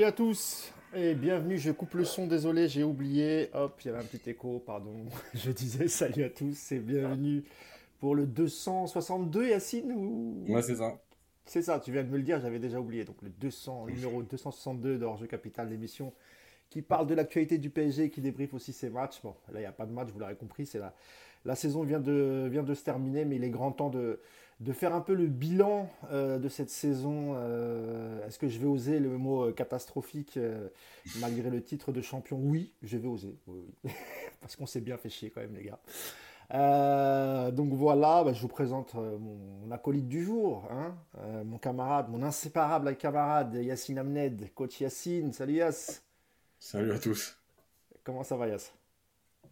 Salut à tous et bienvenue. Je coupe le son, désolé, j'ai oublié. Hop, il y avait un petit écho, pardon. Je disais salut à tous et bienvenue pour le 262 Yacine ou... Ouais, c'est ça. C'est ça, tu viens de me le dire, j'avais déjà oublié. Donc le 200, numéro 262 de Hors-jeu Capital, l'émission qui parle de l'actualité du PSG et qui débriefe aussi ses matchs. Bon, là, il n'y a pas de match, vous l'aurez compris, c'est la, la saison vient de, vient de se terminer, mais il est grand temps de, de faire un peu le bilan euh, de cette saison. Euh, est-ce que je vais oser le mot euh, catastrophique malgré le titre de champion? Oui, je vais oser. Parce qu'on s'est bien fait chier quand même, les gars. donc voilà, bah, je vous présente mon, acolyte du jour, hein, mon camarade, mon inséparable camarade Yacine Amned, coach Yacine. Salut Yass. Salut à tous. Comment ça va Yass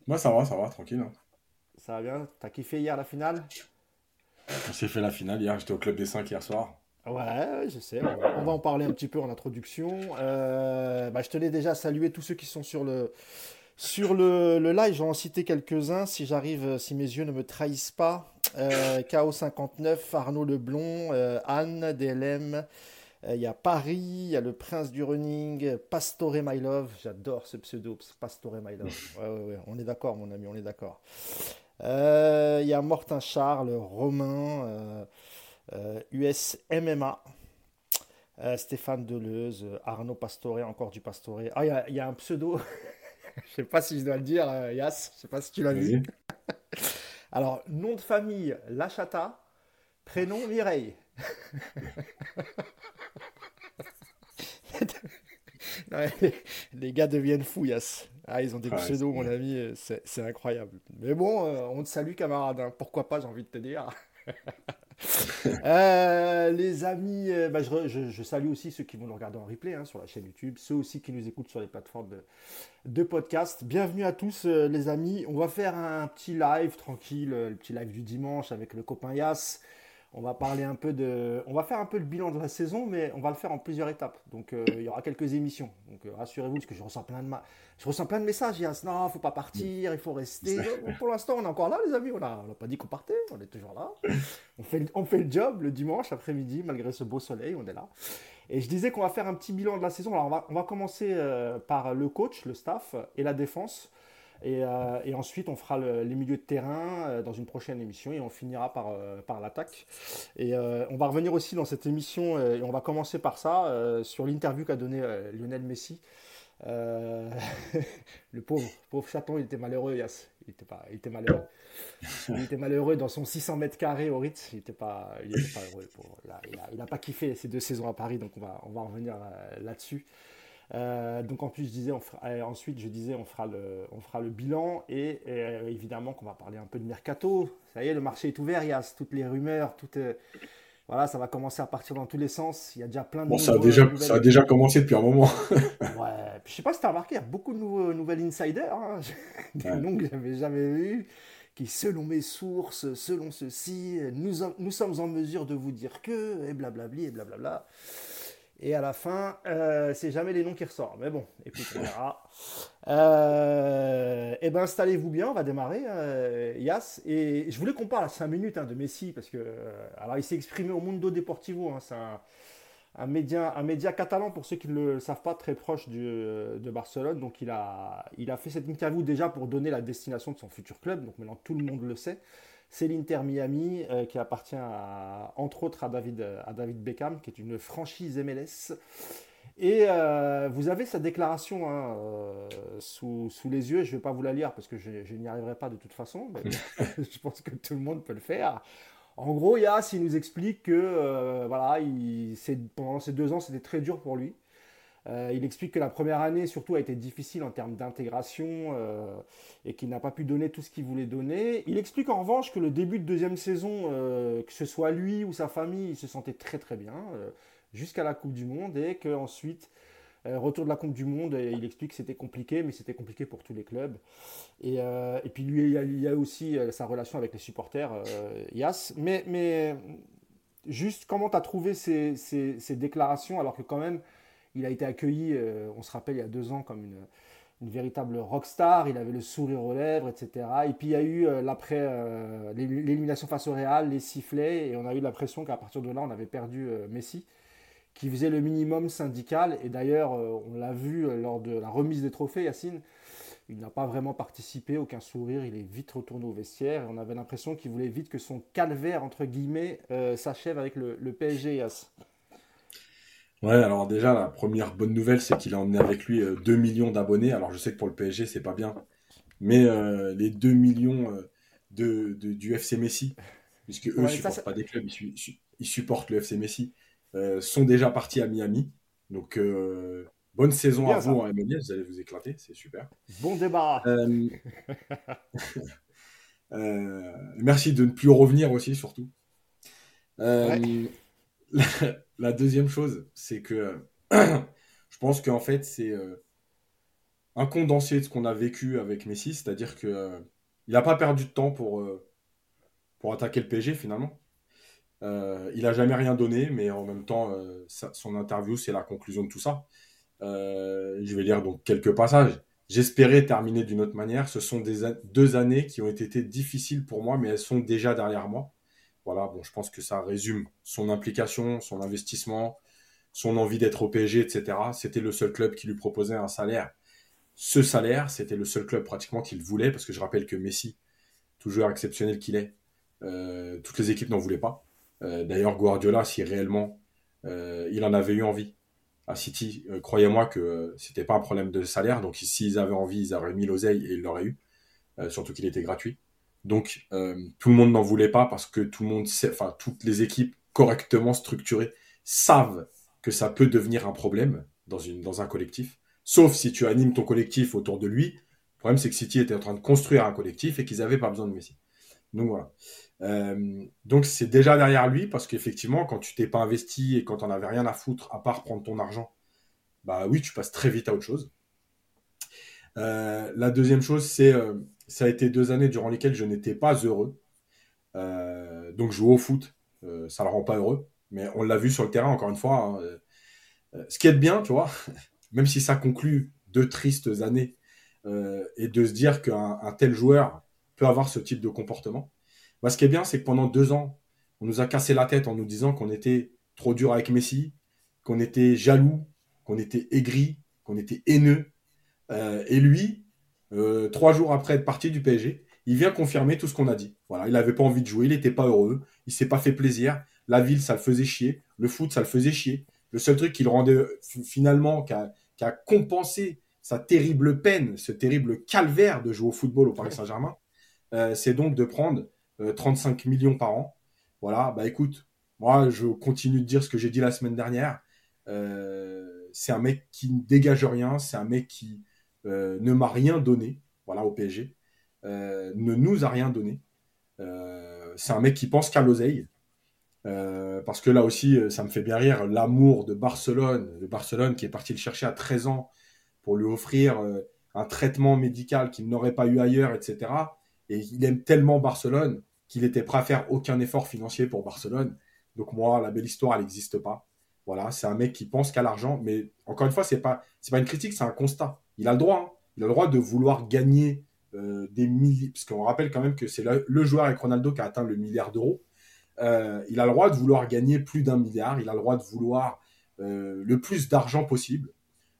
Moi ça va, ça va, tranquille. Hein. Ça va bien? T'as kiffé hier la finale? On s'est fait la finale hier, j'étais au Club des 5 hier soir. Ouais, je sais. On va en parler un petit peu en introduction. Euh, bah, je tenais déjà à saluer tous ceux qui sont sur le, sur le, le live. Je vais en citer quelques-uns si j'arrive, si mes yeux ne me trahissent pas. Euh, KO59, Arnaud Leblon, euh, Anne, DLM. Il y a Paris, il y a le prince du running, Pastore My Love. J'adore ce pseudo, Pastore My Love. Ouais, ouais. On est d'accord, mon ami, on est d'accord. Il euh, y a Mortin Charles, Romain, US euh, MMA, euh, Stéphane Deleuze, Arnaud Pastore, encore du Pastore. Ah, il y, a un pseudo, je sais pas si je dois le dire, Yas, je sais pas si tu l'as vu. Alors, nom de famille, Lachata, prénom, Mireille. les, gars deviennent fous, Yas. Ah, ils ont des pseudos, mon ami, euh, c'est incroyable. Mais bon, euh, on te salue, camarade. Hein. Pourquoi pas, j'ai envie de te dire. Euh, les amis, bah, je, salue aussi ceux qui vont nous regarder en replay hein, sur la chaîne YouTube, ceux aussi qui nous écoutent sur les plateformes de, de podcast. Bienvenue à tous, les amis. On va faire un petit live tranquille, le petit live du dimanche avec le copain Yas. On va parler un peu de, on va faire un peu le bilan de la saison, mais on va le faire en plusieurs étapes. Donc euh, il y aura quelques émissions. Donc euh, rassurez-vous, parce que je reçois plein de, je plein de messages. Il y a, non, faut pas partir, il faut rester. Pour l'instant, on est encore là, les amis. On n'a pas dit qu'on partait, on est toujours là. On fait, on fait le job le dimanche après-midi, malgré ce beau soleil, on est là. Et je disais qu'on va faire un petit bilan de la saison. Alors on va, on va commencer euh, par le coach, le staff et la défense. Euh, et, ensuite, on fera les milieux de terrain euh, dans une prochaine émission et on finira par, euh, par l'attaque. Et on va revenir aussi dans cette émission, et on va commencer par ça, sur l'interview qu'a donné Lionel Messi. le pauvre, pauvre chaton, il était malheureux, Yass. Il était, malheureux. Il était malheureux dans son 600 mètres carrés au Ritz. Il n'était pas, pas heureux. il n'a pas kiffé ces deux saisons à Paris, donc on va, on va revenir là-dessus. Euh, donc en plus, je disais, euh, ensuite, je disais, on fera le, on fera le bilan et, euh, évidemment qu'on va parler un peu de mercato. Ça y est, le marché est ouvert, il y a toutes les rumeurs, tout voilà, ça va commencer à partir dans tous les sens. Il y a déjà plein de. Bon, ça a déjà, ça a déjà commencé depuis un moment. ouais. Puis, je sais pas si tu as remarqué, il y a beaucoup de nouveaux, nouvelles insiders, hein. des noms que j'avais jamais vus, qui, selon mes sources, selon ceci, nous, nous sommes en mesure de vous dire que, et blablabli, et blablabla. Et à la fin, euh, c'est jamais les noms qui ressortent. Mais bon, écoute, on verra. Euh, eh ben, installez-vous bien, on va démarrer, euh, Yas. Et je voulais qu'on parle à 5 minutes hein, de Messi, parce que, alors, il s'est exprimé au Mundo Deportivo. Hein, c'est un, média, un média catalan, pour ceux qui ne le savent pas, très proche de Barcelone. Donc, il a, il a fait cette interview déjà pour donner la destination de son futur club. Donc, maintenant, tout le monde le sait c'est l'Inter Miami euh, qui appartient entre autres à David, à David Beckham, qui est une franchise MLS. Et euh, vous avez sa déclaration hein, euh, sous, les yeux. Je ne vais pas vous la lire parce que je, n'y arriverai pas de toute façon. Mais je pense que tout le monde peut le faire. En gros, Yass, il nous explique que voilà, il, pendant ces deux ans, c'était très dur pour lui. Euh, il explique que la première année, surtout, a été difficile en termes d'intégration euh, et qu'il n'a pas pu donner tout ce qu'il voulait donner. Il explique en revanche que le début de deuxième saison, euh, que ce soit lui ou sa famille, il se sentait très très bien jusqu'à la Coupe du Monde et qu'ensuite, retour de la Coupe du Monde, il explique que c'était compliqué, mais c'était compliqué pour tous les clubs. Et, puis lui, il y, a, aussi sa relation avec les supporters, Yas. Mais, mais juste comment tu as trouvé ces, ces déclarations alors que quand même il a été accueilli, euh, on se rappelle, il y a deux ans comme une, véritable rockstar. Il avait le sourire aux lèvres, etc. Et puis il y a eu euh, l'après euh, l'élimination face au Real, les sifflets, et on a eu l'impression qu'à partir de là, on avait perdu Messi, qui faisait le minimum syndical. Et d'ailleurs, on l'a vu lors de la remise des trophées, Yacine, il n'a pas vraiment participé, aucun sourire, il est vite retourné au vestiaire. Et on avait l'impression qu'il voulait vite que son calvaire, entre guillemets, s'achève avec le, PSG, Yass. Ouais, alors déjà, la première bonne nouvelle, c'est qu'il a emmené avec lui 2 millions d'abonnés. Alors je sais que pour le PSG, c'est pas bien. Mais les 2 millions de, du FC Messi, puisque eux ne supportent pas des clubs, ils, supportent le FC Messi, euh, sont déjà partis à Miami. Donc, euh, bonne saison à vous en MLS, vous allez vous éclater, c'est super. Bon débat. Euh, merci de ne plus revenir aussi, surtout. la, deuxième chose, c'est que je pense qu'en fait, c'est un condensé de ce qu'on a vécu avec Messi, c'est-à-dire que il n'a pas perdu de temps pour, euh, attaquer le PSG finalement. Euh, il n'a jamais rien donné, mais en même temps, euh, son interview, c'est la conclusion de tout ça. je vais lire donc quelques passages. J'espérais terminer d'une autre manière. Ce sont deux années qui ont été difficiles pour moi, mais elles sont déjà derrière moi. Voilà, je pense que ça résume son implication, son investissement, son envie d'être au PSG, etc. C'était le seul club qui lui proposait un salaire ce salaire, c'était le seul club pratiquement qu'il voulait, parce que je rappelle que Messi, tout joueur exceptionnel qu'il est, euh, toutes les équipes n'en voulaient pas. Euh, d'ailleurs, Guardiola, si réellement euh, il en avait eu envie à City, croyez-moi que c'était pas un problème de salaire. Donc, s'ils avaient envie, ils auraient mis l'oseille et ils l'auraient eu. surtout qu'il était gratuit. Donc, tout le monde n'en voulait pas parce que tout le monde sait, enfin, toutes les équipes correctement structurées savent que ça peut devenir un problème dans, une, dans un collectif. Sauf si tu animes ton collectif autour de lui. Le problème, c'est que City était en train de construire un collectif et qu'ils n'avaient pas besoin de Messi. Donc. Euh, donc c'est déjà derrière lui parce qu'effectivement, quand tu t'es pas investi et quand on n'avais rien à foutre à part prendre ton argent, bah oui, tu passes très vite à autre chose. Euh, la deuxième chose, c'est euh, ça a été deux années durant lesquelles je n'étais pas heureux. donc jouer au foot, ça ne le rend pas heureux. Mais on l'a vu sur le terrain encore une fois. Hein, ce qui est bien, tu vois, même si ça conclut deux tristes années, euh, et de se dire qu'un tel joueur peut avoir ce type de comportement. Ce qui est bien, c'est que pendant deux ans, on nous a cassé la tête en nous disant qu'on était trop dur avec Messi, qu'on était jaloux, qu'on était aigri, qu'on était haineux. Euh, et lui, euh, trois jours après être parti du PSG, il vient confirmer tout ce qu'on a dit. Voilà, il n'avait pas envie de jouer, il n'était pas heureux, il s'est pas fait plaisir. La ville, ça le faisait chier. Le foot, ça le faisait chier. Le seul truc qui le rendait finalement, qui a, compensé sa terrible peine, ce terrible calvaire de jouer au football au Paris Saint-Germain, euh, c'est donc de prendre 35 euh, millions par an. Voilà, bah écoute, moi je continue de dire ce que j'ai dit la semaine dernière. Euh, c'est un mec qui ne dégage rien, c'est un mec qui ne m'a rien donné, voilà, au PSG, ne nous a rien donné. c'est un mec qui pense qu'à l'oseille. Euh, parce que là aussi, euh, ça me fait bien rire, l'amour de Barcelone, de Barcelone qui est parti le chercher à 13 ans pour lui offrir euh, un traitement médical qu'il n'aurait pas eu ailleurs, etc. Et il aime tellement Barcelone qu'il était prêt à faire aucun effort financier pour Barcelone. Donc moi, la belle histoire, elle n'existe pas. Voilà, c'est un mec qui pense qu'à l'argent, mais encore une fois, c'est pas pas une critique, c'est un constat. Il a le droit, hein. il a le droit de vouloir gagner des milliers, parce qu'on rappelle quand même que c'est le joueur avec Ronaldo qui a atteint le milliard d'euros. Euh, il a le droit de vouloir gagner plus d'un milliard, il a le droit de vouloir euh, le plus d'argent possible.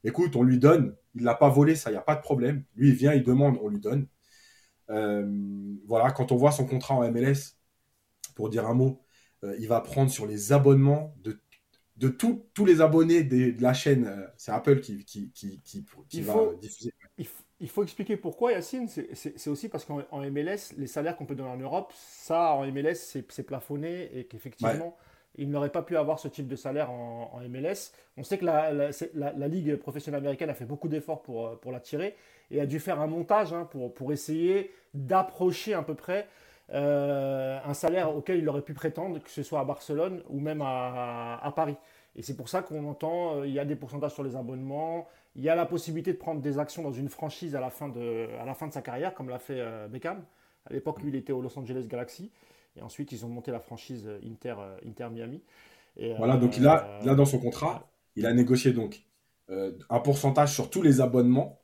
Écoute, on lui donne, il l'a pas volé, ça, il n'y a pas de problème. Lui, il vient, il demande, on lui donne. Euh, voilà, quand on voit son contrat en MLS, pour dire un mot, il va prendre sur les abonnements de, de tous les abonnés de, la chaîne. c'est Apple qui, qui, qui, qui va diffuser il faut expliquer pourquoi, Yacine. C'est aussi parce qu'en MLS, les salaires qu'on peut donner en Europe, ça, en MLS, c'est plafonné et qu'effectivement, il n'aurait pas pu avoir ce type de salaire en, MLS. On sait que la, la, Ligue professionnelle américaine a fait beaucoup d'efforts pour, pour l'attirer et a dû faire un montage hein, pour, pour essayer d'approcher à peu près euh, un salaire auquel il aurait pu prétendre, que ce soit à Barcelone ou même à, à Paris. Et c'est pour ça qu'on entend, euh, il y a des pourcentages sur les abonnements, il y a la possibilité de prendre des actions dans une franchise à la fin de, à la fin de sa carrière, comme l'a fait euh, Beckham. À l'époque, lui, il était au Los Angeles Galaxy. Et ensuite, ils ont monté la franchise Inter, Inter Miami. Et, voilà, donc il a, là, dans son contrat, il a négocié donc un pourcentage sur tous les abonnements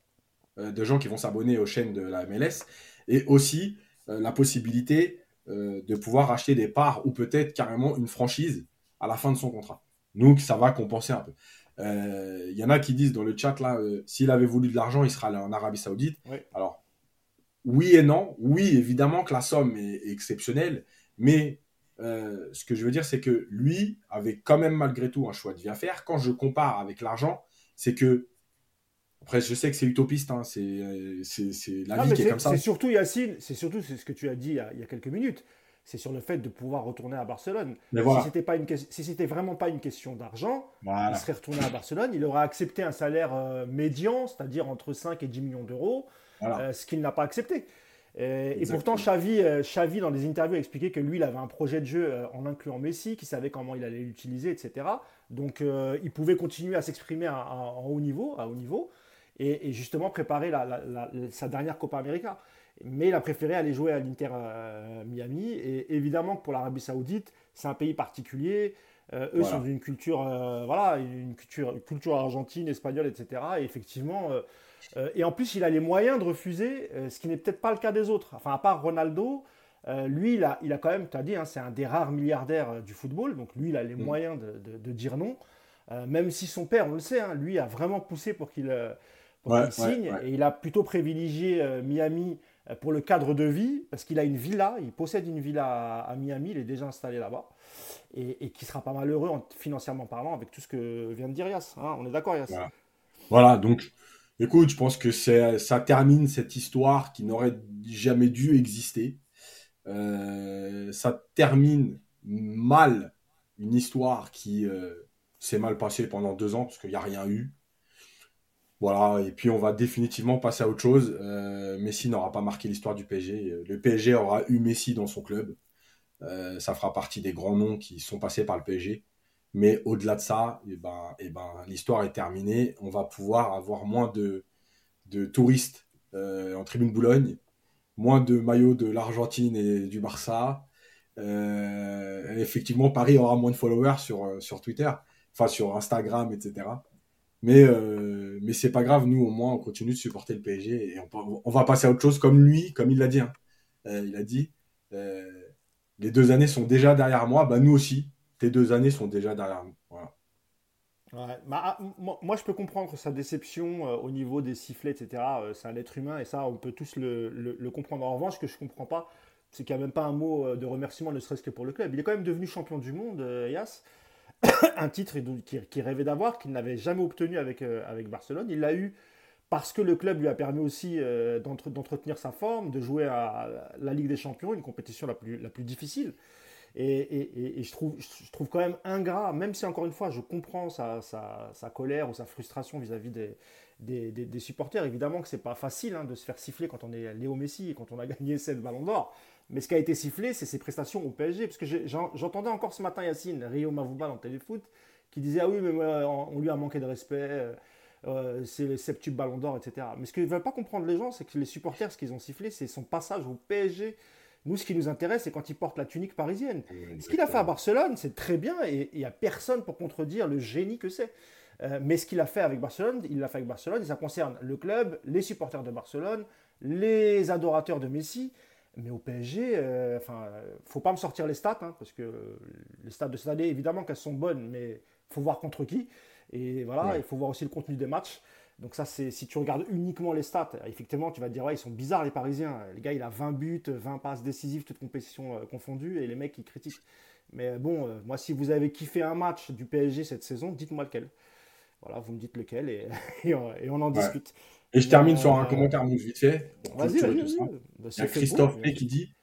de gens qui vont s'abonner aux chaînes de la MLS et aussi la possibilité de pouvoir acheter des parts ou peut-être carrément une franchise à la fin de son contrat. Donc, ça va compenser un peu. Il euh, y en a qui disent dans le chat, là, euh, s'il avait voulu de l'argent, il sera allé en Arabie Saoudite. Alors, oui et non. Oui, évidemment que la somme est, exceptionnelle, mais euh, ce que je veux dire, c'est que lui avait quand même malgré tout un choix de vie à faire. Quand je compare avec l'argent, c'est que après, je sais que c'est utopiste, hein, c'est la vie qui est, comme ça. C'est surtout, Yacine, c'est surtout ce que tu as dit il y a quelques minutes c'est sur le fait de pouvoir retourner à Barcelone. si c'était pas une si c'était vraiment pas une question d'argent, il serait retourné à Barcelone, il aurait accepté un salaire euh, médian, c'est-à-dire entre 5 et 10 millions d'euros, euh, ce qu'il n'a pas accepté. Et, pourtant, Xavi, euh, Xavi, dans des interviews, a expliqué que lui, il avait un projet de jeu en incluant Messi, qu'il savait comment il allait l'utiliser, etc. Donc, il pouvait continuer à s'exprimer à, haut niveau, à haut niveau, et, justement préparer sa dernière Copa América mais il a préféré aller jouer à l'Inter euh, Miami. Et évidemment que pour l'Arabie Saoudite, c'est un pays particulier. Euh, eux sont d'une culture, euh, voilà, une culture, culture argentine, espagnole, etc. Et effectivement, et en plus, il a les moyens de refuser, ce qui n'est peut-être pas le cas des autres. Enfin, à part Ronaldo, lui, il a, il a quand même, tu as dit, hein, c'est un des rares milliardaires du football. Donc lui, il a les mm. moyens de, de, dire non. même si son père, on le sait, hein, lui a vraiment poussé pour qu'il signe. Et il a plutôt privilégié Miami euh, pour le cadre de vie, parce qu'il a une villa, il possède une villa à, Miami, il est déjà installé là-bas, et, qui sera pas malheureux financièrement parlant avec tout ce que vient de dire Yas. Hein. on est d'accord Yas? Voilà. donc écoute, je pense que ça termine cette histoire qui n'aurait jamais dû exister. Euh, ça termine mal une histoire qui euh, s'est mal passée pendant deux ans parce qu'il n'y a rien eu. Voilà, et puis on va définitivement passer à autre chose. Euh, Messi n'aura pas marqué l'histoire du PSG. Le PSG aura eu Messi dans son club. Euh, ça fera partie des grands noms qui sont passés par le PSG. Mais au-delà de ça, eh ben, eh ben, l'histoire est terminée. On va pouvoir avoir moins de, touristes euh, en tribune Boulogne, moins de maillots de l'Argentine et du Barça. effectivement, Paris aura moins de followers sur, sur Twitter, enfin sur Instagram, etc. Mais, euh, mais c'est pas grave, nous au moins on continue de supporter le PSG et on, va passer à autre chose comme lui, comme il l'a dit. Hein. Euh, il a dit euh, les deux années sont déjà derrière moi, bah nous aussi, tes deux années sont déjà derrière nous. Bah, ah, moi, je peux comprendre sa déception au niveau des sifflets, etc. c'est un être humain et ça, on peut tous le, comprendre. En revanche, ce que je comprends pas, c'est qu'il n'y a même pas un mot de remerciement, ne serait-ce que pour le club. Il est quand même devenu champion du monde, Yas. un titre qu'il rêvait d'avoir, qu'il n'avait jamais obtenu avec, euh, avec Barcelone. Il l'a eu parce que le club lui a permis aussi euh, d'entretenir sa forme, de jouer à la Ligue des Champions, une compétition la plus, la plus difficile. Et, je, trouve, je trouve quand même ingrat, même si encore une fois je comprends sa, sa, colère ou sa frustration vis-à-vis des, des, supporters. Évidemment que c'est pas facile hein, de se faire siffler quand on est Léo Messi et quand on a gagné 7 ballons d'or. Mais ce qui a été sifflé, c'est ses prestations au PSG. Parce que j'entendais encore ce matin Yacine, Rio Mavouba dans Téléfoot, qui disait Ah oui, mais on lui a manqué de respect, euh, euh, c'est le septuple ballon d'or, etc. Mais ce qu'ils ne veulent pas comprendre les gens, c'est que les supporters, ce qu'ils ont sifflé, c'est son passage au PSG. Nous, ce qui nous intéresse, c'est quand il porte la tunique parisienne. ce qu'il a fait à Barcelone, c'est très bien et il n'y a personne pour contredire le génie que c'est. Euh, mais ce qu'il a fait avec Barcelone, il l'a fait avec Barcelone et ça concerne le club, les supporters de Barcelone, les adorateurs de Messi. Mais au PSG, euh, enfin, faut pas me sortir les stats, hein, parce que les stats de cette année, évidemment qu'elles sont bonnes, mais faut voir contre qui. Et voilà, il faut voir aussi le contenu des matchs. Donc ça, c'est si tu regardes uniquement les stats, effectivement, tu vas te dire, ouais, ils sont bizarres les Parisiens. Les gars, il a 20 buts, 20 passes décisives, toutes compétitions euh, confondues, et les mecs, ils critiquent. Mais bon, euh, moi, si vous avez kiffé un match du PSG cette saison, dites-moi lequel. Voilà, vous me dites lequel, et, et, on, en discute. Et je termine sur un commentaire vite fait. Vas-y, vas-y. Bah, Il y a Christophe P qui dit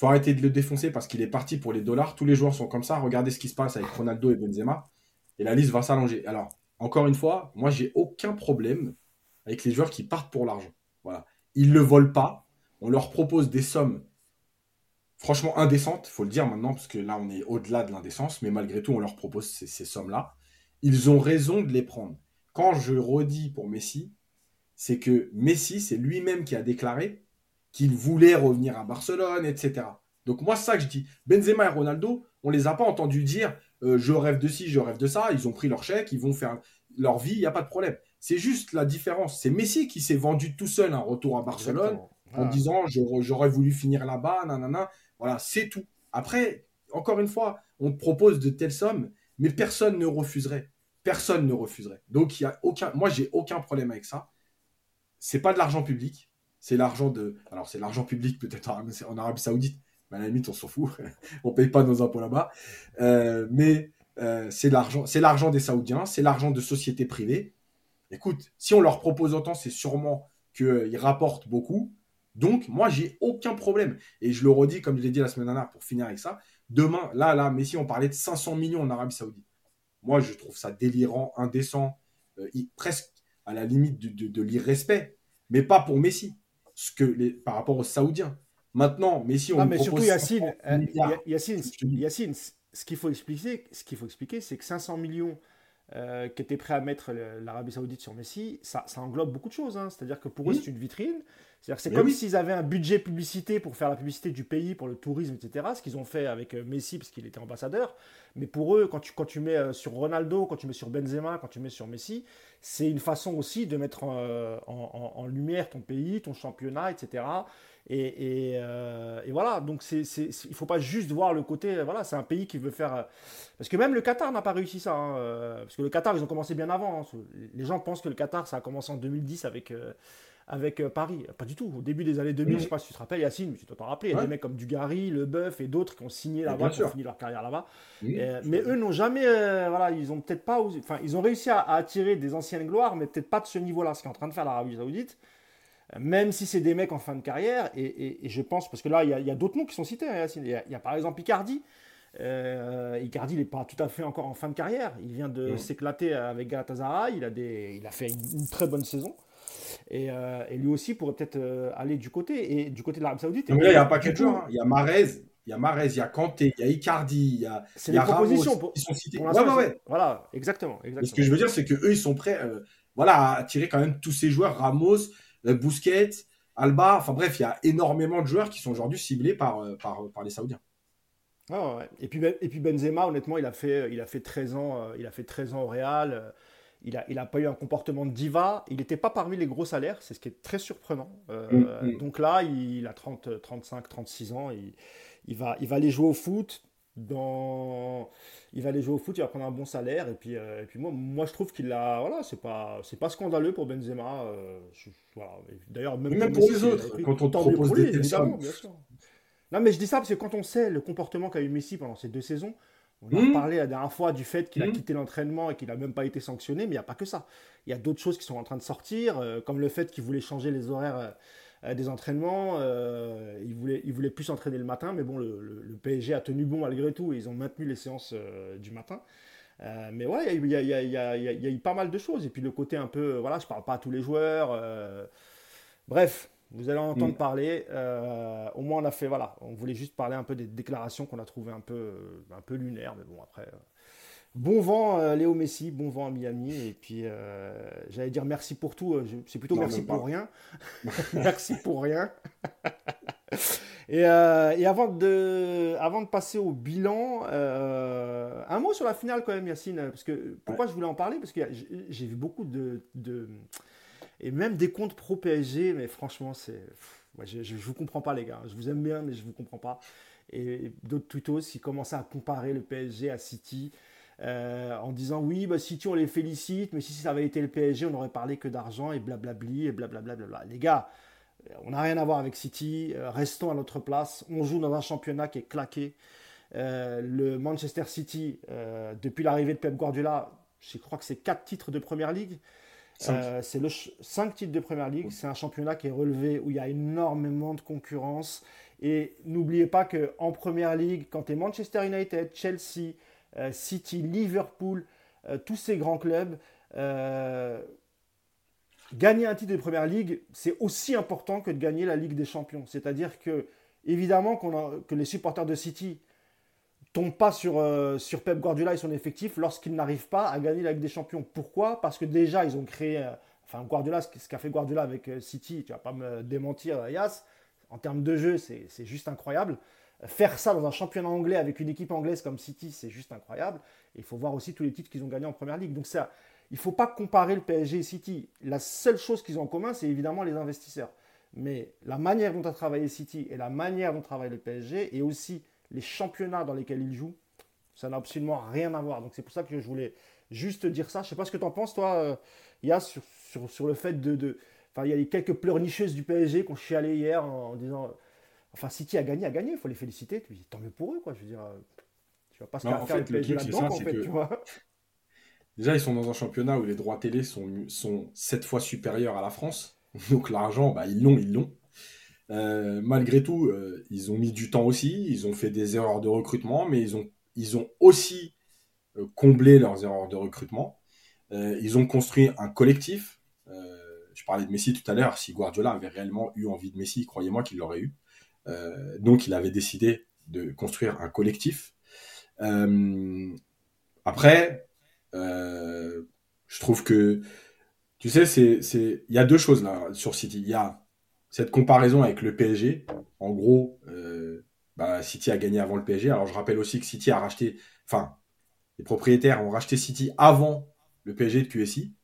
faut arrêter de le défoncer parce qu'il est parti pour les dollars. Tous les joueurs sont comme ça. Regardez ce qui se passe avec Ronaldo et Benzema. Et la liste va s'allonger. Alors, encore une fois, moi, j'ai aucun problème avec les joueurs qui partent pour l'argent. Voilà. Ils ne le volent pas. On leur propose des sommes franchement indécentes, il faut le dire maintenant, parce que là, on est au-delà de l'indécence. Mais malgré tout, on leur propose ces sommes-là. Ils ont raison de les prendre. Quand je redis pour Messi, c'est que Messi, c'est lui-même qui a déclaré qu'il voulait revenir à Barcelone, etc. Donc moi, c'est ça que je dis. Benzema et Ronaldo, on les a pas entendus dire euh, je rêve de ci, je rêve de ça. Ils ont pris leur chèque, ils vont faire leur vie, il n'y a pas de problème. C'est juste la différence. C'est Messi qui s'est vendu tout seul un retour à Barcelone en disant j'aurais voulu finir là-bas, nanana. Voilà, c'est tout. Après, encore une fois, on te propose de telles sommes, mais personne ne refuserait. Personne ne refuserait. Donc, il y a aucun. Moi, j'ai aucun problème avec ça. C'est pas de l'argent public. C'est l'argent de. Alors, c'est l'argent public peut-être en Arabie Saoudite. Mais à la limite, on s'en fout. on paye pas nos impôts là-bas. Euh, mais euh, c'est l'argent, des Saoudiens, c'est l'argent de sociétés privées. Écoute, si on leur propose autant, c'est sûrement qu'ils rapportent beaucoup. Donc, moi, j'ai aucun problème. Et je le redis, comme je l'ai dit la semaine dernière, pour finir avec ça. Demain, là, là, Messi, on parlait de 500 millions en Arabie Saoudite. Moi, je trouve ça délirant, indécent, euh, presque à la limite de, l'irrespect. Mais pas pour Messi, ce que les, par rapport aux Saoudiens. Maintenant, Messi, on mais surtout, Yacine, euh, Yacine, Yacine, ce qu'il faut expliquer, ce qu'il faut expliquer, c'est que 500 millions euh, qui étaient prêts à mettre l'Arabie Saoudite sur Messi, ça, ça englobe beaucoup de choses. Hein. C'est-à-dire que pour eux, c'est une vitrine. C'est-à-dire c'est comme s'ils avaient un budget publicité pour faire la publicité du pays, pour le tourisme, etc. Ce qu'ils ont fait avec euh, Messi, parce qu'il était ambassadeur. Mais pour eux, quand tu, quand tu mets euh, sur Ronaldo, quand tu mets sur Benzema, quand tu mets sur Messi, c'est une façon aussi de mettre en, lumière ton pays, ton championnat, etc. Et, et, voilà, donc c'est, il ne faut pas juste voir le côté, voilà, c'est un pays qui veut faire... Parce que même le Qatar n'a pas réussi ça. Hein, parce que le Qatar, ils ont commencé bien avant. Hein. Les gens pensent que le Qatar, ça a commencé en 2010 avec avec euh, Paris. Pas du tout. Au début des années 2000, je ne sais pas si tu te rappelles, Yacine, mais tu t'en rappeler. Il y a des mecs comme Dugarry, Leboeuf et d'autres qui ont signé là-bas, qui ont fini leur carrière là-bas. Euh, mais eux n'ont jamais. Euh, voilà, ils ont peut-être pas. Enfin, ils ont réussi à, attirer des anciennes gloires, mais peut-être pas de ce niveau-là, ce qu'est en train de faire l'Arabie Saoudite. Même si c'est des mecs en fin de carrière, et, je pense, parce que là, il y a, d'autres noms qui sont cités, hein. Il y, a, par exemple Icardi. Icardi, il n'est pas tout à fait encore en fin de carrière. Il vient de s'éclater avec Galatasaray. Il a, des, il a fait une très bonne saison. Euh, et, lui aussi pourrait peut-être euh, aller du côté, et du côté de l'Arabie Saoudite. il y a pas de joueurs. Hein. Il y a Marez, il y a Marez, il y a Kanté, il y a Icardi, il y a. C'est des propositions pour, qui sont citées. Voilà, exactement. exactement. ce que je veux dire, c'est qu'eux, ils sont prêts euh, voilà, à tirer quand même tous ces joueurs Ramos, Bousquet, Alba. Enfin bref, il y a énormément de joueurs qui sont aujourd'hui ciblés par, par, par les Saoudiens. et, puis, et puis Benzema, honnêtement, il a fait, il a fait 13 ans, il a fait 13 ans au Real. Il n'a il a pas eu un comportement de diva. Il n'était pas parmi les gros salaires, c'est ce qui est très surprenant. Euh, mm, mm. Donc là, il a 30, 35, 36 ans. Il, il, va, il va aller jouer au foot. Dans... Il va aller jouer au foot, il va prendre un bon salaire. Et puis, euh, et puis moi, moi, je trouve qu'il a. Voilà, c'est pas, c'est pas scandaleux pour Benzema. Euh, voilà. D'ailleurs, même, pour les autres, quand on te propose des évidemment, bien sûr. Non, mais je dis ça parce que quand on sait le comportement qu'a eu Messi pendant ces deux saisons, on a hmm. parlé la dernière fois du fait qu'il a hmm. quitté l'entraînement et qu'il n'a même pas été sanctionné, mais il n'y a pas que ça. Il y a d'autres choses qui sont en train de sortir, euh, comme le fait qu'il voulait changer les horaires euh, des entraînements. il, voulait, il voulait plus s'entraîner le matin, mais bon, le, PSG a tenu bon malgré tout et ils ont maintenu les séances du matin. mais ouais, il y, y, a eu pas mal de choses. Et puis le côté un peu, voilà, je parle pas à tous les joueurs. bref, vous allez en entendre mm. parler. Euh, au moins, on a fait, voilà, on voulait juste parler un peu des déclarations qu'on a trouvées un peu, euh, un peu lunaires, mais bon, après. Euh, bon vent, Léo Messi, bon vent à Miami. Et puis, j'allais dire merci pour tout. C'est plutôt merci pour rien. merci pour rien. et, avant, de, avant de passer au bilan, un mot sur la finale quand même, Yacine. Parce que, pourquoi je voulais en parler? Parce que j'ai vu beaucoup de et même des comptes pro PSG, mais franchement, c'est. je ne vous comprends pas, les gars. Je vous aime bien, mais je ne vous comprends pas. Et d'autres tweetos qui commençaient à comparer le PSG à City. Euh, en disant oui, bah, City on les félicite, mais si ça avait été le PSG, on n'aurait parlé que d'argent et blablabli et blablabla. Les gars, on n'a rien à voir avec City, euh, restons à notre place. On joue dans un championnat qui est claqué. Euh, le Manchester City, depuis l'arrivée de Pep Guardiola, je crois que c'est quatre titres de première ligue. Euh, c'est le 5 titres de Première Ligue. C'est un championnat qui est relevé où il y a énormément de concurrence. Et n'oubliez pas qu'en Première Ligue, quand tu es Manchester United, Chelsea, euh, City, Liverpool, euh, tous ces grands clubs, gagner un titre de Première Ligue, c'est aussi important que de gagner la Ligue des Champions. C'est-à-dire que, évidemment, que les supporters de City tombe pas sur, euh, sur Pep Guardiola et son effectif lorsqu'il n'arrive pas à gagner la Ligue des Champions. Pourquoi? Parce que déjà, ils ont créé. Euh, enfin, Guardiola, ce qu'a fait Guardiola avec euh, City, tu vas pas me démentir, Yas, en termes de jeu, c'est juste incroyable. Faire ça dans un championnat anglais avec une équipe anglaise comme City, c'est juste incroyable. il faut voir aussi tous les titres qu'ils ont gagnés en première ligue. Donc, ça, il ne faut pas comparer le PSG et City. La seule chose qu'ils ont en commun, c'est évidemment les investisseurs. Mais la manière dont a travaillé City et la manière dont travaille le PSG, et aussi les championnats dans lesquels il joue, Ça n'a absolument rien à voir. Donc c'est pour ça que je voulais juste dire ça. Je sais pas ce que tu en penses, toi, il y a sur, sur, le fait de. Enfin, il y a quelques pleurnicheuses du PSG qui ont chialé hier en, disant. Enfin, City a gagné, a gagné, il faut les féliciter. Tu dis, tant mieux pour eux, quoi. Je veux dire, tu vas pas se faire, le en fait, tu vois. Déjà, ils sont dans un championnat où les droits télé sont, sont 7 fois supérieurs à la France. Donc l'argent, bah, ils l'ont, ils l'ont. Euh, malgré tout, euh, ils ont mis du temps aussi, ils ont fait des erreurs de recrutement, mais ils ont, ils ont aussi euh, comblé leurs erreurs de recrutement. ils ont construit un collectif. je parlais de Messi tout à l'heure. Si Guardiola avait réellement eu envie de Messi, croyez-moi qu'il l'aurait eu. Donc il avait décidé de construire un collectif. après, je trouve que, tu sais, c'est, il y a deux choses là sur City. Il y a cette comparaison avec le PSG, en gros, euh, bah, City a gagné avant le PSG. Alors je rappelle aussi que City a racheté, enfin, les propriétaires ont racheté City avant le PSG de QSI.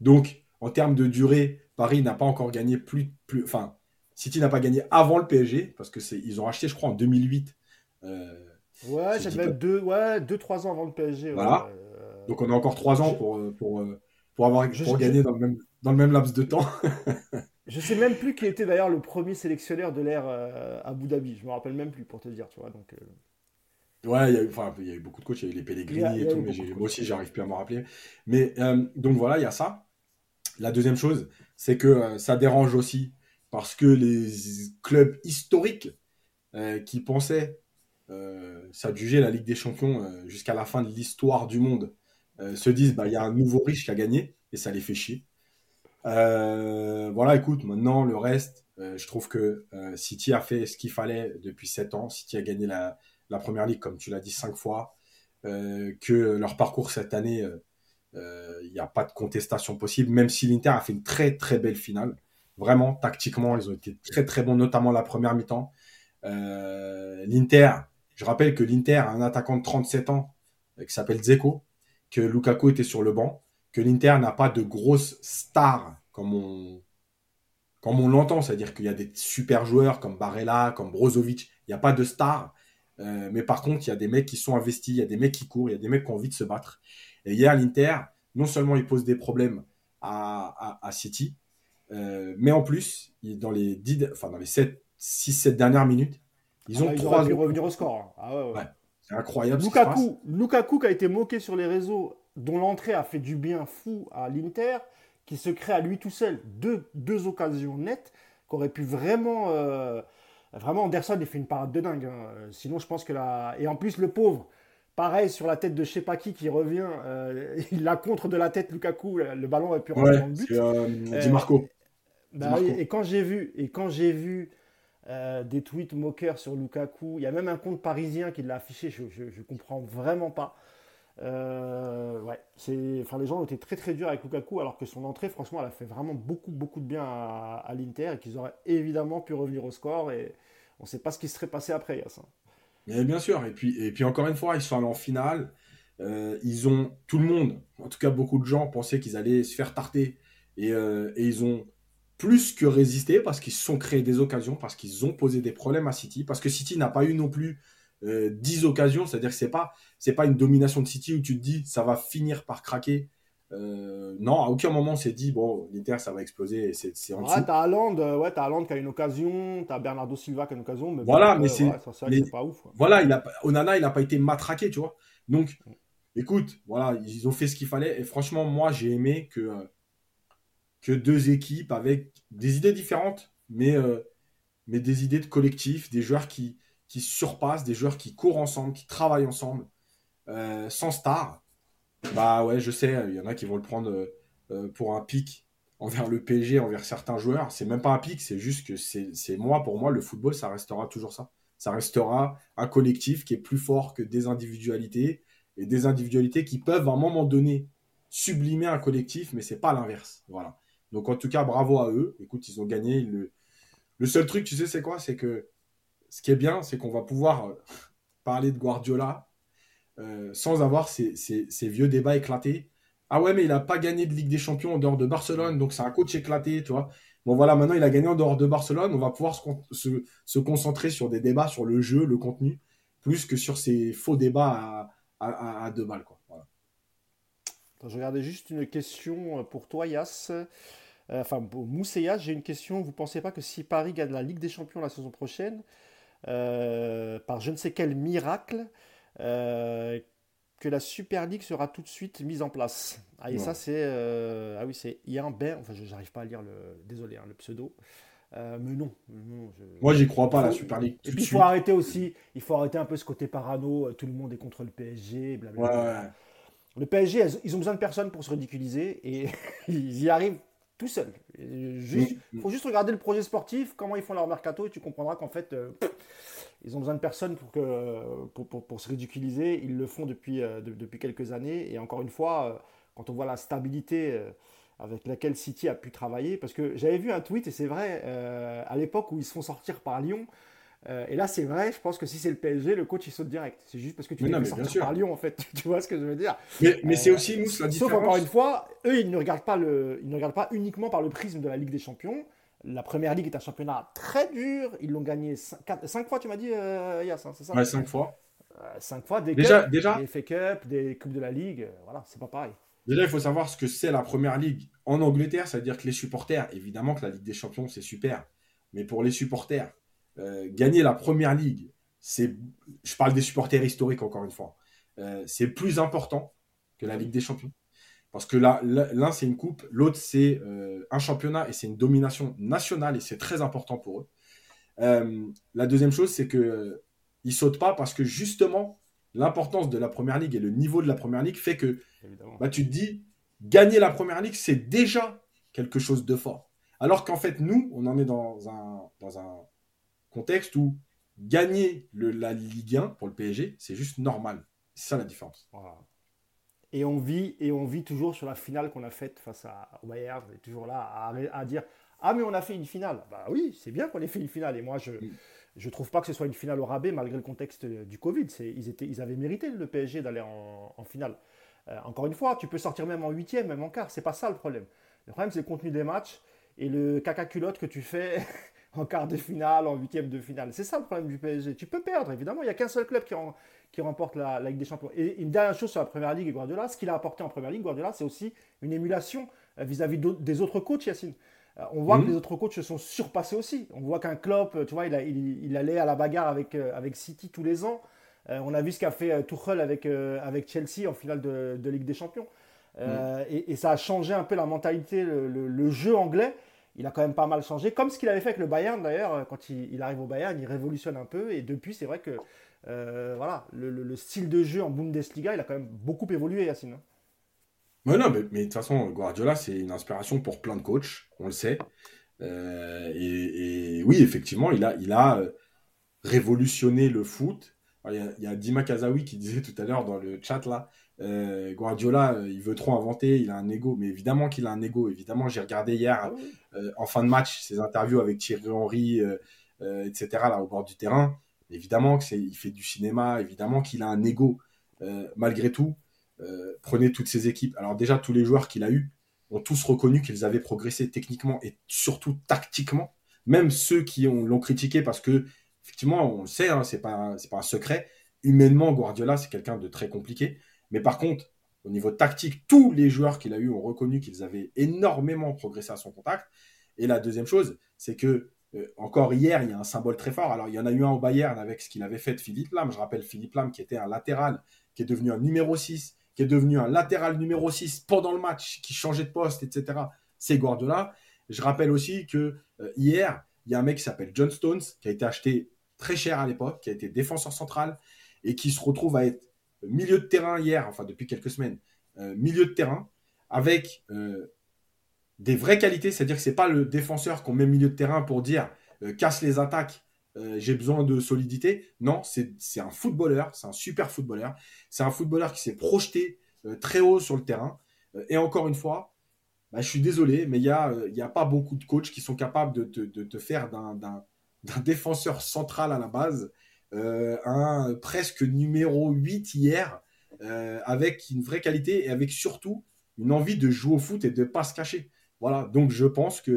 Donc, en termes de durée, Paris n'a pas encore gagné plus, plus, enfin, City n'a pas gagné avant le PSG parce que c'est, ils ont racheté, je crois, en 2008. Euh, ouais, j'avais même deux, ouais, deux, trois ans avant le PSG. Voilà. Donc on a encore trois ans pour, euh, pour, pour avoir, pour gagner dans le même, dans le même laps de temps. Je sais même plus qui était d'ailleurs le premier sélectionneur de l'ère euh, Abu Dhabi. Je me rappelle même plus pour te dire, tu vois. Donc, euh. Ouais, il y, a eu, il y a eu beaucoup de coachs, il y a eu les Pellegrini et tout, mais moi aussi, j'arrive plus à m'en rappeler. Mais euh, donc voilà, il y a ça. La deuxième chose, c'est que ça dérange aussi parce que les clubs historiques qui pensaient s'adjuger la Ligue des Champions jusqu'à la fin de l'histoire du monde se disent bah il y a un nouveau riche qui a gagné et ça les fait chier. Euh, voilà, écoute, maintenant le reste, euh, je trouve que euh, City a fait ce qu'il fallait depuis 7 ans. City a gagné la, première ligue, comme tu l'as dit, 5 fois. que leur parcours cette année, il n'y a pas de contestation possible, même si l'Inter a fait une très très belle finale. Vraiment, tactiquement, ils ont été très très bons, notamment la première mi-temps. L'Inter, je rappelle que l'Inter a un attaquant de 37 ans qui s'appelle Zeko, que Lukaku était sur le banc que l'Inter n'a pas de grosses stars comme on, comme on l'entend, c'est-à-dire qu'il y a des super joueurs comme Barella, comme Brozovic, il n'y a pas de stars, euh, mais par contre, il y a des mecs qui sont investis, il y a des mecs qui courent, il y a des mecs qui ont envie de se battre. Et hier, l'Inter, non seulement il pose des problèmes à, City, euh, mais en plus, dans les, 10, enfin, dans les 6-7 dernières minutes, ils ont ah, trois. Ils revenir au score. Ah ouais, c'est incroyable. Lukaku, Lukaku qui a été moqué sur les réseaux dont l'entrée a fait du bien fou à l'Inter, qui se crée à lui tout seul deux, deux occasions nettes, qu'aurait pu vraiment. Euh, vraiment, Anderson, il fait une parade de dingue. Hein. Sinon, je pense que là. Et en plus, le pauvre, pareil sur la tête de je sais pas qui qui revient, euh, il la contre de la tête Lukaku, le ballon aurait pu rentrer dans le but. Euh, Di Marco. Bah et quand j'ai vu, et quand j'ai vu des tweets moqueurs sur Lukaku, il y a même un compte parisien qui l'a affiché, je, je, je comprends vraiment pas. Euh, ouais, c'est, enfin, les gens ont été très très durs avec Lukaku, alors que son entrée, franchement, elle a fait vraiment beaucoup beaucoup de bien à, l'Inter et qu'ils auraient évidemment pu revenir au score. Et on ne sait pas ce qui serait passé après, Yass. Mais bien sûr, et puis, et puis encore une fois, ils sont allés en finale. Euh, ils ont, tout le monde, en tout cas beaucoup de gens, pensaient qu'ils allaient se faire tarter. Et, euh, et ils ont plus que résisté parce qu'ils se sont créés des occasions, parce qu'ils ont posé des problèmes à City, parce que City n'a pas eu non plus 10 occasions, c'est-à-dire que c'est pas c'est pas une domination de City où tu te dis ça va finir par craquer. Euh, non, à aucun moment on s'est dit bon, l'Inter ça va exploser. C'est en ouais, t'as Haaland, euh, ouais, as qui a une occasion, t'as Bernardo Silva qui a une occasion, mais voilà, mais c'est pas ouf. Voilà, il a, Onana il a pas été matraqué, tu vois. Donc, écoute, voilà, ils ont fait ce qu'il fallait et franchement moi j'ai aimé que euh, que deux équipes avec des idées différentes, mais mais des idées de collectif, des joueurs qui qui surpassent, des joueurs qui courent ensemble, qui travaillent ensemble. Euh, sans star, bah ouais, je sais, il y en a qui vont le prendre euh, euh, pour un pic envers le PSG, envers certains joueurs. C'est même pas un pic, c'est juste que c'est moi, pour moi, le football, ça restera toujours ça. Ça restera un collectif qui est plus fort que des individualités et des individualités qui peuvent à un moment donné sublimer un collectif, mais c'est pas l'inverse. Voilà. Donc en tout cas, bravo à eux. Écoute, ils ont gagné. Le, le seul truc, tu sais, c'est quoi? C'est que ce qui est bien, c'est qu'on va pouvoir parler de Guardiola euh, sans avoir ces, vieux débats éclatés. Ah ouais, mais il n'a pas gagné de Ligue des Champions en dehors de Barcelone, donc c'est un coach éclaté, tu vois. Bon voilà, maintenant il a gagné en dehors de Barcelone, on va pouvoir se, concentrer sur des débats sur le jeu, le contenu, plus que sur ces faux débats à, deux balles. Quoi. je regardais juste une question pour toi, Yas. enfin, pour Mousséas, j'ai une question. Vous ne pensez pas que si Paris gagne la Ligue des Champions la saison prochaine, par je ne sais quel miracle, que la Super League sera tout de suite mise en place. Ah, et ça, c'est. Euh, ah oui, c'est Ian Ben. Enfin, je n'arrive pas à lire le. Désolé, hein, le pseudo. Euh, mais non. Moi, j'y crois pas, la Super League. Et puis, il faut arrêter aussi. Il faut arrêter un peu ce côté parano. Euh, tout le monde est contre le PSG. Blablabla. Le PSG, ils ont besoin de personne pour se ridiculiser. Et ils y arrivent tout seuls. Il mm. faut juste regarder le projet sportif, comment ils font leur mercato, et tu comprendras qu'en fait. Ils ont besoin de personne pour, que, pour, se ridiculiser. Ils le font depuis, euh, depuis quelques années. Et encore une fois, euh, quand on voit la stabilité euh, avec laquelle City a pu travailler, parce que j'avais vu un tweet, et c'est vrai, à l'époque où ils se font sortir par Lyon, et là, c'est vrai, je pense que si c'est le PSG, le coach il saute direct. C'est juste parce que tu es sortir par Lyon, en fait. tu vois ce que je veux dire? Mais, c'est aussi nous la différence. Sauf encore une fois, eux, ils ne regardent pas le, ils ne regardent pas uniquement par le prisme de la Ligue des Champions. La première ligue est un championnat très dur. Ils l'ont gagné 5 fois, tu m'as dit, euh, Yass, hein, c'est ça? Ouais, 5 fois. 5 euh, fois, des, déjà, déjà, des FA Cup, des Coupes de la Ligue. Euh, voilà, c'est pas pareil. Déjà, il faut savoir ce que c'est la première ligue en Angleterre. C'est-à-dire que les supporters, évidemment que la Ligue des Champions, c'est super. Mais pour les supporters, gagner la première ligue, c'est. Je parle des supporters historiques encore une fois. c'est plus important que la Ligue des Champions. Parce que là, l'un, c'est une coupe, l'autre, c'est euh, un championnat et c'est une domination nationale et c'est très important pour eux. Euh, la deuxième chose, c'est qu'ils euh, ne sautent pas parce que justement, l'importance de la première ligue et le niveau de la première ligue fait que bah, tu te dis, gagner la première ligue, c'est déjà quelque chose de fort. Alors qu'en fait, nous, on en est dans un, dans un contexte où gagner le, la Ligue 1 pour le PSG, c'est juste normal. C'est ça la différence. Et on vit, et on vit toujours sur la finale qu'on a faite face à, au Bayern. On est toujours là à, dire Ah, mais on a fait une finale. Bah oui, c'est bien qu'on ait fait une finale. Et moi, je ne trouve pas que ce soit une finale au rabais malgré le contexte du Covid. Ils, étaient, ils avaient mérité le PSG d'aller en, finale. Euh, encore une fois, tu peux sortir même en huitième, même en quart. C'est pas ça le problème. Le problème, c'est le contenu des matchs et le caca culotte que tu fais en quart de finale, en huitième de finale. C'est ça le problème du PSG. Tu peux perdre, évidemment. Il n'y a qu'un seul club qui, remporte la, Ligue des Champions. Et une dernière chose sur la Première Ligue et Guardiola, ce qu'il a apporté en Première Ligue, Guardiola, c'est aussi une émulation euh, vis-à-vis des autres coachs, Yacine. Euh, on voit que mhm. les autres coachs se sont surpassés aussi. On voit qu'un Klopp, tu vois, il, allait à la bagarre avec, euh, avec City tous les ans. on a vu ce qu'a fait Tuchel avec, avec Chelsea en finale de, Ligue des Champions. Mhm. et, ça a changé un peu la mentalité, le, jeu anglais. Il a quand même pas mal changé, comme ce qu'il avait fait avec le Bayern d'ailleurs. Quand il, arrive au Bayern, il révolutionne un peu. Et depuis, c'est vrai que euh, voilà, le, style de jeu en Bundesliga, il a quand même beaucoup évolué, Yacine. Ouais, non, mais, de toute façon, Guardiola, c'est une inspiration pour plein de coachs, on le sait. Euh, et, oui, effectivement, il a, il a euh, révolutionné le foot. il, y a, Dima Kazawi qui disait tout à l'heure dans le chat là, Guardiola, il veut trop inventer, il a un ego. Mais évidemment qu'il a un ego. Évidemment, j'ai regardé hier, ah en fin de match, ses interviews avec Thierry Henry, etc., là, au bord du terrain. Évidemment qu'il fait du cinéma, évidemment qu'il a un ego. Euh, malgré tout, euh, prenez toutes ces équipes. Alors déjà, tous les joueurs qu'il a eus ont tous reconnu qu'ils avaient progressé techniquement et surtout tactiquement. Même ceux qui l'ont critiqué parce que, effectivement, on le sait, hein, c'est pas, pas un secret. Humainement, Guardiola, c'est quelqu'un de très compliqué. Mais par contre, au niveau tactique, tous les joueurs qu'il a eu ont reconnu qu'ils avaient énormément progressé à son contact. Et la deuxième chose, c'est que euh, encore hier, il y a un symbole très fort. Alors, il y en a eu un au Bayern avec ce qu'il avait fait de Philippe Lam. Je rappelle Philippe Lam qui était un latéral, qui est devenu un numéro 6, qui est devenu un latéral numéro 6 pendant le match, qui changeait de poste, etc. C'est Guardiola. Je rappelle aussi que euh, hier, il y a un mec qui s'appelle John Stones, qui a été acheté très cher à l'époque, qui a été défenseur central et qui se retrouve à être milieu de terrain hier, enfin depuis quelques semaines, euh, milieu de terrain, avec des vraies qualités, c'est-à-dire que c'est pas le défenseur qu'on met milieu de terrain pour dire euh, casse les attaques, euh, j'ai besoin de solidité. Non, c'est un footballeur, c'est un super footballeur. C'est un footballeur qui s'est projeté euh, très haut sur le terrain. et encore une fois, bah, je suis désolé, mais il n'y a, y a pas beaucoup de coachs qui sont capables de te, faire d'un défenseur central à la base un presque numéro 8 hier, avec une vraie qualité et avec surtout une envie de jouer au foot et de ne pas se cacher. Voilà, donc je pense que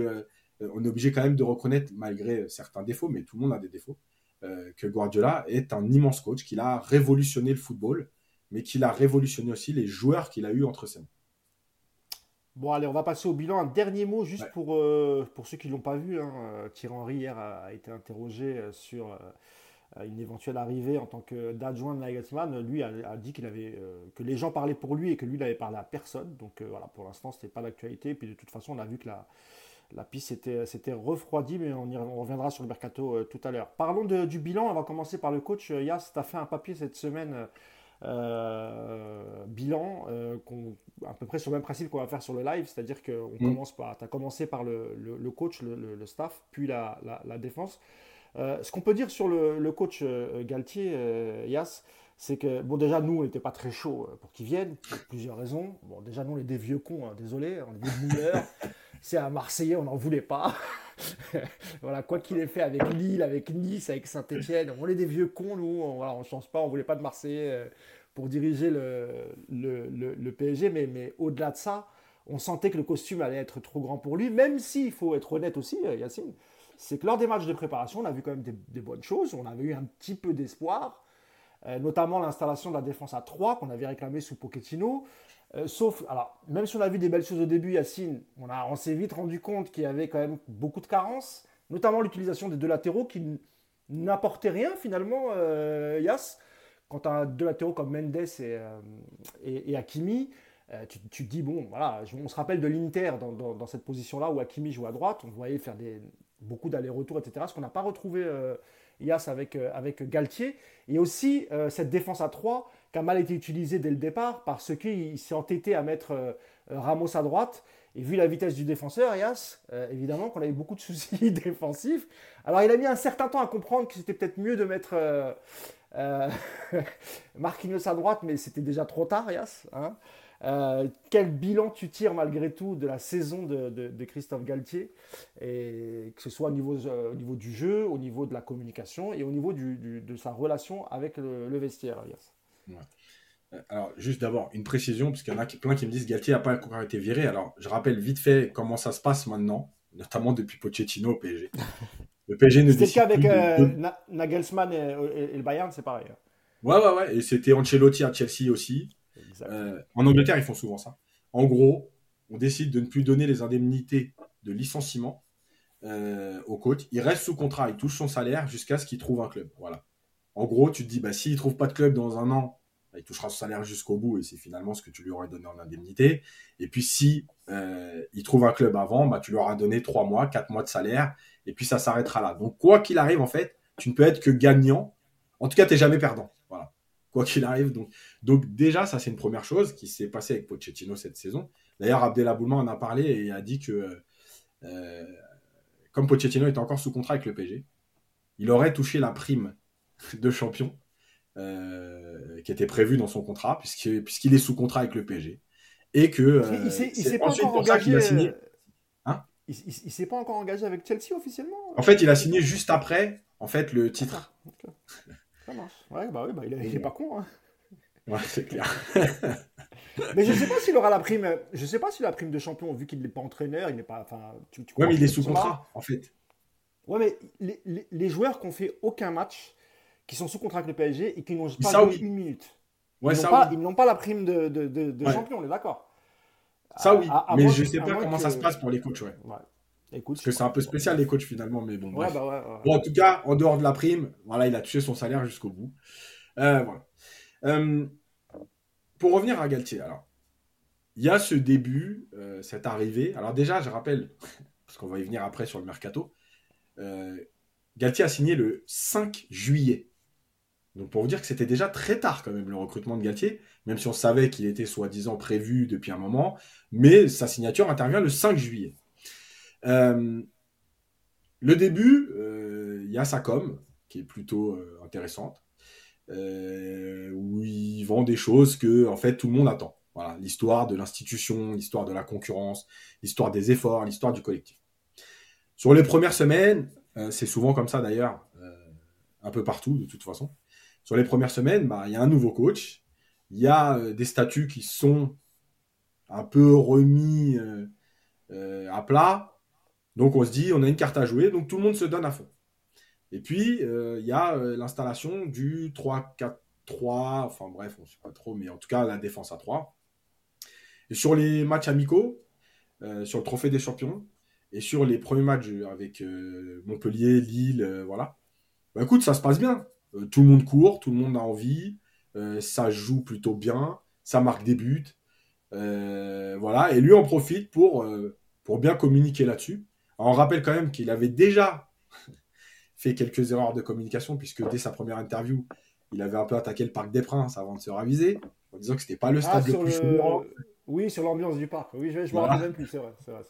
euh, on est obligé quand même de reconnaître, malgré certains défauts, mais tout le monde a des défauts, euh, que Guardiola est un immense coach, qu'il a révolutionné le football mais qu'il a révolutionné aussi les joueurs qu'il a eu entre ses mains. Bon, allez, on va passer au bilan. Un dernier mot, juste pour, euh, pour ceux qui ne l'ont pas vu. Hein. Euh, Thierry Henry, hier, a, été interrogé euh, sur une éventuelle arrivée en tant qu'adjoint de Nagelsmann. Lui a, dit qu'il avait, que les gens parlaient pour lui et que lui n'avait parlé à personne. Donc voilà, pour l'instant, ce n'était pas d'actualité. Puis de toute façon, on a vu que la, la piste s'était refroidie, mais on, y, on, reviendra sur le mercato tout à l'heure. Parlons du bilan. On va commencer par le coach. Yas, tu as fait un papier cette semaine euh, bilan, euh, à peu près sur le même principe qu'on va faire sur le live, c'est-à-dire qu'on commence par, tu as commencé par le, le, coach, le, staff, puis la, la, défense. Euh, ce qu'on peut dire sur le, coach Galtier, Yas, c'est que, bon, déjà, nous, on n'était pas très chaud pour qu'il vienne, pour plusieurs raisons. Bon, déjà, nous, on est des vieux cons, hein, désolé, on est des bouilleurs. c'est un Marseillais, on n'en voulait pas. voilà, quoi qu'il ait fait avec Lille, avec Nice, avec Saint-Etienne, on est des vieux cons, nous, on ne change pas, on ne voulait pas de Marseillais euh, pour diriger le, le, PSG, mais, mais au-delà de ça, on sentait que le costume allait être trop grand pour lui, même s'il faut être honnête aussi, euh, Yacine, c'est que lors des matchs de préparation, on a vu quand même des, bonnes choses, on avait eu un petit peu d'espoir, euh, notamment l'installation de la défense à 3 qu'on avait réclamé sous Pochettino. Euh, sauf, alors, même si on a vu des belles choses au début, Yacine, on, on s'est vite rendu compte qu'il y avait quand même beaucoup de carences, notamment l'utilisation des deux latéraux qui n'apportaient rien finalement, euh, Yass. Quand tu as deux latéraux comme Mendes et, euh, et, Hakimi, tu, te dis, bon, voilà, on se rappelle de l'Inter dans, cette position-là où Hakimi joue à droite, on voyait faire des, beaucoup d'allers-retours, etc. Ce qu'on n'a pas retrouvé Yass avec, avec Galtier. Et aussi cette défense à 3 qui a mal été utilisé dès le départ parce qu'il s'est entêté à mettre euh, Ramos à droite. Et vu la vitesse du défenseur, Yas, euh, évidemment qu'on avait beaucoup de soucis défensifs. Alors il a mis un certain temps à comprendre que c'était peut-être mieux de mettre euh, Marquinhos à droite, mais c'était déjà trop tard, Yas. Hein. Quel bilan tu tires malgré tout de la saison de, Christophe Galtier, et que ce soit au niveau, au niveau, du jeu, au niveau de la communication et au niveau de sa relation avec le, le vestiaire, euh, alors, juste d'abord, une précision, parce qu'il y en a plein qui me disent Galtier n'a pas encore été viré. Alors, je rappelle vite fait comment ça se passe maintenant, notamment depuis Pochettino au PSG. Le PSG ne C'était le cas avec euh, Nagelsmann et, le Bayern, c'est pareil. Hein. Ouais, ouais, ouais. Et c'était Ancelotti à Chelsea aussi. Euh, en Angleterre, ils font souvent ça. En gros, on décide de ne plus donner les indemnités de licenciement au coach. Il reste sous contrat, il touche son salaire jusqu'à ce qu'il trouve un club. Voilà. En gros, tu te dis, bah, s'il ne trouve pas de club dans un an, bah, il touchera son salaire jusqu'au bout et c'est finalement ce que tu lui aurais donné en indemnité. Et puis, si euh, il trouve un club avant, bah, tu lui auras donné trois mois, quatre mois de salaire et puis ça s'arrêtera là. Donc, quoi qu'il arrive, en fait, tu ne peux être que gagnant. En tout cas, tu n'es jamais perdant. Quoi qu'il arrive. Donc, donc, déjà, ça, c'est une première chose qui s'est passée avec Pochettino cette saison. D'ailleurs, Abdelaboulement en a parlé et a dit que, euh, comme Pochettino était encore sous contrat avec le PG, il aurait touché la prime de champion euh, qui était prévu dans son contrat, puisqu'il est sous contrat avec le PSG. Et que. Euh, il s'est pas encore engagé. Il signé... Hein? il, s'est pas encore engagé avec Chelsea officiellement? En fait, il a signé juste après, en fait, le titre. Ça marche. Ouais, bah oui, bah, il, est, pas con. Hein. Ouais, c'est clair. mais je sais pas s'il aura la prime. Je sais pas s'il a la prime de champion, vu qu'il n'est pas entraîneur, il n'est pas. Enfin, tu, ouais, mais il est sous contrat, en fait. Ouais, mais les, les, les joueurs qui ont fait aucun match, qui sont sous contrat avec le PSG et qui n'ont pas joué une minute. ils n'ont pas, la prime de, de, de, champion, on est d'accord. Ça oui, mais je ne sais pas comment ça se passe pour les coachs. Ouais. Écoute, Parce que c'est un peu spécial les coachs finalement, mais bon. Bah bon, en tout cas, en dehors de la prime, voilà, il a touché son salaire jusqu'au bout. Euh, voilà. Euh, pour revenir à Galtier, alors, il y a ce début, euh, cette arrivée. Alors déjà, je rappelle, parce qu'on va y venir après sur le mercato, Galtier a signé le 5 juillet. Donc pour vous dire que c'était déjà très tard quand même le recrutement de Galtier, même si on savait qu'il était soi-disant prévu depuis un moment, mais sa signature intervient le 5 juillet. Euh, le début, euh, il y a sa com, qui est plutôt euh, intéressante, où il vend des choses que en fait tout le monde attend. Voilà, l'histoire de l'institution, l'histoire de la concurrence, l'histoire des efforts, l'histoire du collectif. Sur les premières semaines, c'est souvent comme ça d'ailleurs, un peu partout de toute façon sur les premières semaines, bah, il y a un nouveau coach, il y a des statuts qui sont un peu remis à plat. Donc on se dit, on a une carte à jouer, donc tout le monde se donne à fond. Et puis, il y a l'installation du 3-4, 3. Enfin bref, on ne sait pas trop, mais en tout cas, la défense à 3. Et sur les matchs amicaux, euh, sur le trophée des champions, et sur les premiers matchs avec euh, Montpellier, Lille, euh, voilà. Bah, écoute, ça se passe bien. tout le monde court, tout le monde a envie, ça joue plutôt bien, ça marque des buts. voilà, et lui en profite pour, pour bien communiquer là-dessus. On rappelle quand même qu'il avait déjà fait quelques erreurs de communication, puisque dès sa première interview, il avait un peu attaqué le Parc des Princes avant de se raviser, en disant que c'était pas le stade ah, le plus le... Oui, sur l'ambiance du parc. Oui, je, me rappelle même plus, c'est vrai, vrai,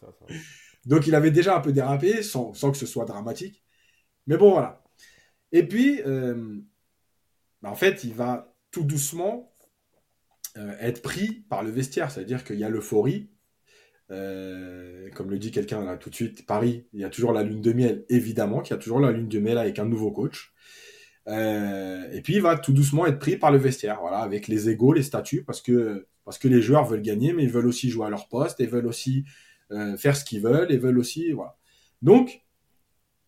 Donc il avait déjà un peu dérapé, sans, que ce soit dramatique. Mais bon, voilà. Et puis, euh, bah, en fait, il va tout doucement euh, être pris par le vestiaire. C'est-à-dire qu'il y a l'euphorie. Euh, comme le dit quelqu'un là tout de suite, Paris, il y a toujours la lune de miel, évidemment qu'il y a toujours la lune de miel avec un nouveau coach. et puis il va tout doucement être pris par le vestiaire, voilà, avec les égaux, les statuts, parce que parce que les joueurs veulent gagner, mais ils veulent aussi jouer à leur poste, et veulent aussi euh, faire ce qu'ils veulent, et veulent aussi. Voilà. Donc,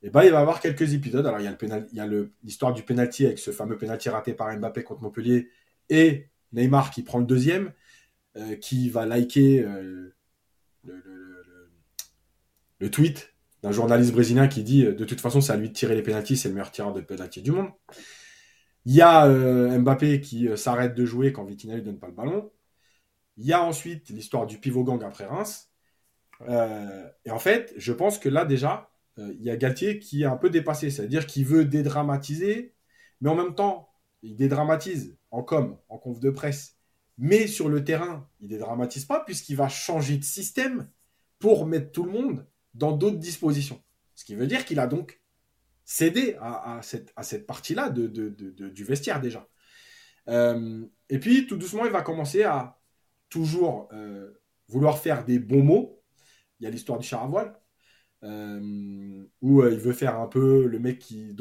eh ben, il va y avoir quelques épisodes. Alors, il y a, l'histoire du penalty avec ce fameux penalty raté par Mbappé contre Montpellier, et Neymar qui prend le deuxième, euh, qui va liker euh, le, tweet d'un journaliste brésilien qui dit de toute façon, c'est à lui de tirer les pénalties, c'est le meilleur tireur de penalty du monde. Il y a Mbappé qui s'arrête de jouer quand Vitinha ne donne pas le ballon. Il y a ensuite l'histoire du pivot gang après Reims. Euh, et en fait, je pense que là déjà, euh, il y a Galtier qui est un peu dépassé, c'est-à-dire qu'il veut dédramatiser, mais en même temps, il dédramatise en com, en conf de presse, mais sur le terrain, il dédramatise pas puisqu'il va changer de système pour mettre tout le monde dans d'autres dispositions. Ce qui veut dire qu'il a donc cédé à, cette, partie-là du vestiaire déjà. Euh, et puis, tout doucement, il va commencer à, toujours euh, vouloir faire des bons mots. Il y a l'histoire du char à voile, euh, où il veut faire un peu le mec qui est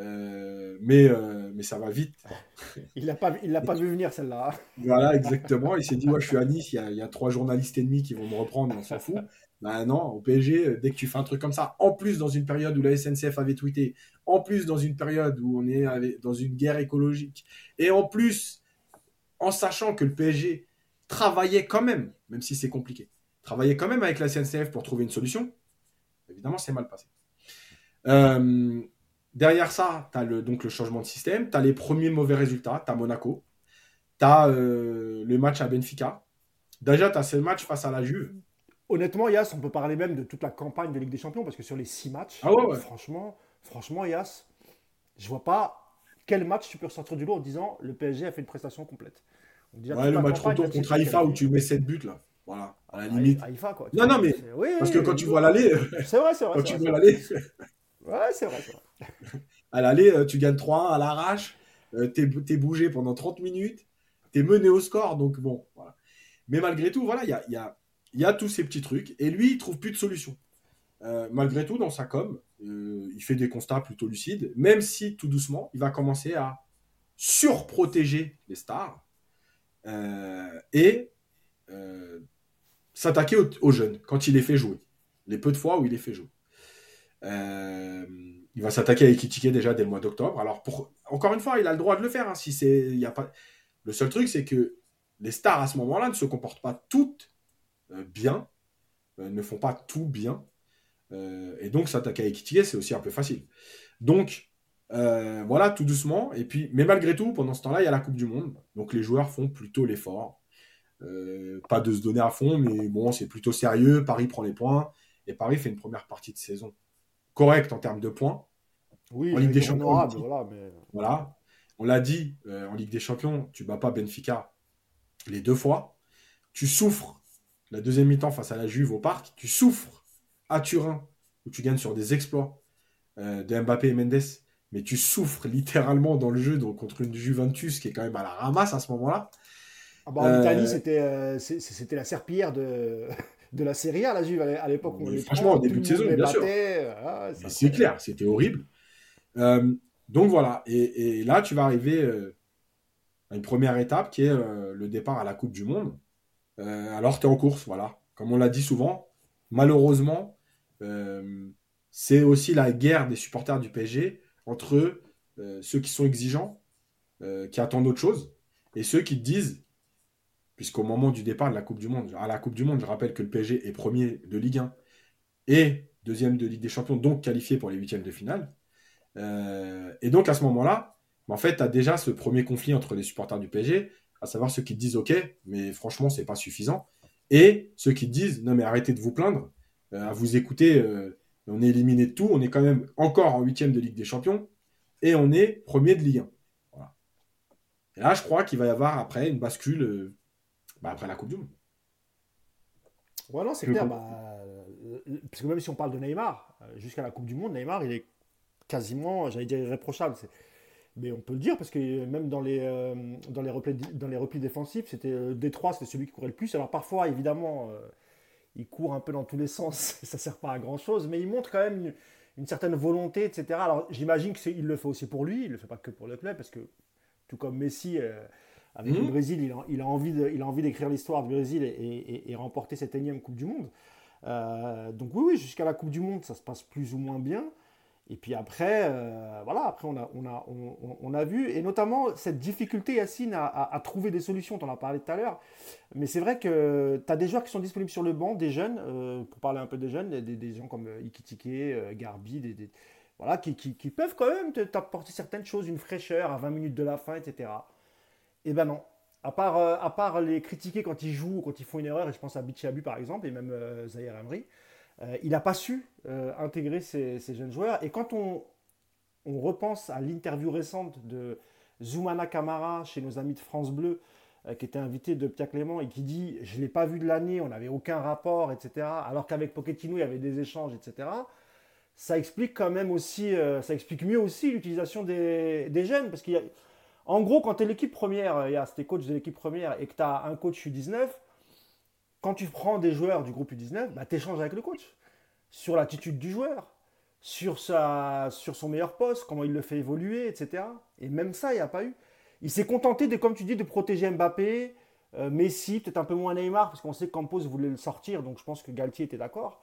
drôle, mais, mais ça va vite. il l'a pas, il l'a pas vu venir celle-là. voilà, exactement. Il s'est dit, ouais, je suis à Nice, il y, a, trois journalistes ennemis qui vont me reprendre, on s'en fout. Ben non, au PSG, dès que tu fais un truc comme ça, en plus dans une période où la SNCF avait tweeté, en plus dans une période où on est dans une guerre écologique, et en plus en sachant que le PSG travaillait quand même, même si c'est compliqué, travaillait quand même avec la CNCF pour trouver une solution, évidemment, c'est mal passé. Euh, derrière ça, tu as le, donc le changement de système, tu as les premiers mauvais résultats, tu as Monaco, tu as euh, le match à Benfica. Déjà, tu as ce match face à la Juve. Honnêtement, Yas, on peut parler même de toute la campagne de Ligue des Champions, parce que sur les six matchs, ah franchement, franchement, Yas, je vois pas quel match tu peux ressortir du lot en disant le PSG a fait une prestation complète ouais, le match retour contre Haïfa où tu mets 7 buts là. Voilà, à la limite. Haïfa, quoi. Non, non, mais. parce que quand tu vois l'aller. C'est vrai, c'est vrai. Quand tu vois l'aller. Ouais, c'est vrai, À l'aller, euh, tu gagnes 3-1 à l'arrache. Euh, t'es es bougé pendant 30 minutes. T'es mené au score. Donc bon. Mais malgré tout, voilà, il y a, y, a, tous ces petits trucs. Et lui, il trouve plus de solution. Euh, malgré tout, dans sa com, il fait des constats plutôt lucides. Même si, tout doucement, il va commencer à surprotéger les stars et s'attaquer aux, jeunes quand il les fait jouer. Les peu de fois où il les fait jouer. Euh, il va s'attaquer à Ekitike déjà dès le mois d'octobre. Alors, pour, encore une fois, il a le droit de le faire. Hein, si c'est, y a pas... Le seul truc, c'est que les stars à ce moment-là ne se comportent pas toutes bien, ne font pas tout bien. et donc, s'attaquer à Ekitike, c'est aussi un peu facile. Donc, euh, voilà, tout doucement. Et puis, mais malgré tout, pendant ce temps-là, il y a la Coupe du Monde. Donc les joueurs font plutôt l'effort. Euh, pas de se donner à fond, mais bon, c'est plutôt sérieux. Paris prend les points. Et Paris fait une première partie de saison correcte en termes de points. Oui, en Ligue des Champions. Voilà, On l'a dit, euh, en Ligue des Champions, tu bats pas Benfica les deux fois. Tu souffres la deuxième mi-temps face à la Juve au parc. Tu souffres à Turin, où tu gagnes sur des exploits de Mbappé et Mendes mais tu souffres littéralement dans le jeu donc, contre une Juventus qui est quand même à la ramasse à ce moment-là. Ah bah, en Italie, euh, c'était, c'était la serpillière de, de la Serie A, la Juve, à l'époque. franchement, au début de saison, bien sûr. Ah, c'est clair, c'était horrible. Euh, donc voilà, et, et, là, tu vas arriver euh, à une première étape qui est le départ à la Coupe du Monde. alors, tu es en course, voilà. Comme on l'a dit souvent, malheureusement, c'est aussi la guerre des supporters du PSG entre euh, ceux qui sont exigeants qui attendent autre chose, et ceux qui te disent, puisqu'au moment du départ de la Coupe du Monde, à la Coupe du Monde, je rappelle que le PSG est premier de Ligue 1 et deuxième de Ligue des Champions, donc qualifié pour les huitièmes de finale. Euh, et donc à ce moment-là, bah, en fait, tu as déjà ce premier conflit entre les supporters du PSG, à savoir ceux qui te disent OK, mais franchement, c'est pas suffisant, et ceux qui te disent non, mais arrêtez de vous plaindre, euh, à vous écouter, euh, on est éliminé de tout, on est quand même encore en huitième de Ligue des Champions, et on est premier de Ligue 1. Et là, je crois qu'il va y avoir après une bascule bah, après la Coupe du Monde. Ouais, non, c'est clair. Bah, parce que même si on parle de Neymar, jusqu'à la Coupe du Monde, Neymar, il est quasiment, j'allais dire irréprochable. Mais on peut le dire parce que même dans les, euh, dans les, replis, dans les replis défensifs, c'était euh, Détroit, c'était celui qui courait le plus. Alors parfois, évidemment, euh, il court un peu dans tous les sens, ça sert pas à grand chose, mais il montre quand même une, certaine volonté, etc. Alors j'imagine qu'il le fait aussi pour lui, il le fait pas que pour le club, parce que tout comme Messi avec le mmh. Brésil, il a, il a envie il a envie d'écrire l'histoire du Brésil et, et, remporter cette énième Coupe du Monde. donc oui, oui, jusqu'à la Coupe du Monde, ça se passe plus ou moins bien. Et puis après, euh, voilà, après on a, on, a, on, a vu, et notamment cette difficulté, Yacine, à, trouver des solutions, tu en as parlé tout à l'heure, mais c'est vrai que tu as des joueurs qui sont disponibles sur le banc, des jeunes, euh, pour parler un peu des jeunes, des, des gens comme euh, Ikitike, Garbi, des, voilà, qui, qui, qui, peuvent quand même t'apporter certaines choses, une fraîcheur à 20 minutes de la fin, etc. Eh ben non, à part, à part les critiquer quand ils jouent ou quand ils font une erreur, et je pense à Bichabu par exemple, et même Zahir Emery, euh, il n'a pas su euh, intégrer ces, jeunes joueurs. Et quand on, repense à l'interview récente de Zoumana Camara chez nos amis de France Bleu, euh, qui était invité de Pierre Clément et qui dit Je ne l'ai pas vu de l'année, on n'avait aucun rapport, etc. Alors qu'avec Pochettino, il y avait des échanges, etc. Ça explique quand même aussi, ça explique mieux aussi l'utilisation des, jeunes. Parce qu'en gros, quand tu es l'équipe première, il y a tes coach de l'équipe première et que tu as un coach U19, quand tu prends des joueurs du groupe U19, bah, tu échanges avec le coach sur l'attitude du joueur, sur, sa, sur son meilleur poste, comment il le fait évoluer, etc. Et même ça, il n'y a pas eu. Il s'est contenté de, comme tu dis, de protéger Mbappé, euh, Messi, peut-être un peu moins Neymar, parce qu'on sait que Campos voulait le sortir, donc je pense que Galtier était d'accord.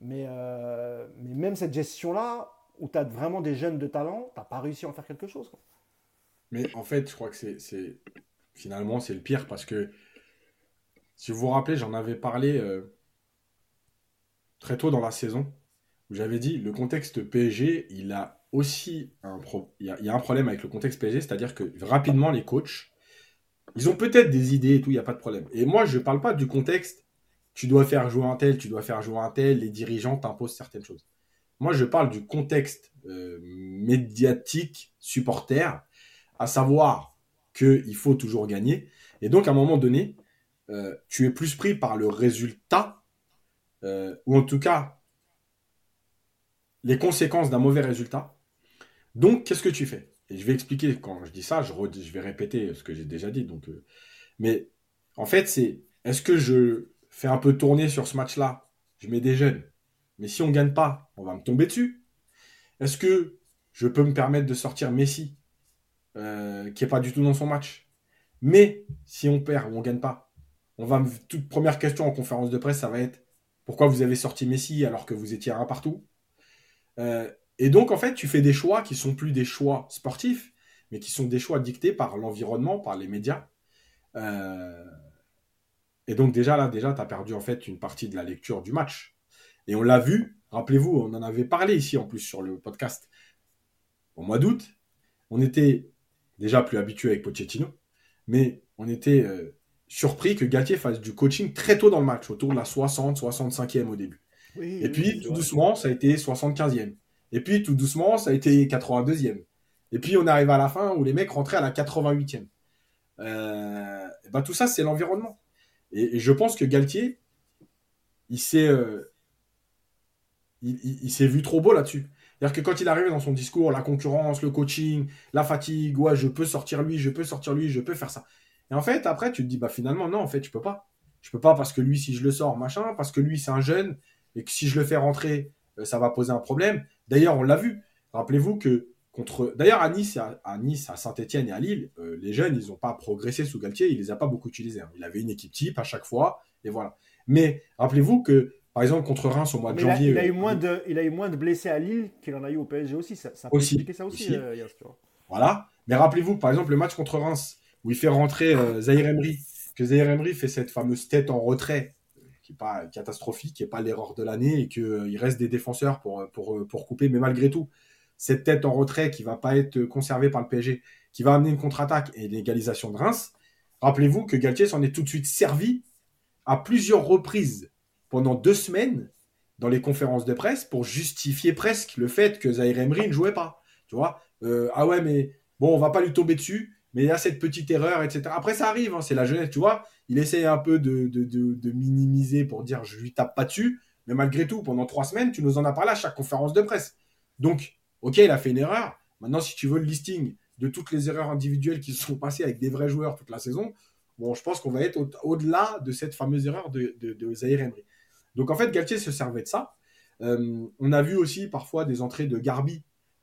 Mais, euh, mais même cette gestion-là, où tu as vraiment des jeunes de talent, tu n'as pas réussi à en faire quelque chose. Mais en fait, je crois que c'est finalement c'est le pire parce que si vous vous rappelez, j'en avais parlé euh, très tôt dans la saison, où j'avais dit le contexte PSG, il a aussi un, il, y a, un problème avec le contexte PSG, c'est-à-dire que rapidement, les coachs, ils ont peut-être des idées et tout, il n'y a pas de problème. Et moi, je ne parle pas du contexte, tu dois faire jouer un tel, tu dois faire jouer un tel, les dirigeants t'imposent certaines choses. Moi, je parle du contexte euh, médiatique, supporter, à savoir qu'il faut toujours gagner. Et donc, à un moment donné, euh, tu es plus pris par le résultat, euh, ou en tout cas les conséquences d'un mauvais résultat. Donc, qu'est-ce que tu fais? Et je vais expliquer, quand je dis ça, je, vais répéter ce que j'ai déjà dit. Donc, euh, mais en fait, c'est est-ce que je fais un peu tourner sur ce match-là? Je mets des jeunes. Mais si on ne gagne pas, on va me tomber dessus. Est-ce que je peux me permettre de sortir Messi, qui n'est pas du tout dans son match Mais si on perd ou on ne gagne pas, on va toute première question en conférence de presse, ça va être pourquoi vous avez sorti Messi alors que vous étiez un partout? Euh, Et donc en fait, tu fais des choix qui sont plus des choix sportifs, mais qui sont des choix dictés par l'environnement, par les médias. Euh, et donc déjà là, déjà, tu as perdu en fait une partie de la lecture du match. Et on l'a vu, rappelez-vous, on en avait parlé ici en plus sur le podcast. Au mois d'août, on était déjà plus habitué avec Pochettino, mais on était euh, surpris que Galtier fasse du coaching très tôt dans le match, autour de la 60, 65e au début. et puis, tout doucement, ça a été 75e. Et puis, tout doucement, ça a été 82e. Et puis, on arrive à la fin où les mecs rentraient à la 88e. Euh, bah, tout ça, c'est l'environnement. Et, je pense que Galtier, il s'est, euh, il, s'est vu trop beau là-dessus. C'est-à-dire que quand il arrivait dans son discours, la concurrence, le coaching, la fatigue, ouais, je peux sortir lui, je peux sortir lui, je peux faire ça. Et en fait, après, tu te dis, bah finalement, non, en fait, je peux pas. Je peux pas parce que lui, si je le sors, machin, parce que lui, c'est un jeune, et que si je le fais rentrer, euh, ça va poser un problème. D'ailleurs, on l'a vu. Rappelez-vous que contre. D'ailleurs, à Nice, à, Nice, à Saint-Etienne et à Lille, euh, les jeunes, ils n'ont pas progressé sous Galtier, il les a pas beaucoup utilisés. Hein. Il avait une équipe type à chaque fois, et voilà. Mais rappelez-vous que, par exemple, contre Reims au mois de janvier. Il a, eu euh, moins de, il a eu moins de blessés à Lille qu'il en a eu au PSG aussi. Ça, ça peut aussi, ça aussi, Voilà. Mais rappelez-vous, par exemple, le match contre Reims, où il fait rentrer euh, Zahir Emery, que Zahir Emery fait cette fameuse tête en retrait, qui n'est pas catastrophique, qui n'est pas l'erreur de l'année, et qu'il euh, reste des défenseurs pour, pour, pour couper. Mais malgré tout, cette tête en retrait qui va pas être conservée par le PSG, qui va amener une contre-attaque et l'égalisation de Reims, rappelez-vous que Galtier s'en est tout de suite servi à plusieurs reprises pendant deux semaines dans les conférences de presse pour justifier presque le fait que Zahir Emery ne jouait pas. Tu vois euh, Ah ouais, mais bon, on va pas lui tomber dessus, mais il y a cette petite erreur, etc. Après, ça arrive, hein, c'est la jeunesse, tu vois. Il essaie un peu de, minimiser pour dire je lui tape pas dessus, mais malgré tout, pendant trois semaines, tu nous en as parlé à chaque conférence de presse. Donc, ok, il a fait une erreur. Maintenant, si tu veux le listing de toutes les erreurs individuelles qui se sont passées avec des vrais joueurs toute la saison, bon, je pense qu'on va être au-delà de cette fameuse erreur de, de, Zahir Emery. Donc, en fait, Galtier se servait de ça. Euh, on a vu aussi parfois des entrées de Garbi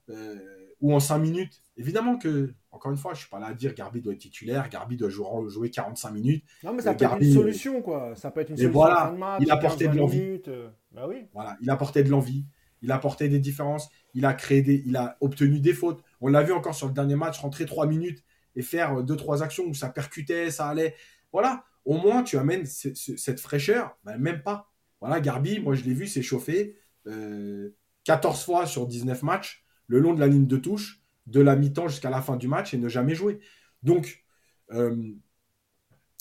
euh, ou en 5 minutes. Évidemment que, encore une fois, je ne suis pas là à dire Garbi doit être titulaire, Garbi doit jouer, jouer 45 minutes. Non, mais ça peut être une solution, quoi. Ça peut être une solution. Voilà, il apportait de l'envie. Euh, bah oui. Voilà, il apportait de l'envie. Il apportait des différences. Il a créé des, il a obtenu des fautes. On l'a vu encore sur le dernier match, rentrer 3 minutes et faire 2-3 actions où ça percutait, ça allait. Voilà, au moins tu amènes cette fraîcheur, ben, même pas. Voilà, Garbi, moi je l'ai vu s'échauffer euh, 14 fois sur 19 matchs le long de la ligne de touche, de la mi-temps jusqu'à la fin du match et ne jamais jouer. Donc, euh,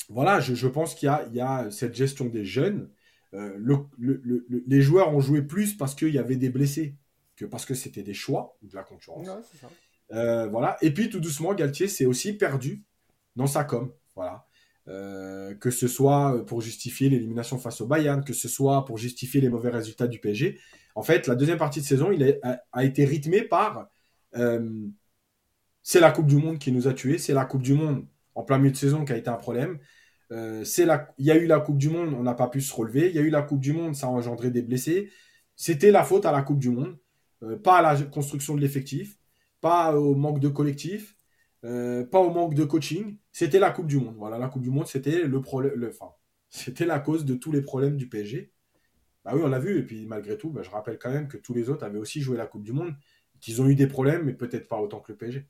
voilà, je, pense qu'il y, a cette gestion des jeunes. Euh, les joueurs ont joué plus parce qu'il y avait des blessés que parce que c'était des choix ou de la concurrence. Euh, voilà. Et puis tout doucement, Galtier s'est aussi perdu dans sa com. Voilà. Que ce soit pour justifier l'élimination face au Bayern, que ce soit pour justifier les mauvais résultats du PSG. En fait, la deuxième partie de saison, il a, été rythmé par euh, c'est la Coupe du Monde qui nous a tués, c'est la Coupe du Monde en plein milieu de saison qui a été un problème. Euh, il y a eu la Coupe du Monde, on n'a pas pu se relever. Il y a eu la Coupe du Monde, ça a engendré des blessés. C'était la faute à la Coupe du Monde, euh, pas à la construction de l'effectif, pas au manque de collectif, pas au manque de coaching. C'était la Coupe du Monde. Voilà, la Coupe du Monde, c'était le problème, enfin, c'était la cause de tous les problèmes du PSG. Bah oui, on l'a vu. Et puis malgré tout, bah, je rappelle quand même que tous les autres avaient aussi joué la Coupe du Monde, qu'ils ont eu des problèmes, mais peut-être pas autant que le PSG.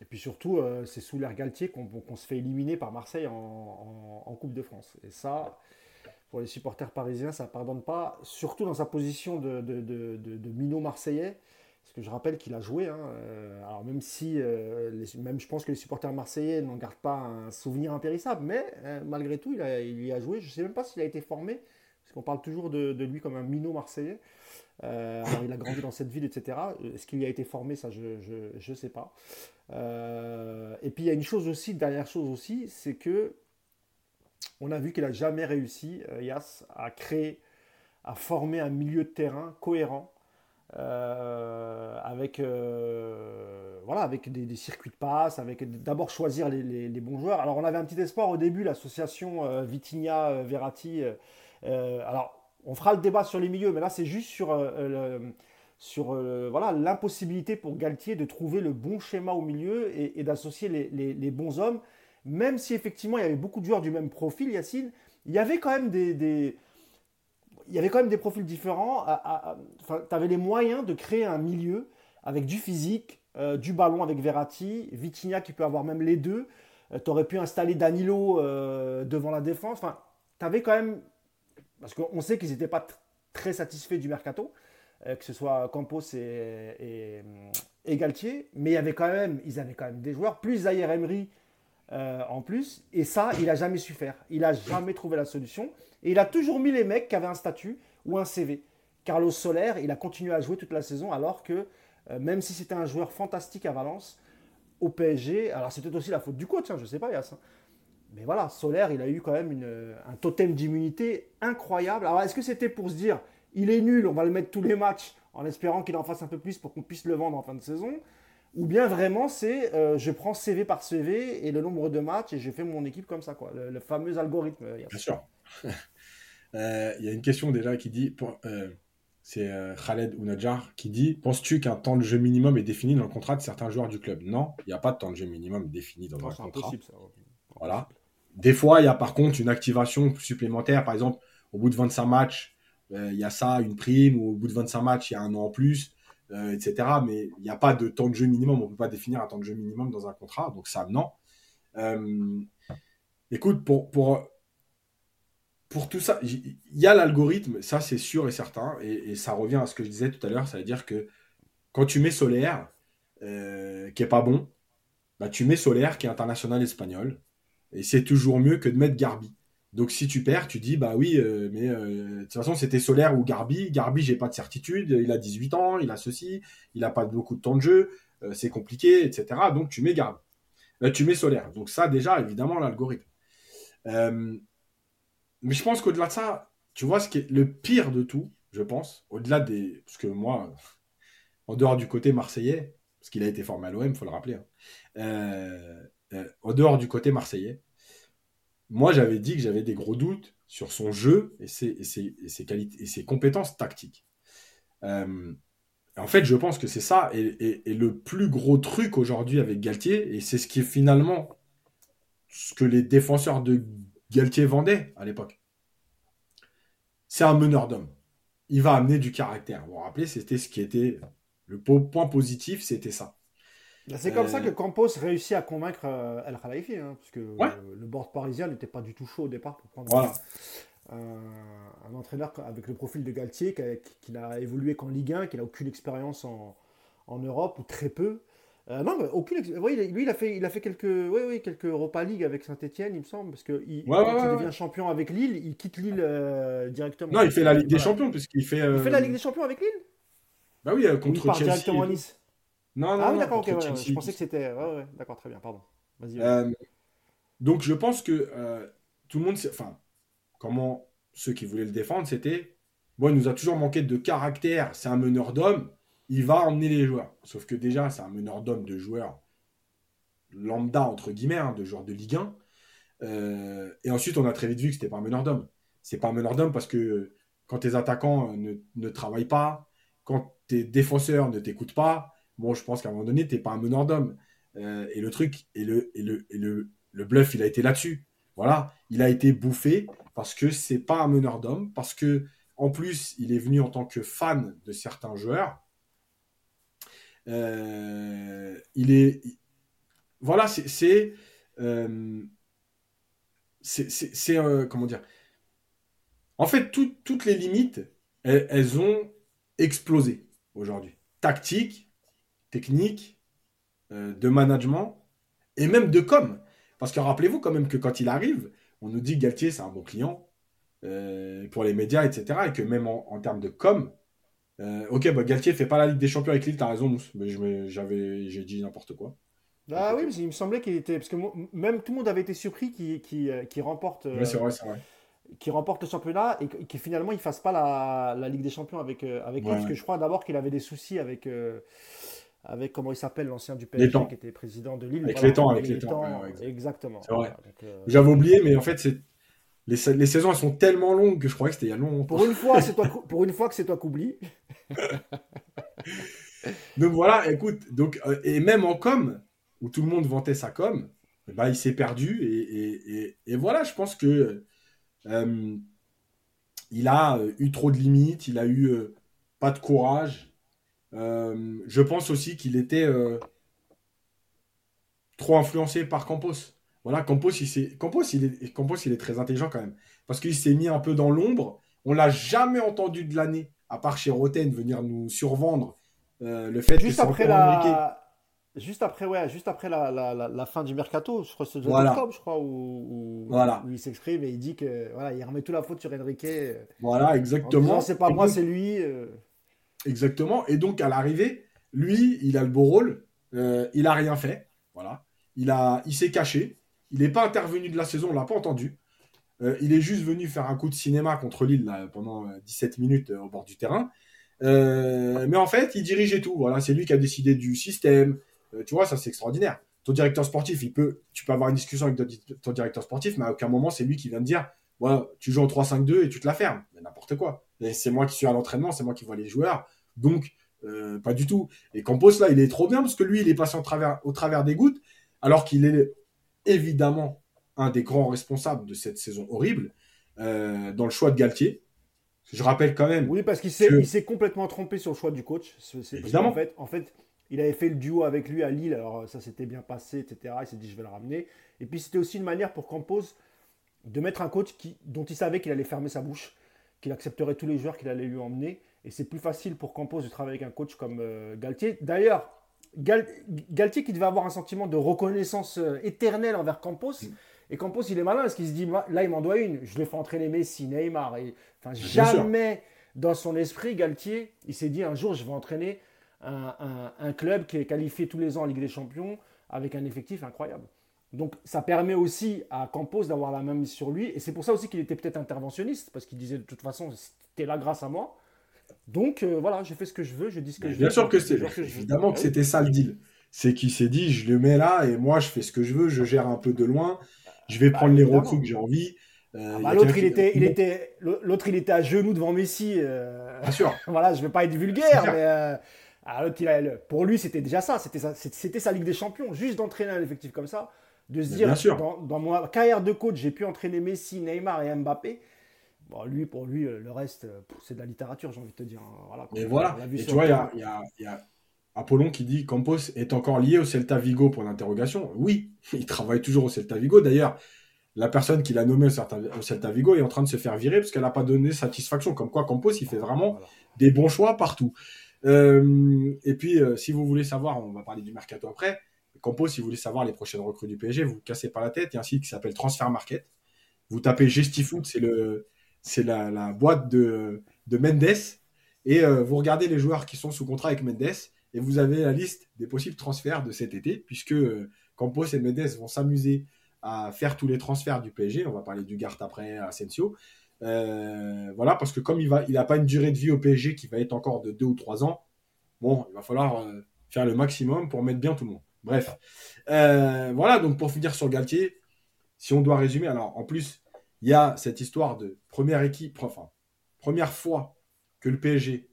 Et puis surtout, euh, c'est sous l'air Galtier qu'on se fait éliminer par Marseille en, Coupe de France. Et ça, pour les supporters parisiens, ça ne pardonne pas, surtout dans sa position de, de, minot marseillais. Parce que je rappelle qu'il a joué. Hein, euh, alors même si, euh, même je pense que les supporters marseillais n'en gardent pas un souvenir impérissable, mais malgré tout, il, y a joué. Je ne sais même pas s'il a été formé parce qu'on parle toujours de, lui comme un minot marseillais. Euh, alors il a grandi dans cette ville, etc. Est-ce qu'il y a été formé? Ça, je ne sais pas. Euh, et puis il y a une chose aussi, dernière chose aussi, c'est que on a vu qu'il n'a jamais réussi, euh, Yas, à créer, à former un milieu de terrain cohérent. Avec voilà avec des, circuits de passe avec d'abord choisir les, bons joueurs alors on avait un petit espoir au début l'association euh, alors, on fera le débat sur les milieux, mais là, c'est juste sur, euh, sur euh, voilà l'impossibilité pour Galtier de trouver le bon schéma au milieu et, d'associer les, bons hommes. Même si effectivement il y avait beaucoup de joueurs du même profil, Yacine, il y avait quand même des, il y avait quand même des profils différents. Tu avais les moyens de créer un milieu avec du physique, du ballon avec Verratti, Vitinha qui peut avoir même les deux. tu aurais pu installer Danilo devant la défense. Enfin, tu avais quand même parce qu'on sait qu'ils n'étaient pas très satisfaits du mercato, euh, que ce soit Campos et, Galtier, mais il y avait quand même, ils avaient quand même des joueurs, plus Zaire Emery euh, en plus, et ça, il n'a jamais su faire. Il n'a jamais trouvé la solution, et il a toujours mis les mecs qui avaient un statut ou un CV. Carlos Soler, il a continué à jouer toute la saison, alors que euh, même si c'était un joueur fantastique à Valence, au PSG, alors peut-être aussi la faute du coach, hein, je ne sais pas, Yass, hein, mais voilà, Solaire, il a eu quand même un totem d'immunité incroyable. Alors, est-ce que c'était pour se dire, il est nul, on va le mettre tous les matchs en espérant qu'il en fasse un peu plus pour qu'on puisse le vendre en fin de saison? Ou bien vraiment, c'est euh, je prends CV par CV et le nombre de matchs et je fais mon équipe comme ça, quoi. Le, fameux algorithme. Euh, Bien sûr. Euh, il y a une question déjà qui dit, c'est Khaled Ounadjar qui dit Penses-tu qu'un temps de jeu minimum est défini dans le contrat de certains joueurs du club? Non, il n'y a pas de temps de jeu minimum défini dans un contrat. Impossible, ça. Voilà. Des fois, il y a par contre une activation supplémentaire. Par exemple, au bout de 25 matchs, euh, il y a ça, une prime, ou au bout de 25 matchs, il y a un an en plus. etc. Mais il n'y a pas de temps de jeu minimum. On ne peut pas définir un temps de jeu minimum dans un contrat. Donc ça, non. écoute, pour, pour, pour tout ça, il y a l'algorithme, ça c'est sûr et certain. Et, ça revient à ce que je disais tout à l'heure. Ça veut dire que quand tu mets Solaire, qui est pas bon, bah, tu mets Solaire qui est international espagnol. Et c'est toujours mieux que de mettre Garbi. Donc si tu perds, tu dis bah oui, euh, mais euh, de toute façon c'était Solaire ou Garbi. Garbi, j'ai pas de certitude. Il a 18 ans, il a ceci, il a pas beaucoup de temps de jeu, euh, c'est compliqué, etc. Donc tu mets Garbi. tu mets Solaire. Donc ça déjà, évidemment, l'algorithme. Mais je pense qu'au-delà de ça, tu vois ce qui est le pire de tout, je pense, au-delà des, parce que moi, en dehors du côté marseillais, parce qu'il a été formé à l'OM, faut le rappeler. Hein, en dehors du côté marseillais, moi, j'avais dit que j'avais des gros doutes sur son jeu et ses, qualités, et ses compétences tactiques. Euh, en fait, je pense que c'est ça et, le plus gros truc aujourd'hui avec Galtier, et c'est ce qui est finalement ce que les défenseurs de Galtier vendaient à l'époque. C'est un meneur d'homme. Il va amener du caractère. Vous vous rappelez, c'était ce qui était le point positif, c'était ça. Bah, c'est comme ça que euh, Campos réussit à convaincre euh, El Khalifi, hein, parce que euh, le board parisien n'était pas du tout chaud au départ pour prendre un, entraîneur avec le profil de Galtier, qui, n'a évolué qu'en Ligue 1, qui n'a aucune expérience en, Europe, ou très peu. Non, mais aucune. Oui, lui, il a fait, il a fait quelques, oui, oui, quelques Europa League avec Saint-Etienne, il me semble, parce que il, quand il devient champion avec Lille, il quitte Lille directement. Non, il fait la Ligue des Champions, puisqu'il fait. Il fait la Ligue des Champions avec Lille? Bah oui, contre il part directement à Nice. Non, non, ah oui, d'accord, ok, je pensais que c'était. Ouais, ouais, d'accord, très bien, pardon. Vas-y. Euh, donc, je pense que euh, tout le monde. Enfin, comment ceux qui voulaient le défendre, c'était. Bon, il nous a toujours manqué de caractère, c'est un meneur d'hommes, il va emmener les joueurs. Sauf que déjà, c'est un meneur d'hommes de joueurs lambda, entre guillemets, hein, de joueurs de Ligue 1. Euh, et ensuite, on a très vite vu que c'était pas un meneur d'hommes. C'est pas un meneur d'hommes parce que quand tes attaquants ne, ne travaillent pas, quand tes défenseurs ne t'écoutent pas, bon, je pense qu'à un moment donné, t'es pas un meneur d'homme. Euh, et le truc, et le, et le, et le, le bluff, il a été là-dessus. Voilà, il a été bouffé parce que c'est pas un meneur d'homme, parce que en plus, il est venu en tant que fan de certains joueurs. Euh, il est, voilà, c'est, c'est, euh, c'est, comment dire? En fait, toutes les limites, elles, ont explosé aujourd'hui. Tactique, technique, euh, de management et même de com. Parce que rappelez-vous quand même que quand il arrive, on nous dit que Galtier, c'est un bon client euh, pour les médias, etc. Et que même en, termes de com, euh, ok, bah, Galtier fait pas la Ligue des Champions avec Lille, t'as raison, Mousse, mais j'avais, j'ai dit n'importe quoi. Ah oui, il me semblait qu'il était. Parce que même tout le monde avait été surpris qu'il qui, remporte. c'est vrai, c'est vrai qui remporte le championnat et qui finalement il fasse pas la, la Ligue des Champions avec avec parce que je crois d'abord qu'il avait des soucis avec avec comment il s'appelle l'ancien du PSG qui était président de Lille. Avec les temps, avec les temps. exactement. Euh, J'avais oublié, mais en fait, c'est les, les, saisons elles sont tellement longues que je croyais que c'était il y a longtemps. Pour une fois, c'est toi, pour une fois que c'est toi qu'oublie. donc voilà, écoute, donc euh, et même en com où tout le monde vantait sa com, bah, il s'est perdu et, et, et, voilà, je pense que euh, il a eu trop de limites, il a eu pas de courage. Euh, je pense aussi qu'il était euh, trop influencé par Campos. Voilà, Campos il, Campos, il est... Campos, il est très intelligent quand même. Parce qu'il s'est mis un peu dans l'ombre. On l'a jamais entendu de l'année, à part chez Roten, venir nous survendre euh, le fait juste après la... Juste après, ouais, juste après la, la, la, fin du mercato, je crois que c'est voilà. octobre, je crois, où, voilà. il s'exprime et il dit que voilà, il remet toute la faute sur Enrique. Voilà, exactement. C'est pas moi, c'est lui. Exactement. Et donc, à l'arrivée, lui, il a le beau rôle. Euh, il a rien fait. Voilà. Il, a, il s'est caché. Il n'est pas intervenu de la saison. On l'a pas entendu. Euh, il est juste venu faire un coup de cinéma contre Lille pendant 17 euh, minutes au bord du terrain. mais en fait, il dirigeait tout. Voilà, c'est lui qui a décidé du système. tu vois, ça c'est extraordinaire. Ton directeur sportif, il peut, tu peux avoir une discussion avec ton directeur sportif, mais à aucun moment c'est lui qui vient te dire, voilà, tu joues en 3-5-2 et tu te la fermes. n'importe quoi. C'est moi qui suis à l'entraînement, c'est moi qui vois les joueurs. Donc, euh, pas du tout. Et Campos, là, il est trop bien parce que lui, il est passé au travers des gouttes, alors qu'il est évidemment un des grands responsables de cette saison horrible euh, dans le choix de Galtier. Je rappelle quand même. Oui, parce qu'il s'est complètement trompé sur le choix du coach. Évidemment. En fait, en fait, il avait fait le duo avec lui à Lille, alors ça s'était bien passé, etc. Il s'est dit je vais le ramener. Et puis c'était aussi une manière pour Campos de mettre un coach qui, dont il savait qu'il allait fermer sa bouche, qu'il accepterait tous les joueurs qu'il allait lui emmener. Et c'est plus facile pour Campos de travailler avec un coach comme euh, Galtier. D'ailleurs, Galtier qui devait avoir un sentiment de reconnaissance euh, éternelle envers Campos. Mm. Et Campos, il est malin parce qu'il se dit, là, il m'en doit une. Je le fais entraîner Messi, Neymar. Et, enfin, jamais dans son esprit, Galtier, il s'est dit un jour, je vais entraîner un, club qui est qualifié tous les ans en Ligue des Champions avec un effectif incroyable. Donc ça permet aussi à Campos d'avoir la main mise sur lui. Et c'est pour ça aussi qu'il était peut-être interventionniste, parce qu'il disait de toute façon, c'était là grâce à moi. Donc euh, voilà, j'ai fait ce que je veux, je dis ce que je veux. Bien sûr que c'est. Évidemment que c'était ça le deal. C'est qu'il s'est dit, je le mets là et moi je fais ce que je veux, je gère un peu de loin, je vais bah, prendre les recrues que j'ai envie. Euh, ah bah, l'autre, il était, il était, l'autre, il était à genoux devant Messi. Euh, Bien sûr. voilà, je vais pas être vulgaire, mais ah, pour lui, c'était déjà ça. C'était sa, c'était sa Ligue des Champions. Juste d'entraîner un effectif comme ça, de se dire, Dans, dans ma carrière de coach, j'ai pu entraîner Messi, Neymar et Mbappé. Bon, lui, pour lui, le reste, c'est de la littérature, j'ai envie de te dire. Hein. Voilà, Mais voilà. Et tu vois, il y a, y a, Apollon qui dit Campos est encore lié au Celta Vigo pour l'interrogation. Oui, il travaille toujours au Celta Vigo. D'ailleurs, la personne qui l'a nommé au Celta Vigo est en train de se faire virer parce qu'elle n'a pas donné satisfaction. Comme quoi, Campos, il fait vraiment des bons choix partout. Euh, et puis, euh, si vous voulez savoir, on va parler du mercato après. Campos, si vous voulez savoir les prochaines recrues du PSG, vous ne cassez pas la tête. Il y a un site qui s'appelle Transfer Market. Vous tapez Gestifoot, c'est le, c'est la, boîte de, de Mendes. Et euh, vous regardez les joueurs qui sont sous contrat avec Mendes. Et vous avez la liste des possibles transferts de cet été, puisque Campos et Mendes vont s'amuser à faire tous les transferts du PSG. On va parler du Gart après, Asensio. Euh, voilà, parce que comme il n'a il pas une durée de vie au PSG qui va être encore de 2 ou 3 ans, bon, il va falloir euh, faire le maximum pour mettre bien tout le monde. Bref. Euh, voilà, donc pour finir sur Galtier, si on doit résumer, alors en plus, il y a cette histoire de première équipe, enfin, première fois que le PSG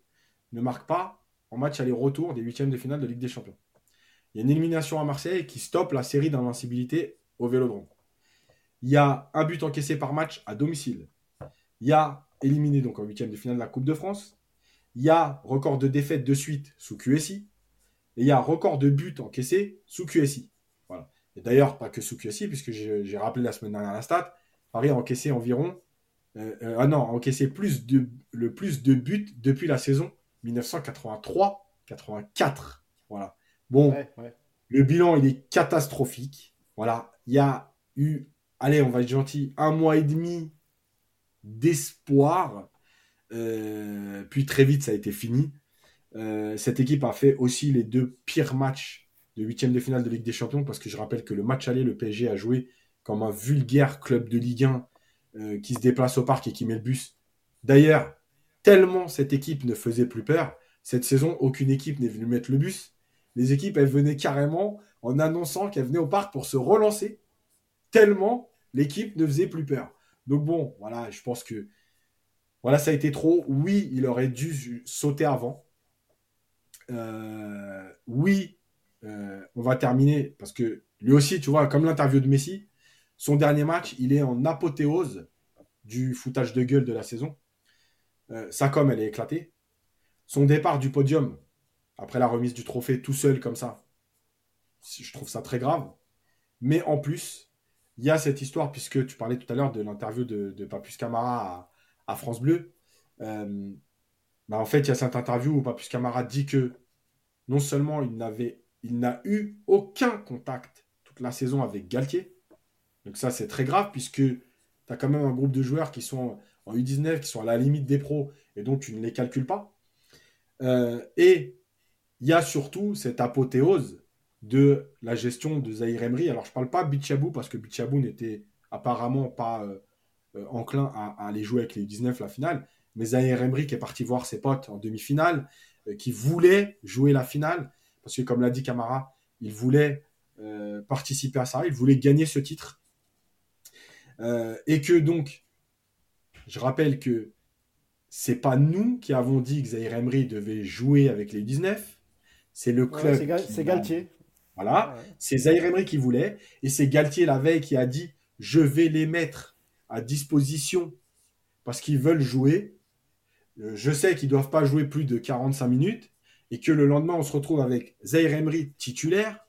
ne marque pas en match aller-retour des huitièmes de finale de Ligue des Champions. Il y a une élimination à Marseille qui stoppe la série d'invincibilité au Vélodrome. Il y a un but encaissé par match à domicile. Il y a éliminé donc en huitième de finale de la Coupe de France. Il y a record de défaites de suite sous QSI. Et il y a record de buts encaissés sous QSI. Voilà. Et d'ailleurs, pas que sous QSI, puisque j'ai rappelé la semaine dernière la stat, Paris a encaissé environ. Euh, euh, ah non, a encaissé le plus de buts depuis la saison 1983-84. Voilà. Bon, le bilan, il est catastrophique. Voilà. Il y a eu, allez, on va être gentil, un mois et demi d'espoir. Euh, puis très vite, ça a été fini. Euh, cette équipe a fait aussi les deux pires matchs de huitième de finale de Ligue des Champions, parce que je rappelle que le match aller, le PSG a joué comme un vulgaire club de Ligue 1 euh, qui se déplace au parc et qui met le bus. D'ailleurs, tellement cette équipe ne faisait plus peur, cette saison, aucune équipe n'est venue mettre le bus. Les équipes, elles venaient carrément en annonçant qu'elles venaient au parc pour se relancer, tellement l'équipe ne faisait plus peur. Donc bon, voilà, je pense que voilà, ça a été trop. Oui, il aurait dû sauter avant. Euh, oui, euh, on va terminer parce que lui aussi, tu vois, comme l'interview de Messi, son dernier match, il est en apothéose du foutage de gueule de la saison. Euh, sa com, elle est éclatée. Son départ du podium, après la remise du trophée tout seul comme ça, je trouve ça très grave. Mais en plus, il y a cette histoire, puisque tu parlais tout à l'heure de l'interview de, Papus Camara à, France Bleu. Euh, bah, en fait, il y a cette interview où Papus Camara dit que non seulement il il n'a eu aucun contact toute la saison avec Galtier. Donc ça, c'est très grave, puisque tu as quand même un groupe de joueurs qui sont en U19, qui sont à la limite des pros, et donc tu ne les calcules pas. Euh, et il y a surtout cette apothéose de la gestion de Zahir Emery. Alors, je ne parle pas Bichabou parce que Bichabou n'était apparemment pas euh, euh, enclin à, aller jouer avec les 19 la finale. Mais Zahir Emery qui est parti voir ses potes en demi-finale, qui voulait jouer la finale, parce que comme l'a dit Camara, il voulait participer à ça, il voulait gagner ce titre. et que donc, je rappelle que c'est pas nous qui avons dit que Zahir Emery devait jouer avec les 19, c'est le club. c'est Galtier. Voilà, c'est Zaire Emery qui voulait, et c'est Galtier la veille qui a dit je vais les mettre à disposition parce qu'ils veulent jouer. je sais qu'ils ne doivent pas jouer plus de 45 minutes et que le lendemain, on se retrouve avec Zaire Emery titulaire,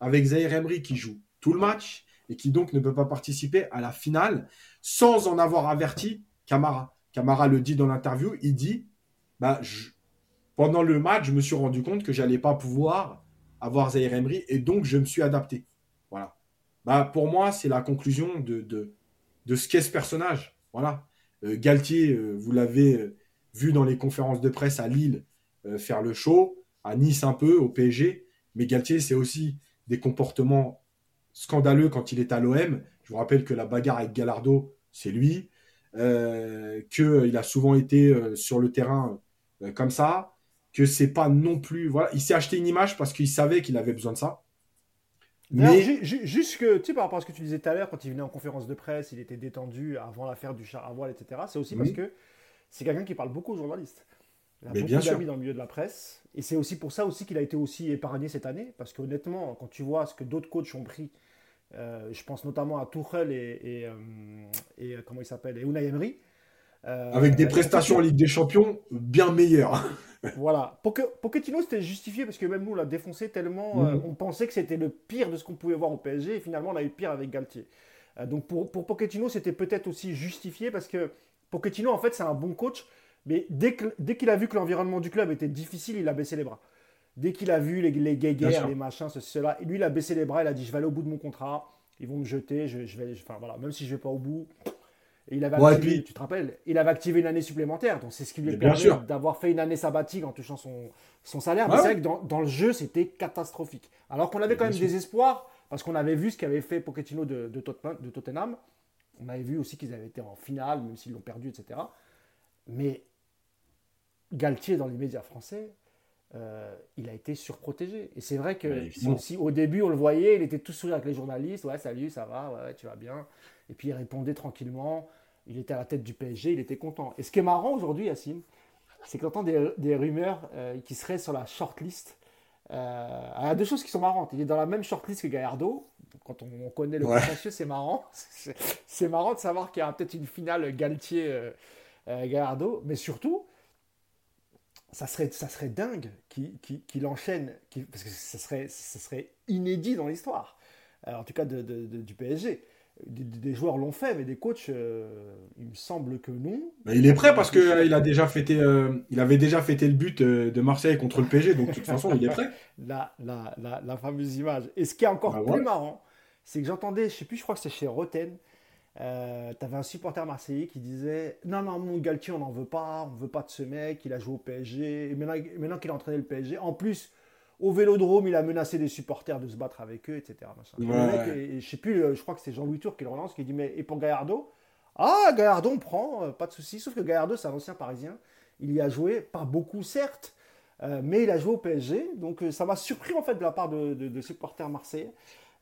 avec Zaire Emery qui joue tout le match et qui donc ne peut pas participer à la finale sans en avoir averti Camara. Camara le dit dans l'interview, il dit bah, pendant le match, je me suis rendu compte que j'allais pas pouvoir avoir Zaire Emery et donc je me suis adapté. Voilà. Bah, pour moi, c'est la conclusion de, ce qu'est ce personnage. Voilà. Euh, Galtier, euh, vous l'avez euh, vu dans les conférences de presse à Lille faire le show, à Nice un peu, au PSG. Mais Galtier, c'est aussi des comportements scandaleux quand il est à l'OM. Je vous rappelle que la bagarre avec Gallardo, c'est lui. qu'il a souvent été sur le terrain comme ça. Que c'est pas non plus. Voilà, il s'est acheté une image parce qu'il savait qu'il avait besoin de ça. Mais... Juste que, tu sais, par rapport à ce que tu disais tout à l'heure, quand il venait en conférence de presse, il était détendu avant l'affaire du char à voile, etc. C'est aussi parce que c'est quelqu'un qui parle beaucoup aux journalistes. Il a beaucoup d'amis dans le milieu de la presse. Et c'est aussi pour ça aussi qu'il a été aussi épargné cette année. Parce qu'honnêtement, quand tu vois ce que d'autres coachs ont pris, euh, je pense notamment à Tuchel et, et, euh, et euh, comment il s'appelle, et Unai Emery, euh, Avec des prestations en Ligue des Champions bien meilleures. voilà. Pochettino, c'était justifié parce que même nous, on l'a défoncé tellement. Mm. on pensait que c'était le pire de ce qu'on pouvait voir au PSG et finalement, on a eu pire avec Galtier. Donc pour, pour Pochettino, c'était peut-être aussi justifié parce que Pochettino, en fait, c'est un bon coach. Mais dès qu'il dès qu'il a vu que l'environnement du club était difficile, il a baissé les bras. Dès qu'il a vu les, les guéguerres, les machins, ceci, cela, lui, il a baissé les bras, il a dit Je vais aller au bout de mon contrat, ils vont me jeter, je, je vais, enfin voilà, même si je vais pas au bout, il avait activé, tu te rappelles, il avait activé une année supplémentaire, donc c'est ce qui lui a permis d'avoir fait une année sabbatique en touchant son, son salaire. Mais c'est vrai que dans, dans, le jeu, c'était catastrophique. Alors qu'on avait quand même des espoirs, parce qu'on avait vu ce qu'avait fait Pochettino de, de, Tottenham. On avait vu aussi qu'ils avaient été en finale, même s'ils l'ont perdu, etc. Mais Galtier, dans les médias français, euh, il a été surprotégé. Et c'est vrai que si, au début on le voyait, il était tout sourire avec les journalistes, ouais salut, ça va, ouais, tu vas bien. Et puis il répondait tranquillement il était à la tête du PSG, il était content. Et ce qui est marrant aujourd'hui, Yacine, c'est qu'on entend des, des rumeurs euh, qui seraient sur la shortlist. Euh, il y a deux choses qui sont marrantes. Il est dans la même shortlist que Gallardo. Quand on, connaît le contentieux, c'est marrant. C'est marrant de savoir qu'il y a peut-être une finale Galtier-Gallardo. mais surtout, ça serait, ça serait dingue qu'il enchaîne, parce que ça serait, ça serait inédit dans l'histoire, euh, en tout cas du PSG des, joueurs l'ont fait, mais des coachs, euh, il me semble que non. Mais il est prêt parce qu'il euh, a déjà fêté, euh, il avait déjà fêté le but de Marseille contre le PSG, donc de toute façon, il est prêt. La, la, la, fameuse image. Et ce qui est encore bah, plus marrant, c'est que j'entendais, je sais plus, je crois que c'est chez Roten, tu avais un supporter marseillais qui disait Non, non, mon Galtier, on n'en veut pas, on veut pas de ce mec, il a joué au PSG, et maintenant, maintenant qu'il a entraîné le PSG, en plus, au Vélodrome, il a menacé des supporters de se battre avec eux, etc. je sais plus, euh, je crois que c'est Jean-Louis Tour qui le relance, qui dit Mais et pour Gallardo? Ah, Gallardo, on prend, euh, pas de souci. Sauf que Gallardo, c'est un ancien parisien. Il y a joué, pas beaucoup certes, euh, mais il a joué au PSG. Donc ça m'a surpris en fait de la part de, supporters marseillais.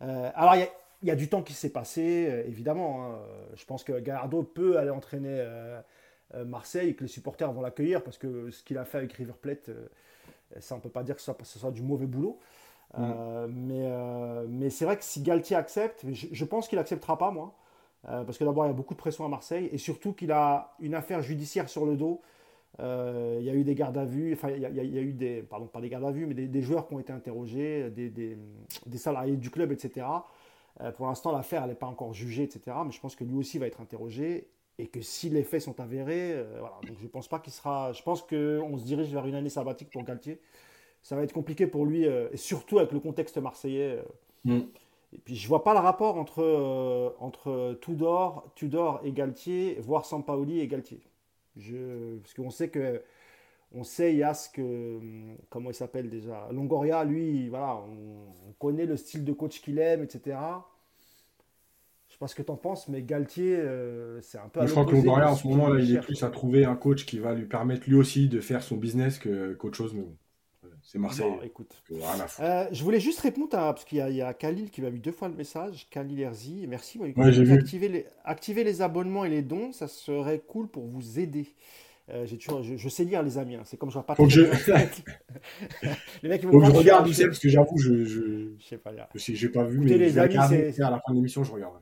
alors il y, a, du temps qui s'est passé, évidemment. Hein. Je pense que Gallardo peut aller entraîner Marseille et que les supporters vont l'accueillir parce que ce qu'il a fait avec River Plate ça, on ne peut pas dire que ce soit, du mauvais boulot. Mm. Euh, mais, euh, mais c'est vrai que si Galtier accepte, je, pense qu'il n'acceptera pas, moi. Euh, parce que d'abord, il y a beaucoup de pression à Marseille. Et surtout qu'il a une affaire judiciaire sur le dos. il y a eu des gardes à vue, enfin, il y, a, eu des, pardon, pas des gardes à vue, mais des, joueurs qui ont été interrogés, des, des, des salariés du club, etc. pour l'instant, l'affaire, n'est pas encore jugée, etc. Mais je pense que lui aussi va être interrogé et que si les faits sont avérés, euh, voilà. Donc je pense pas qu'il sera. Je pense qu'on se dirige vers une année sabbatique pour Galtier. Ça va être compliqué pour lui, euh, et surtout avec le contexte marseillais. Euh. Mm. Et puis je vois pas le rapport entre, entre Tudor, Tudor et Galtier, voire Sampaoli et Galtier. Je, parce qu'on sait que on sait Yas que comment il s'appelle déjà Longoria lui voilà on, on, connaît le style de coach qu'il aime etc sais pas ce que tu en penses, mais Galtier, euh, c'est un peu. je crois que Longoria, en ce moment, là, il est plus à trouver un coach qui va lui permettre lui aussi de faire son business qu'autre chose. Mais c'est Marseille. écoute. Euh, je voulais juste répondre à. Parce qu'il y, a Khalil qui m'a mis deux fois le message. Khalil Herzi, merci. Ouais, activer, les, activer les abonnements et les dons, ça serait cool pour vous aider. Euh, toujours, je, sais lire les amis, hein. c'est comme je vois pas. Faut je... les mecs, ils vont Faut que je regarde, parce que j'avoue, je, je... je sais pas. J'ai pas vu, mais les amis, à la fin de l'émission, je regarde.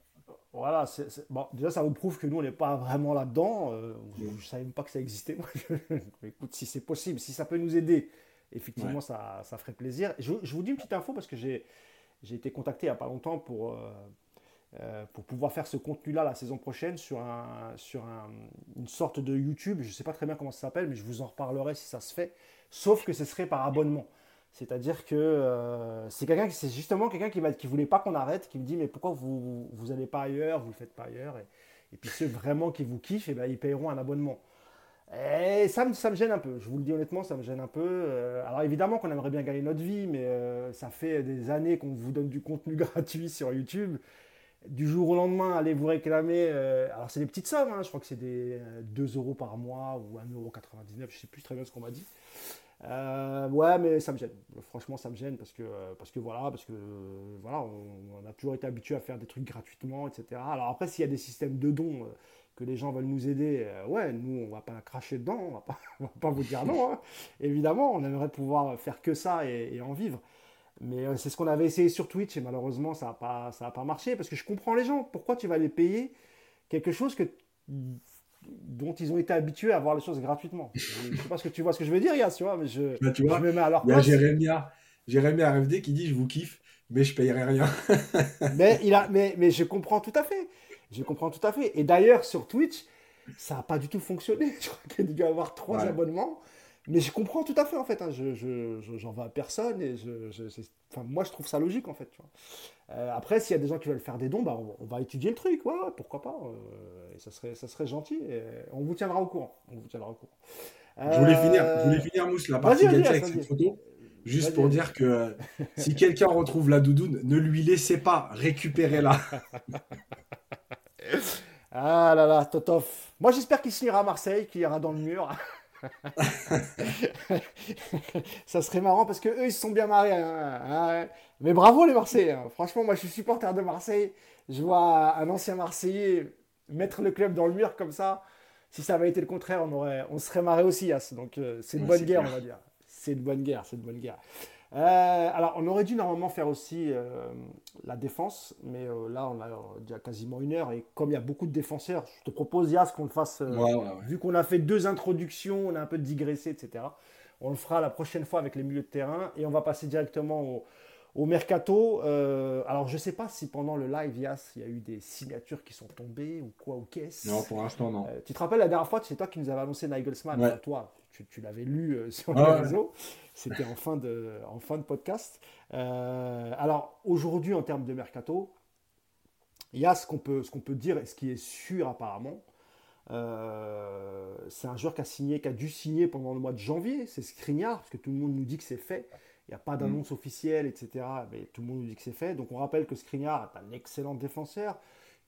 Voilà, Bon, déjà ça vous prouve que nous on n'est pas vraiment là-dedans. je ne savais même pas que ça existait. Écoute, si c'est possible, si ça peut nous aider, effectivement ça, ça, ferait plaisir. Je, je, vous dis une petite info parce que j'ai été contacté il n'y a pas longtemps pour, euh, pour pouvoir faire ce contenu-là la saison prochaine sur, un, sur un, une sorte de YouTube. Je ne sais pas très bien comment ça s'appelle, mais je vous en reparlerai si ça se fait. Sauf que ce serait par abonnement. C'est-à-dire que euh, c'est justement quelqu'un qui ne voulait pas qu'on arrête, qui me dit mais pourquoi vous vous n'allez pas ailleurs, vous le faites pas ailleurs. Et, et puis ceux vraiment qui vous kiffent, et eh ben, ils paieront un abonnement. Et ça me, ça me gêne un peu, je vous le dis honnêtement, ça me gêne un peu. Euh, alors évidemment qu'on aimerait bien gagner notre vie, mais ça fait des années qu'on vous donne du contenu gratuit sur YouTube du jour au lendemain, allez vous réclamer. Euh, alors, c'est des petites sommes, hein, je crois que c'est des 2 euh, euros par mois ou 1,99€, je ne sais plus très bien ce qu'on m'a dit. Euh, ouais, mais ça me gêne. Franchement, ça me gêne parce que, parce que voilà, parce que voilà, on, a toujours été habitué à faire des trucs gratuitement, etc. Alors après, s'il y a des systèmes de dons que les gens veulent nous aider, ouais, nous, on va pas cracher dedans, on va pas, va pas vous dire non. Hein. Évidemment, on aimerait pouvoir faire que ça et en vivre. Mais euh, c'est ce qu'on avait essayé sur Twitch et malheureusement ça n'a pas, ça pas marché parce que je comprends les gens. Pourquoi tu vas les payer quelque chose que, dont ils ont été habitués à voir les choses gratuitement? Je ne sais pas ce que tu vois ce que je veux dire, Yass, tu vois, mais je, bah, tu vois, me mets à leur Il y a Jérémia, Jérémia RFD qui dit Je vous kiffe, mais je payerai rien. mais, il a, mais, mais je comprends tout à fait. Je comprends tout à fait. Et d'ailleurs, sur Twitch, ça n'a pas du tout fonctionné. Je crois qu'il a dû avoir trois abonnements. Mais je comprends tout à fait en fait. Hein. Je, j'en veux à personne et je, enfin, moi je trouve ça logique en fait. Tu vois. Euh, après, s'il y a des gens qui veulent faire des dons, bah, on, va étudier le truc, ouais, pourquoi pas. Euh, et ça serait, ça serait gentil. Et on vous tiendra au courant. On vous tiendra au courant. Je voulais finir, je voulais finir Mousse la partie avec cette photo. Juste pour dire que si quelqu'un retrouve la doudoune, ne lui laissez pas, récupérez-la. ah là là, Totov. Moi j'espère qu'il signera à Marseille, qu'il ira dans le mur. ça serait marrant parce que eux ils se sont bien marrés. Hein. Hein, Mais bravo les Marseillais. Hein. Franchement, moi je suis supporter de Marseille. Je vois un ancien Marseillais mettre le club dans le mur comme ça. Si ça avait été le contraire, on, aurait, on serait marré aussi. Donc euh, c'est une bonne guerre, on va dire. C'est une bonne guerre, c'est une bonne guerre. Euh, alors, on aurait dû normalement faire aussi euh, la défense, mais euh, là, on a déjà quasiment une heure. Et comme il y a beaucoup de défenseurs, je te propose, Yas, qu'on le fasse. Vu qu'on a fait deux introductions, on a un peu digressé, etc. On le fera la prochaine fois avec les milieux de terrain. Et on va passer directement au, mercato. alors, je ne sais pas si pendant le live, Yas, il y a eu des signatures qui sont tombées ou quoi, ou qu'est-ce. Non, pour l'instant, non. tu te rappelles la dernière fois, c'est toi qui nous avais annoncé Nigelsmann, toi tu, l'avais lu euh, sur les réseaux. C'était en, fin de, en fin de podcast. Euh, alors, aujourd'hui, en termes de mercato, il y a ce qu'on peut, ce qu'on peut dire et ce qui est sûr apparemment. Euh, c'est un joueur qui a signé, qui a dû signer pendant le mois de janvier. C'est Skriniar, parce que tout le monde nous dit que c'est fait. Il n'y a pas d'annonce mm. officielle, etc. Mais tout le monde nous dit que c'est fait. Donc on rappelle que Skriniar est un excellent défenseur,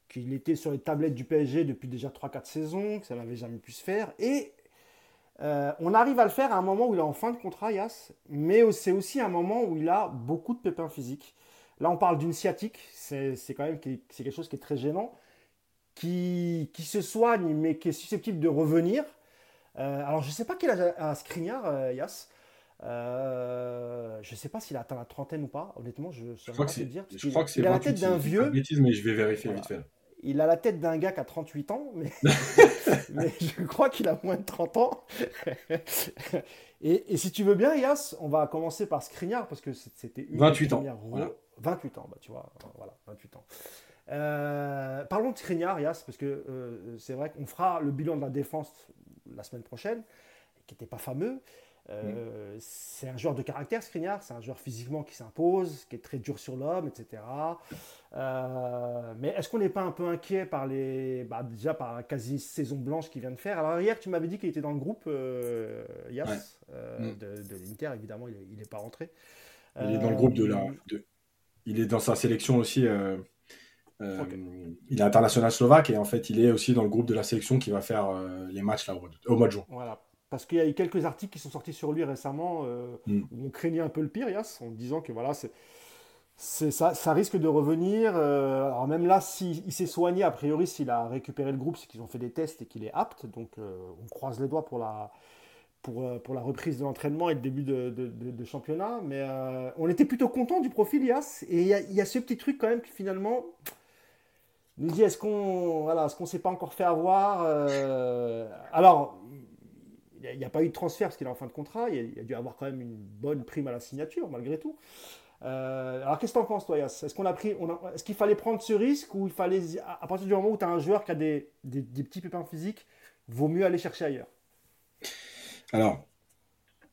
qu'il était sur les tablettes du PSG depuis déjà 3-4 saisons, que ça n'avait jamais pu se faire. Et euh, on arrive à le faire à un moment où il est en fin de contrat, Yas, mais c'est aussi un moment où il a beaucoup de pépins physiques. Là, on parle d'une sciatique, c'est quand même c'est quelque chose qui est très gênant, qui, qui, se soigne, mais qui est susceptible de revenir. Euh, alors, je ne sais pas quel âge a Skriniar, euh, Yas. je ne sais pas s'il a atteint la trentaine ou pas, honnêtement, je ne sais pas te dire. Je crois que c'est il a la tête d'un vieux. Bêtise, mais je vais vérifier vite fait il a la tête d'un gars qui a 38 ans, mais, je crois qu'il a moins de 30 ans. et, si tu veux bien, Yas, on va commencer par Skriniar, parce que c'était une 28 ans. 28 ans, bah, tu vois, voilà, 28 ans. Euh, parlons de Skriniar, Yas, parce que euh, c'est vrai qu'on fera le bilan de la défense la semaine prochaine, qui n'était pas fameux. Euh, c'est un joueur de caractère, Skriniar. C'est un joueur physiquement qui s'impose, qui est très dur sur l'homme, etc. Euh, mais est-ce qu'on n'est pas un peu inquiet par les, bah, déjà par la quasi saison blanche qu'il vient de faire? Alors hier, tu m'avais dit qu'il était dans le groupe euh, Yas mm. de, l'Inter. Évidemment, il n'est pas rentré. Il est dans le groupe de la. Il est dans sa sélection aussi. Il est international slovaque et en fait, il est aussi dans le groupe de la sélection qui va faire les matchs là, au, mois de juin. Voilà, parce qu'il y a eu quelques articles qui sont sortis sur lui récemment euh, mm. où on craignait un peu le pire, Yas, en disant que voilà, c'est, ça, ça, risque de revenir. Euh, alors même là, s'il s'est soigné, a priori, s'il a récupéré le groupe, c'est qu'ils ont fait des tests et qu'il est apte. Donc euh, on croise les doigts pour la, pour, pour la reprise de l'entraînement et le début de, de, championnat. Mais on était plutôt content du profil Yas. Et il y, y, a ce petit truc quand même que finalement, nous dit est-ce qu'on voilà, qu'on s'est pas encore fait avoir Alors, il n'y a, pas eu de transfert parce qu'il est en fin de contrat. Il y, a, dû avoir quand même une bonne prime à la signature malgré tout. Euh, alors, qu'est-ce que tu en penses, toi, Est-ce qu'il fallait prendre ce risque ou il fallait, à, partir du moment où tu as un joueur qui a des, des, petits pépins physiques, vaut mieux aller chercher ailleurs? Alors,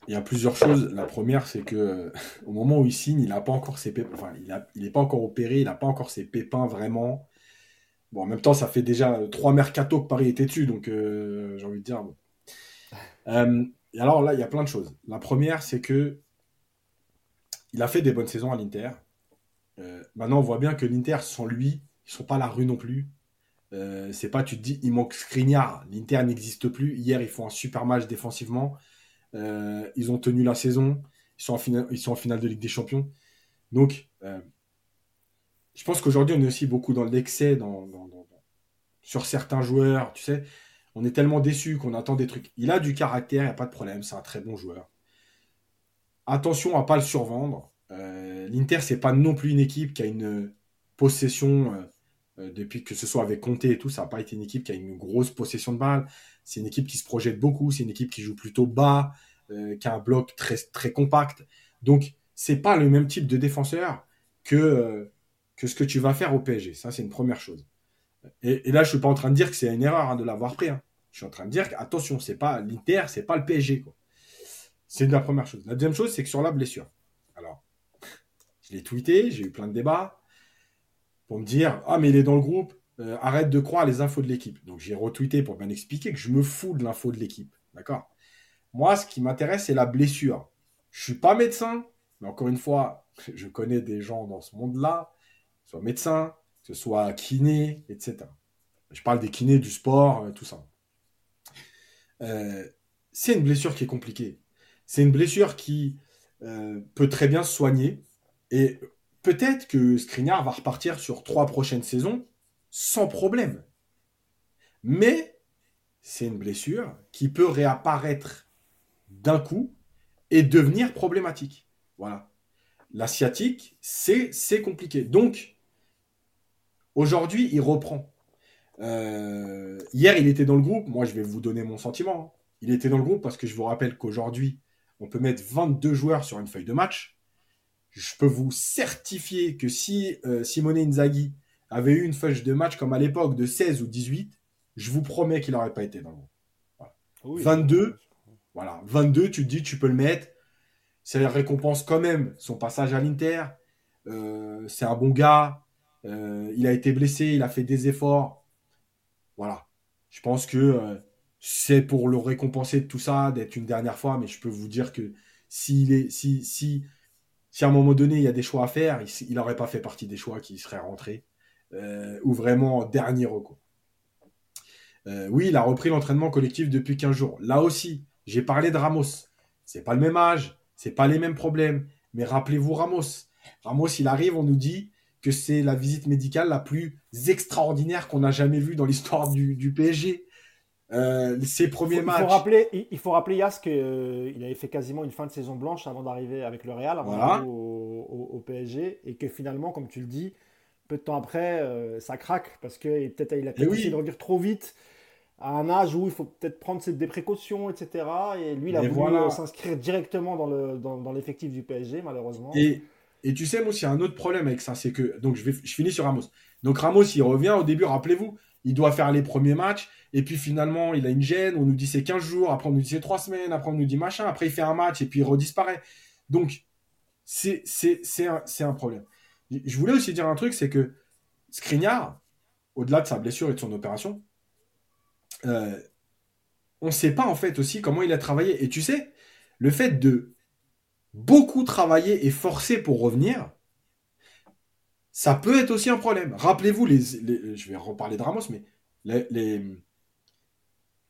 il y a plusieurs choses. La première, c'est que au moment où il signe, il n'a pas encore ses pépins, enfin, il n'est pas encore opéré, il n'a pas encore ses pépins vraiment. Bon, en même temps, ça fait déjà trois mercato que Paris était dessus, donc euh, j'ai envie de dire. Bon. Euh, et alors là, il y a plein de choses. La première, c'est que il a fait des bonnes saisons à l'Inter. Euh, maintenant, on voit bien que l'Inter, sans lui, ils sont pas la rue non plus. c'est pas, tu te dis, il manque Skriniar, l'Inter n'existe plus. Hier, ils font un super match défensivement. ils ont tenu la saison. Ils sont en finale, ils sont en finale de Ligue des Champions. Donc, je pense qu'aujourd'hui, on est aussi beaucoup dans l'excès dans, sur certains joueurs. Tu sais, on est tellement déçu qu'on attend des trucs. Il a du caractère, il n'y a pas de problème, c'est un très bon joueur. Attention à pas le survendre. Euh, L'Inter, c'est pas non plus une équipe qui a une possession, euh, euh, depuis que ce soit avec Conte et tout, ça n'a pas été une équipe qui a une grosse possession de balle. C'est une équipe qui se projette beaucoup, c'est une équipe qui joue plutôt bas, qui a un bloc très, très compact. Donc, c'est pas le même type de défenseur que que ce que tu vas faire au PSG. Ça, c'est une première chose. Et, là, je suis pas en train de dire que c'est une erreur hein, de l'avoir pris. Hein. Je suis en train de dire qu'attention, c'est pas l'Inter, c'est pas le PSG. C'est la première chose. La deuxième chose, c'est que sur la blessure. Alors, je l'ai tweeté, j'ai eu plein de débats pour me dire Ah, mais il est dans le groupe, euh, arrête de croire les infos de l'équipe. Donc, j'ai retweeté pour bien expliquer que je me fous de l'info de l'équipe. D'accord? Moi, ce qui m'intéresse, c'est la blessure. Je suis pas médecin, mais encore une fois, je connais des gens dans ce monde-là soit médecin, que ce soit kiné, etc. Je parle des kinés, du sport, euh, tout ça. Euh, c'est une blessure qui est compliquée. C'est une blessure qui euh, peut très bien se soigner. Et peut-être que Skriniar va repartir sur trois prochaines saisons sans problème. Mais c'est une blessure qui peut réapparaître d'un coup et devenir problématique. Voilà. La sciatique, c'est compliqué. Donc, Aujourd'hui, il reprend. Euh, hier, il était dans le groupe. Moi, je vais vous donner mon sentiment. Hein. Il était dans le groupe parce que je vous rappelle qu'aujourd'hui, on peut mettre 22 joueurs sur une feuille de match. Je peux vous certifier que si euh, Simone Inzaghi avait eu une feuille de match comme à l'époque de 16 ou 18, je vous promets qu'il n'aurait pas été dans le groupe. 22, voilà, 22, tu te dis, tu peux le mettre. Ça récompense quand même son passage à l'Inter. Euh, c'est un bon gars. Euh, il a été blessé, il a fait des efforts. Voilà. Je pense que euh, c'est pour le récompenser de tout ça, d'être une dernière fois, mais je peux vous dire que s'il est, si, si, si à un moment donné il y a des choix à faire, il n'aurait pas fait partie des choix qui seraient rentrés, euh, ou vraiment dernier recours. oui, il a repris l'entraînement collectif depuis 15 jours. Là aussi, j'ai parlé de Ramos. C'est pas le même âge, c'est pas les mêmes problèmes. Mais rappelez-vous Ramos. Ramos, il arrive, on nous dit, que c'est la visite médicale la plus extraordinaire qu'on a jamais vue dans l'histoire du, PSG. Euh, ses premiers matchs. Il faut rappeler, il, faut rappeler Yas qu'il euh, avait fait quasiment une fin de saison blanche avant d'arriver avec le Real, avant au, PSG, et que finalement, comme tu le dis, peu de temps après, euh, ça craque parce que peut-être il a peut-être essayé de revenir trop vite à un âge où il faut peut-être prendre des précautions, etc. Et lui, il a voulu s'inscrire directement dans, le, dans, l'effectif du PSG, malheureusement. Et, et tu sais, moi, il y a un autre problème avec ça, c'est que, donc je, vais, je finis sur Ramos. Donc Ramos, il revient au début, rappelez-vous, il doit faire les premiers matchs, et puis finalement, il a une gêne, on nous dit c'est 15 jours, après on nous dit c'est 3 semaines, après on nous dit machin, après il fait un match, et puis il redisparaît. Donc, c'est un, un problème. Je voulais aussi dire un truc, c'est que Skriniar, au-delà de sa blessure et de son opération, euh, on ne sait pas en fait aussi comment il a travaillé. Et tu sais, le fait de beaucoup travailler et forcer pour revenir, ça peut être aussi un problème. Rappelez-vous, les, je vais reparler de Ramos, mais les,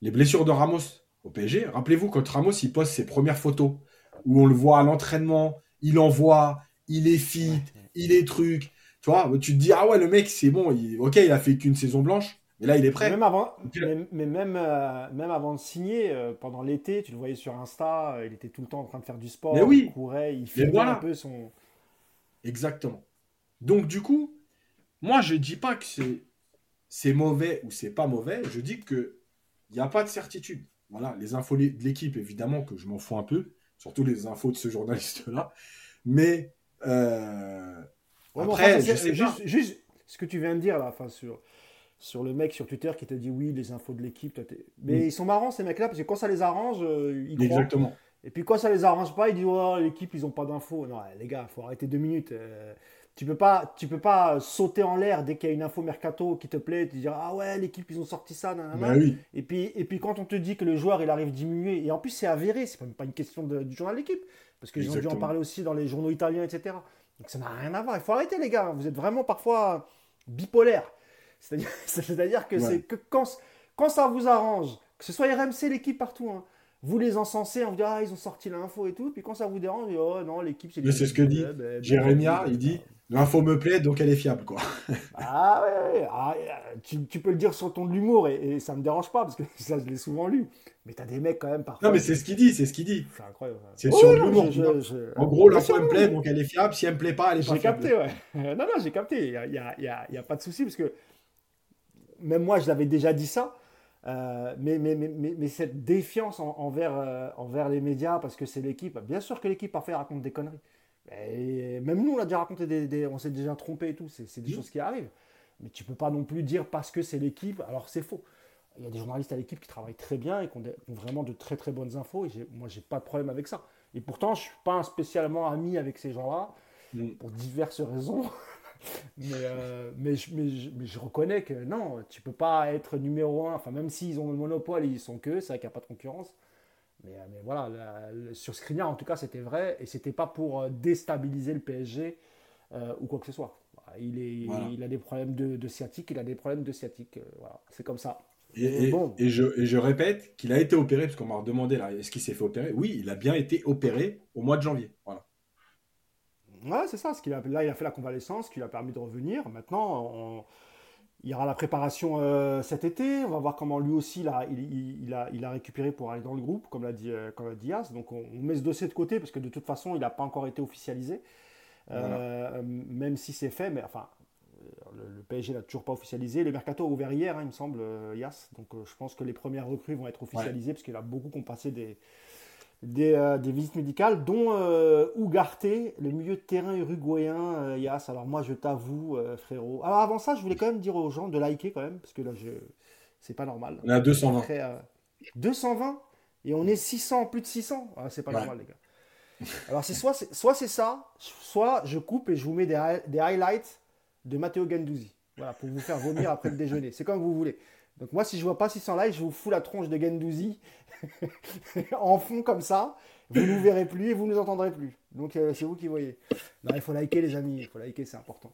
les, blessures de Ramos au PSG, rappelez-vous quand Ramos il poste ses premières photos où on le voit à l'entraînement, il envoie, il est fit, il est truc. Tu vois, tu te dis, ah ouais, le mec, c'est bon, ok, il a fait qu'une saison blanche, mais là, il est prêt. Même avant, mais, même, euh, même avant de signer, euh, pendant l'été, tu le voyais sur Insta, euh, il était tout le temps en train de faire du sport, il courait, il filmait un peu son. Exactement. Donc, du coup, moi, je dis pas que c'est c'est mauvais ou c'est pas mauvais. Je dis que il n'y a pas de certitude. Voilà, les infos de l'équipe, évidemment, que je m'en fous un peu, surtout les infos de ce journaliste-là. Mais euh, après, juste, juste, ce que tu viens de dire là, enfin, sur, sur le mec sur Twitter qui te dit oui, les infos de l'équipe. Mais ils sont marrants ces mecs-là parce que quand ça les arrange, euh, ils croient. Exactement. Et puis quand ça les arrange pas, ils disent oh, l'équipe, ils ont pas d'infos. Non, les gars, faut arrêter deux minutes. Euh, tu peux pas, tu peux pas sauter en l'air dès qu'il y a une info mercato qui te plaît, te dire ah ouais l'équipe ils ont sorti ça, bah et puis et puis quand on te dit que le joueur il arrive diminuer et en plus c'est avéré, c'est même pas une question du journal d'équipe parce que j'ai dû en parler aussi dans les journaux italiens etc. Donc ça n'a rien à voir. Il faut arrêter les gars, vous êtes vraiment parfois bipolaire. C'est-à-dire que c'est que quand, quand ça vous arrange, que ce soit RMC, l'équipe partout, hein, vous les encensez, on vous dit ah ils ont sorti l'info et tout, puis quand ça vous dérange, oh non l'équipe c'est. C'est ce que dit ben, Jérémia, il dit l'info me plaît donc elle est fiable quoi. ah ouais, ah, tu, tu, peux le dire sur ton de l'humour et, et, ça me dérange pas parce que ça je l'ai souvent lu. Mais t'as des mecs quand même parfois. Non mais c'est ce qu'il dit, c'est ce qu'il dit. C'est incroyable. C'est sur l'humour. En gros l'info me plaît donc elle est fiable, si elle me plaît pas elle est pas fiable. J'ai capté ouais. non non j'ai capté, il y a, y, a, y a, pas de souci parce que même moi je l'avais déjà dit ça. Euh, mais, mais, mais, mais, cette défiance envers, euh, envers les médias, parce que c'est l'équipe, bien sûr que l'équipe parfois raconte des conneries. Et même nous, on a déjà raconté des, on s'est déjà trompé et tout, c'est des choses qui arrivent. Mais tu peux pas non plus dire parce que c'est l'équipe, alors c'est faux. Il y a des journalistes à l'équipe qui travaillent très bien et qui ont, vraiment de très très bonnes infos. Et moi, j'ai pas de problème avec ça. Et pourtant, je suis pas spécialement ami avec ces gens-là mm. pour diverses raisons. Euh, mais, je, mais, je, reconnais que non, tu peux pas être numéro un. Enfin, même s'ils ont le monopole, ils sont que, c'est vrai qu'il n'y a pas de concurrence. Mais, euh, mais voilà, sur Skriniar, en tout cas, c'était vrai. Et c'était pas pour euh, déstabiliser le PSG ou quoi que ce soit. Il, est, il a des problèmes de, sciatique, il a des problèmes de sciatique. voilà, c'est comme ça. Et, bon. et, je, et je répète qu'il a été opéré, parce qu'on m'a demandé là, est-ce qu'il s'est fait opérer? Oui, il a bien été opéré au mois de janvier. Voilà. Ouais, c'est ça. Ce qu'il a, là, il a fait la convalescence, qui lui a permis de revenir. Maintenant, il y aura la préparation euh, cet été. On va voir comment lui aussi là, il, a, il a récupéré pour aller dans le groupe, comme l'a dit, euh, comme. Donc on, met ce dossier de côté parce que de toute façon, il n'a pas encore été officialisé. Euh, même si c'est fait, mais enfin, le, PSG n'a toujours pas officialisé. Le mercato a ouvert hier, hein, il me semble, Yas. Donc je pense que les premières recrues vont être officialisées parce qu'il y a beaucoup qui ont passé des, euh, des, visites médicales, dont euh, le milieu de terrain uruguayen, euh, Yas. Alors moi, je t'avoue, euh, frérot. Alors avant ça, je voulais quand même dire aux gens de liker quand même, parce que là, je... c'est pas normal. On à 220. 220 Et on est 600, plus de 600 ah, C'est pas normal, les gars. Alors c'est soit, soit c'est ça, soit je coupe et je vous mets des, des highlights de Matteo Gandouzi. Voilà, pour vous faire vomir après le déjeuner. C'est comme vous voulez. Donc moi, si je vois pas 600 likes, je vous fous la tronche de Gendouzi en fond comme ça. Vous ne nous verrez plus et vous ne nous entendrez plus. Donc euh, c'est vous qui voyez. Non, il faut liker les amis, il faut liker, c'est important.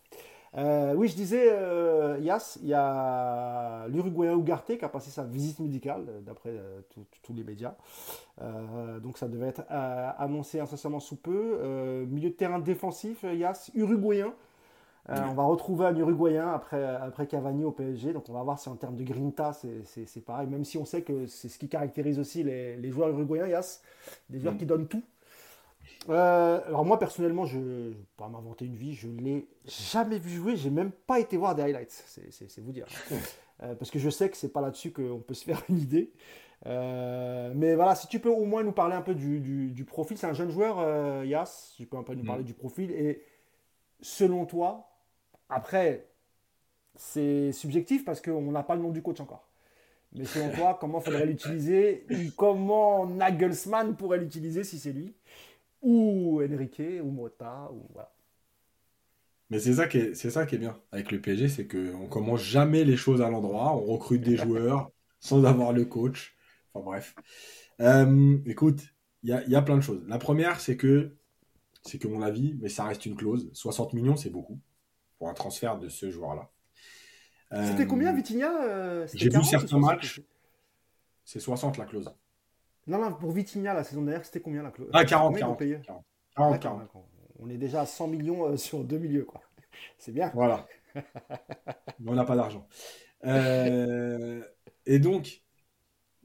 Euh, oui, je disais, euh, Yas, il y a l'Uruguayen Ugarte qui a passé sa visite médicale, d'après tous les médias. donc ça devait être annoncé incessamment sous peu. milieu de terrain défensif, Yas, Uruguayen. Euh, on va retrouver un Uruguayen après, après Cavani au PSG. Donc on va voir si en termes de grinta, c'est pareil. Même si on sait que c'est ce qui caractérise aussi les, joueurs uruguayens, Yas. Des joueurs mm. qui donnent tout. Euh, alors moi personnellement, je ne vais pas m'inventer une vie, je ne l'ai jamais vu jouer, j'ai même pas été voir des highlights, c'est vous dire. Euh, parce que je sais que c'est pas là-dessus qu'on peut se faire une idée. mais voilà, si tu peux au moins nous parler un peu du, profil, c'est un jeune joueur, Yas, tu peux un peu nous mm. parler du profil, et selon toi, après, c'est subjectif parce qu'on n'a pas le nom du coach encore. Mais selon toi, comment faudrait l'utiliser Comment Nagelsmann pourrait l'utiliser si c'est lui Ou Enrique, ou Mota, ou voilà. Mais c'est ça, qui est, c'est ça qui est bien avec le PSG, c'est qu'on commence jamais les choses à l'endroit, on recrute des joueurs sans avoir le coach. Enfin bref. Euh, écoute, il y a, y a, plein de choses. La première, c'est que, c'est que mon avis, mais ça reste une clause, 60 millions, c'est beaucoup pour un transfert de ce joueur-là. C'était combien, euh, Vitinha euh, J'ai vu certains matchs. C'est 60 la clause. Non, non, pour Vitinha, la saison dernière, c'était combien la clause? Ah, 40, 40, 40, On est déjà à 100 millions euh, sur deux milieux, quoi. C'est bien. Voilà. on n'a pas d'argent. et donc,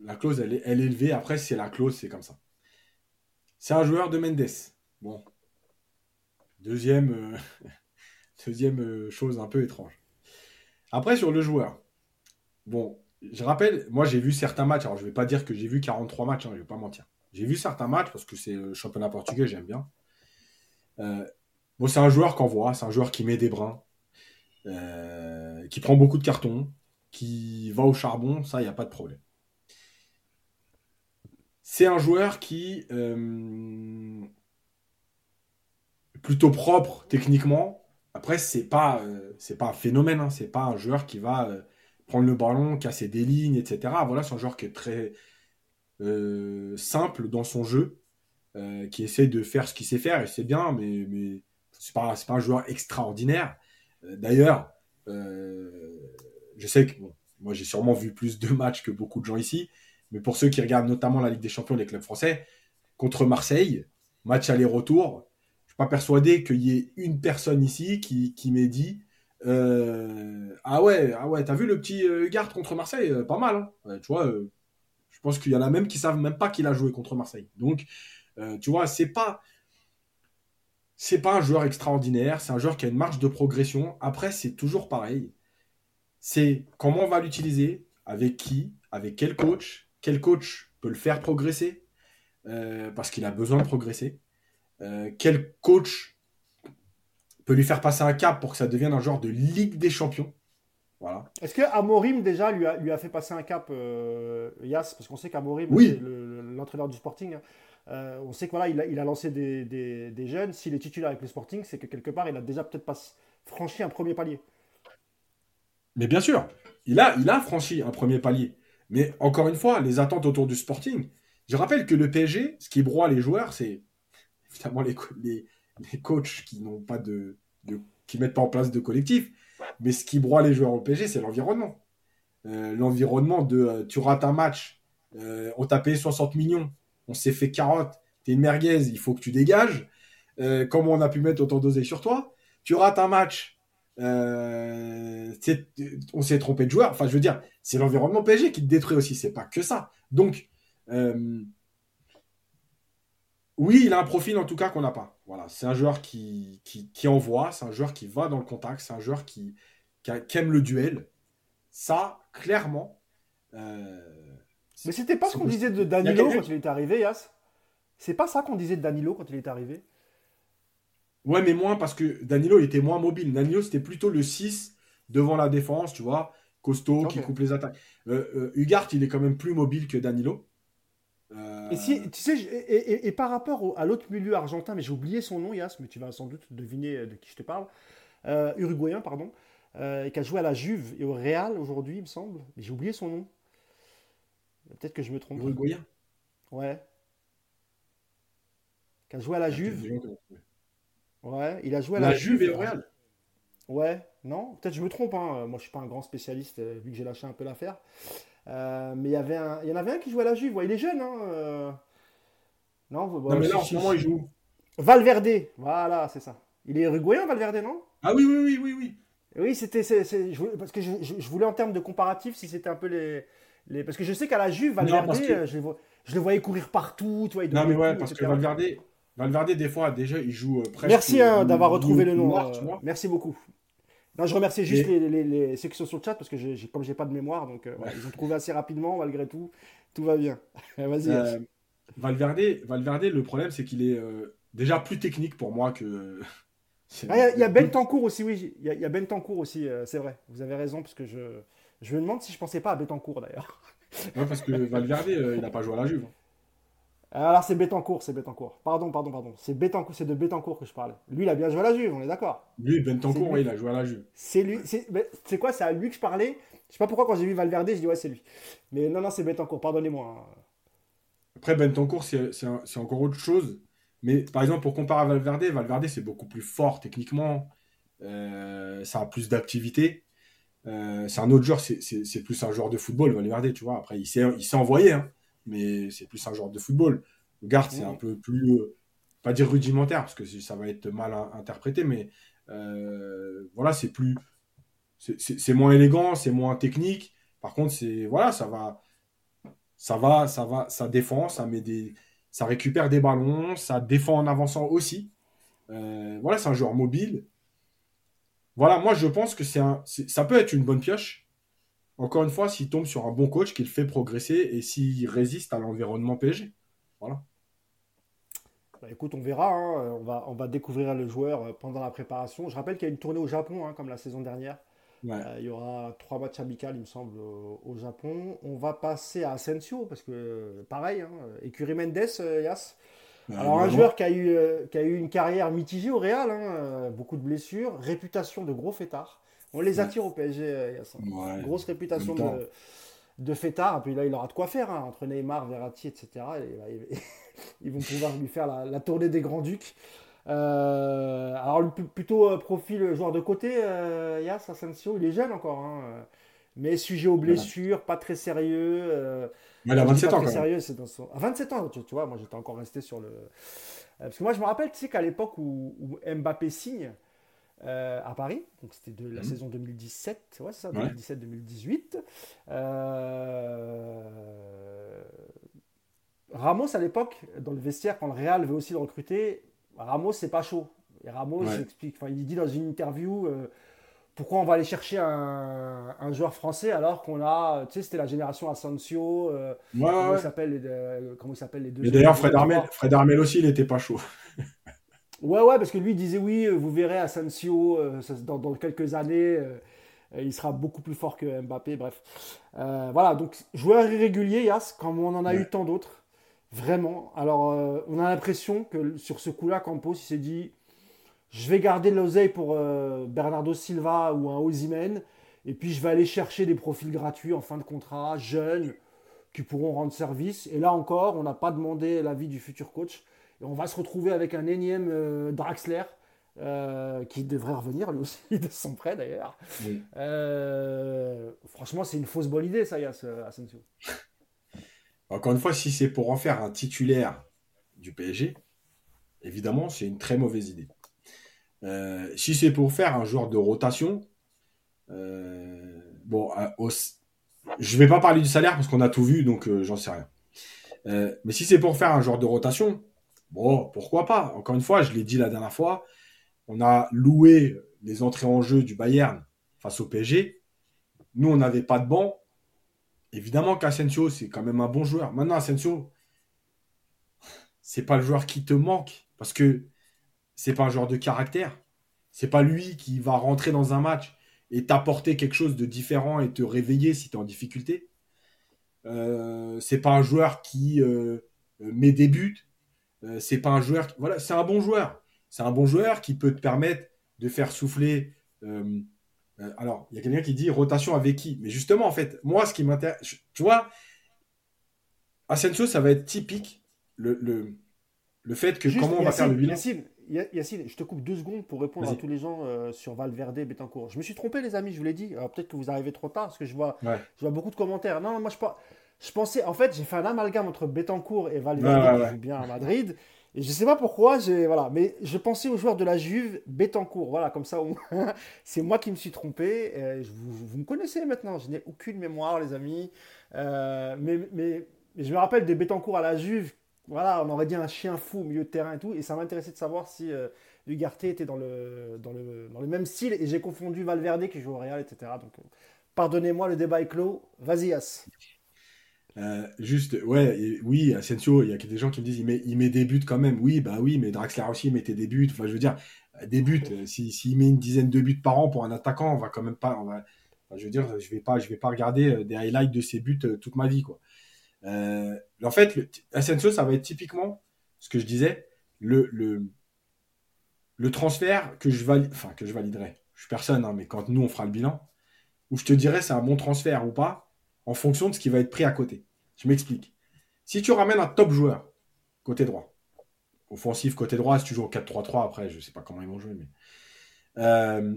la clause, elle est, elle est élevée. Après, c'est la clause, c'est comme ça. C'est un joueur de Mendes. Bon. Deuxième, Deuxième euh, chose un peu étrange. Après, sur le joueur, bon, je rappelle, moi j'ai vu certains matchs, alors je vais pas dire que j'ai vu 43 matchs, hein, je vais pas mentir. J'ai vu certains matchs parce que c'est le championnat portugais, j'aime bien. Euh, bon, c'est un joueur qu'on voit, c'est un joueur qui met des brins, euh, qui prend beaucoup de cartons, qui va au charbon, ça, il n'y a pas de problème. C'est un joueur qui plutôt propre techniquement. Après, c'est pas c'est pas un phénomène, hein. c'est pas un joueur qui va prendre le ballon, casser des lignes, etc. Voilà, c'est un joueur qui est très euh, simple dans son jeu, euh, qui essaie de faire ce qu'il sait faire, et c'est bien, mais, mais c'est pas, pas un joueur extraordinaire. Euh, d'ailleurs, je sais que moi j'ai sûrement vu plus de matchs que beaucoup de gens ici, mais pour ceux qui regardent notamment la Ligue des Champions, les clubs français, contre Marseille, match aller-retour, pas persuadé qu'il y ait une personne ici qui, qui m'ait dit euh, ah ouais, ah ouais, t'as vu le petit euh, Hugard contre Marseille euh, Pas mal, hein. tu vois. je pense qu'il y en a même qui savent même pas qu'il a joué contre Marseille. Donc, tu vois, c'est pas c'est pas un joueur extraordinaire, c'est un joueur qui a une marge de progression. Après, c'est toujours pareil. C'est comment on va l'utiliser, avec qui, avec quel coach, quel coach peut le faire progresser, parce qu'il a besoin de progresser. Quel coach peut lui faire passer un cap pour que ça devienne un genre de Ligue des Champions? Voilà. Est-ce que Amorim déjà lui a, lui a fait passer un cap, euh, Yas? Parce qu'on sait qu'Amorim, oui. l'entraîneur du Sporting, hein. euh, on sait qu'il voilà, il a, il a lancé des, des, jeunes. S'il est titulaire avec le Sporting, c'est que quelque part, il a déjà peut-être franchi un premier palier. Mais bien sûr, il a, il a franchi un premier palier. Mais encore une fois, les attentes autour du Sporting. Je rappelle que le PSG, ce qui broie les joueurs, c'est évidemment les, les, les coachs qui n'ont pas de, qui mettent pas en place de collectif. Mais ce qui broie les joueurs au PSG, c'est l'environnement. Euh, l'environnement de euh, tu rates un match, euh, on t'a payé 60 millions, on s'est fait carotte, t'es une merguez, il faut que tu dégages. comment on a pu mettre autant d'oseille sur toi? Tu rates un match, on s'est trompé de joueur. Enfin, je veux dire, c'est l'environnement PSG qui te détruit aussi, c'est pas que ça. Donc, oui, il a un profil en tout cas qu'on n'a pas. Voilà, c'est un joueur qui, qui, envoie, c'est un joueur qui va dans le contact, c'est un joueur qui, qui, aime le duel. Ça, clairement. Euh, Mais c'était pas ce qu'on disait de Danilo quand il est arrivé, Yas C'est pas ça qu'on disait de Danilo quand il est arrivé Ouais, mais moins parce que Danilo était moins mobile. Danilo, c'était plutôt le 6 devant la défense, tu vois, costaud, qui coupe les attaques. Euh, euh il est quand même plus mobile que Danilo. Et, si, tu sais, et, par rapport à l'autre milieu argentin, mais j'ai oublié son nom, Yas, mais tu vas sans doute deviner de qui je te parle, euh, uruguayen, pardon, euh, qui a joué à la Juve et au Real aujourd'hui, il me semble, mais j'ai oublié son nom. Peut-être que je me trompe. Uruguayen? Ouais. Qui a joué à la Juve. Ouais, il a joué à la, la Juve et au Real? Ouais, non, peut-être je me trompe. Hein. Moi, je suis pas un grand spécialiste euh, vu que j'ai lâché un peu l'affaire. Euh, mais il y, avait un, il y en avait un qui jouait à la Juve. il est jeune. Hein, euh. Non, non, mais là, en ce moment, il joue. Valverde. Voilà, c'est ça. Il est uruguayen, Valverde, non? Ah oui, oui, oui, oui. Oui, oui c'était. Parce que je, je, voulais en termes de comparatif si c'était un peu les, les. Parce que je sais qu'à la Juve, Valverde, je, je, le voyais courir partout. Tu vois, non, mais ouais, parce que Valverde. Valverde, des fois, déjà, il joue euh, presque. Merci hein, d'avoir retrouvé le nom. merci beaucoup. Non, je remercie juste les, les, les, ceux qui sont sur le chat parce que j'ai, comme j'ai pas de mémoire, donc euh, ils ont trouvé assez rapidement malgré tout. Tout va bien. Vas-y. Euh, Valverde, Valverde, le problème c'est qu'il est, euh, déjà plus technique pour moi que. Ah, il y, a Ben Tancourt aussi, oui. Il y, a Ben Tancourt aussi, c'est vrai. Vous avez raison parce que je, je me demande si je pensais pas à Betancourt d'ailleurs. ouais, parce que Valverde, il n'a pas joué à la Juve. Hein. Alors c'est Betancourt, c'est Betancourt. Pardon, pardon, pardon. C'est Betancourt, c'est de Betancourt que je parle. Lui, il a bien joué à la Juve, on est d'accord. Lui, Betancourt, oui, il a joué à la Juve. C'est lui, c'est quoi C'est à lui que je parlais? Je sais pas pourquoi quand j'ai vu Valverde, je dis ouais, c'est lui. Mais non, non, c'est Betancourt. Pardonnez-moi. Après, Betancourt, c'est encore autre chose. Mais par exemple, pour comparer à Valverde, Valverde, c'est beaucoup plus fort techniquement. Euh, ça a plus d'activité. Euh, c'est un autre joueur, c'est plus un joueur de football, Valverde, tu vois. Après, il s'est envoyé, hein mais c'est plus un genre de football. Le garde, c'est un peu plus, euh, pas dire rudimentaire, parce que ça va être mal interprété, mais euh, voilà, c'est plus, c'est moins élégant, c'est moins technique. Par contre, c'est voilà, ça va, ça va, ça va, ça défend, ça met des, ça récupère des ballons, ça défend en avançant aussi. Euh, voilà, c'est un joueur mobile. Voilà, moi je pense que c'est un, ça peut être une bonne pioche. Encore une fois, s'il tombe sur un bon coach qui le fait progresser et s'il résiste à l'environnement PSG. Voilà. Bah, écoute, on verra. Hein. On, va, on va découvrir le joueur euh, pendant la préparation. Je rappelle qu'il y a une tournée au Japon, hein, comme la saison dernière. Euh, il y aura trois matchs amicaux, il me semble, au, Japon. On va passer à Asensio, parce que pareil, hein, écurie Mendes, euh, Yas. Bah, Alors, un joueur qui a, eu, qui a eu une carrière mitigée au Real, beaucoup de blessures, réputation de gros fêtard. On les attire au PSG, Yass. Grosse réputation de, de fêtard. Et puis là, il aura de quoi faire, entre Neymar, Verratti, etc. Et, ils vont pouvoir lui faire la, tournée des Grands-Ducs. Euh, alors, plutôt euh, profil joueur de côté, euh, Yass Asensio, il est jeune encore. Hein, mais sujet aux blessures, pas très sérieux. il a 27 ans. Sérieux, c'est dans son... À 27 ans, tu, vois, moi j'étais encore resté sur le. Parce que moi je me rappelle, tu sais qu'à l'époque où, Mbappé signe à Paris, donc c'était de la mhm. saison 2017, ouais, c'est ça, 2017-2018. Ramos, à l'époque, dans le vestiaire, quand le Real veut aussi le recruter, Ramos, c'est pas chaud. Et Ramos il explique, enfin, il dit dans une interview euh, pourquoi on va aller chercher un, joueur français alors qu'on a, tu sais, c'était la génération Asensio, euh, comment, il s'appelle les, euh, comment s'appelle les deux Mais d'ailleurs, Fred Armel, Fred Armel aussi, il n'était pas chaud. Ouais, ouais, parce que lui il disait oui, vous verrez Asensio dans, dans, quelques années. il sera beaucoup plus fort que Mbappé, bref. voilà, donc joueur irrégulier, Yas, comme on en a eu tant d'autres. Vraiment. Alors, euh, on a l'impression que sur ce coup-là, Campos, il s'est dit je vais garder l'oseille pour euh, Bernardo Silva ou un Ozymen, et puis je vais aller chercher des profils gratuits en fin de contrat, jeunes, qui pourront rendre service. Et là encore, on n'a pas demandé l'avis du futur coach. Et on va se retrouver avec un énième euh, Draxler. qui devrait revenir lui aussi de son prêt d'ailleurs. franchement, c'est une fausse bonne idée, ça, y a, Asensio. Encore une fois, si c'est pour en faire un titulaire du PSG, évidemment, c'est une très mauvaise idée. Euh, si c'est pour faire un joueur de rotation, euh, bon, euh, je ne vais pas parler du salaire parce qu'on a tout vu, donc j'en sais rien. mais si c'est pour faire un joueur de rotation, bon, pourquoi pas? Encore une fois, je l'ai dit la dernière fois, on a loué les entrées en jeu du Bayern face au PSG. Nous, on n'avait pas de banc. Évidemment qu'Asensio, c'est quand même un bon joueur. Maintenant, Asensio, c'est pas le joueur qui te manque parce que c'est pas un joueur de caractère. C'est pas lui qui va rentrer dans un match et t'apporter quelque chose de différent et te réveiller si tu es en difficulté. Euh, c'est pas un joueur qui euh, met des buts. Euh, c'est pas un joueur. Voilà, c'est un bon joueur. C'est un bon joueur qui peut te permettre de faire souffler euh, euh, alors, il y a quelqu'un qui dit rotation avec qui? Mais justement, en fait, moi, ce qui m'intéresse, tu vois, Asensio, ça va être typique le, le, le fait que comment on va faire le bilan. Yacine, je te coupe deux secondes pour répondre à tous les gens euh, sur Valverde et Betancourt. Je me suis trompé, les amis, je vous l'ai dit. Alors peut-être que vous arrivez trop tard parce que je vois, je vois beaucoup de commentaires. Non, moi je, je pensais, en fait, j'ai fait un amalgame entre Betancourt et Valverde qui joue bien à Madrid. Et je sais pas pourquoi, j'ai voilà, mais je pensais aux joueurs de la Juve, Betancourt, voilà, comme ça, c'est moi qui me suis trompé. vous, me connaissez maintenant, je n'ai aucune mémoire, les amis. Euh, mais, mais, je me rappelle des Betancourt à la Juve, voilà, on aurait dit un chien fou au milieu de terrain et tout, et ça m'intéressait de savoir si euh, Ugarte était dans le, dans, le, dans le même style, et j'ai confondu Valverde qui joue au Real, etc. Donc, euh, pardonnez-moi, le débat est clos. Vas-y, As. Euh, juste, ouais, oui, Asensio, il y a des gens qui me disent il met, il met des buts quand même. Oui, bah oui, mais Draxler aussi mettait des buts. Enfin, je veux dire, des buts. Euh, s'il si, met une dizaine de buts par an pour un attaquant, on va quand même pas. On va, je veux dire, je vais pas, je vais pas regarder euh, des highlights de ses buts toute ma vie, quoi. en fait, le, Asensio, ça va être typiquement ce que je disais, le, le, le transfert que je valide, enfin que je validerai. Je suis personne, hein, mais quand nous on fera le bilan, où je te dirais c'est un bon transfert ou pas, en fonction de ce qui va être pris à côté. Je m'explique. Si tu ramènes un top joueur, côté droit, offensif côté droit, si tu joues au 4-3-3, après, je ne sais pas comment ils vont jouer, mais. Euh,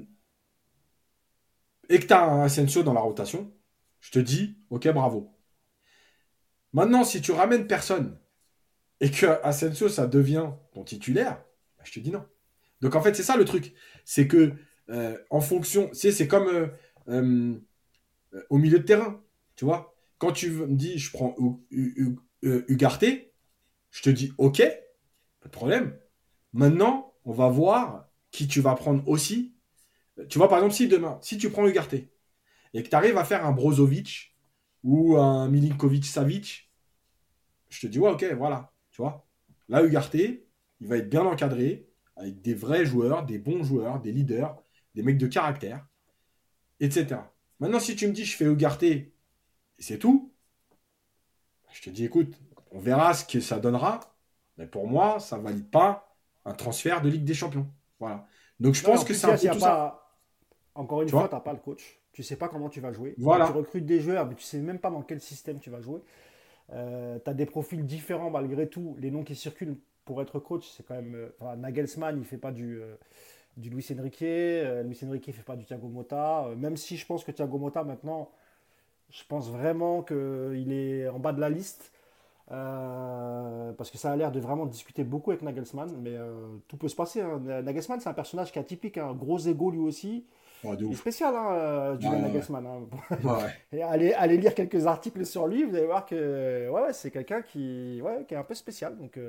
et que tu as un Asensio dans la rotation, je te dis, ok, bravo. Maintenant, si tu ramènes personne et que Asensio, ça devient ton titulaire, bah, je te dis non. Donc en fait, c'est ça le truc. C'est que euh, en fonction, c'est comme euh, au milieu de terrain. Tu vois, quand tu me dis je prends Ugarte, je te dis ok, pas de problème. Maintenant, on va voir qui tu vas prendre aussi. Tu vois, par exemple, si demain, si tu prends Ugarte et que tu arrives à faire un Brozovic ou un Milinkovic Savic, je te dis, ouais, ok, voilà. Tu vois, là, Ugarte, il va être bien encadré avec des vrais joueurs, des bons joueurs, des leaders, des mecs de caractère, etc. Maintenant, si tu me dis, je fais Ugarte et c'est tout, je te dis, écoute, on verra ce que ça donnera. Mais pour moi, ça ne valide pas un transfert de Ligue des Champions. Voilà. Donc je pense que c'est un peu tout ça. Encore une fois, tu n'as pas le coach. Tu ne sais pas comment tu vas jouer. Voilà. Tu recrutes des joueurs, mais tu ne sais même pas dans quel système tu vas jouer. Euh, tu as des profils différents malgré tout. Les noms qui circulent pour être coach, c'est quand même. Euh, Nagelsmann, il ne fait pas du, euh, du Luis Enrique. Luis Enrique ne fait pas du Thiago Motta. même si je pense que Thiago Motta, maintenant, je pense vraiment qu'il est en bas de la liste. Euh, parce que ça a l'air de vraiment discuter beaucoup avec Nagelsmann, mais euh, tout peut se passer. Hein. Nagelsmann, c'est un personnage qui est atypique, un hein. gros ego lui aussi. il est spécial, hein, euh, Julian Nagelsmann. Et allez, allez, lire quelques articles sur lui, vous allez voir que ouais, c'est quelqu'un qui, ouais, qui est un peu spécial. Donc,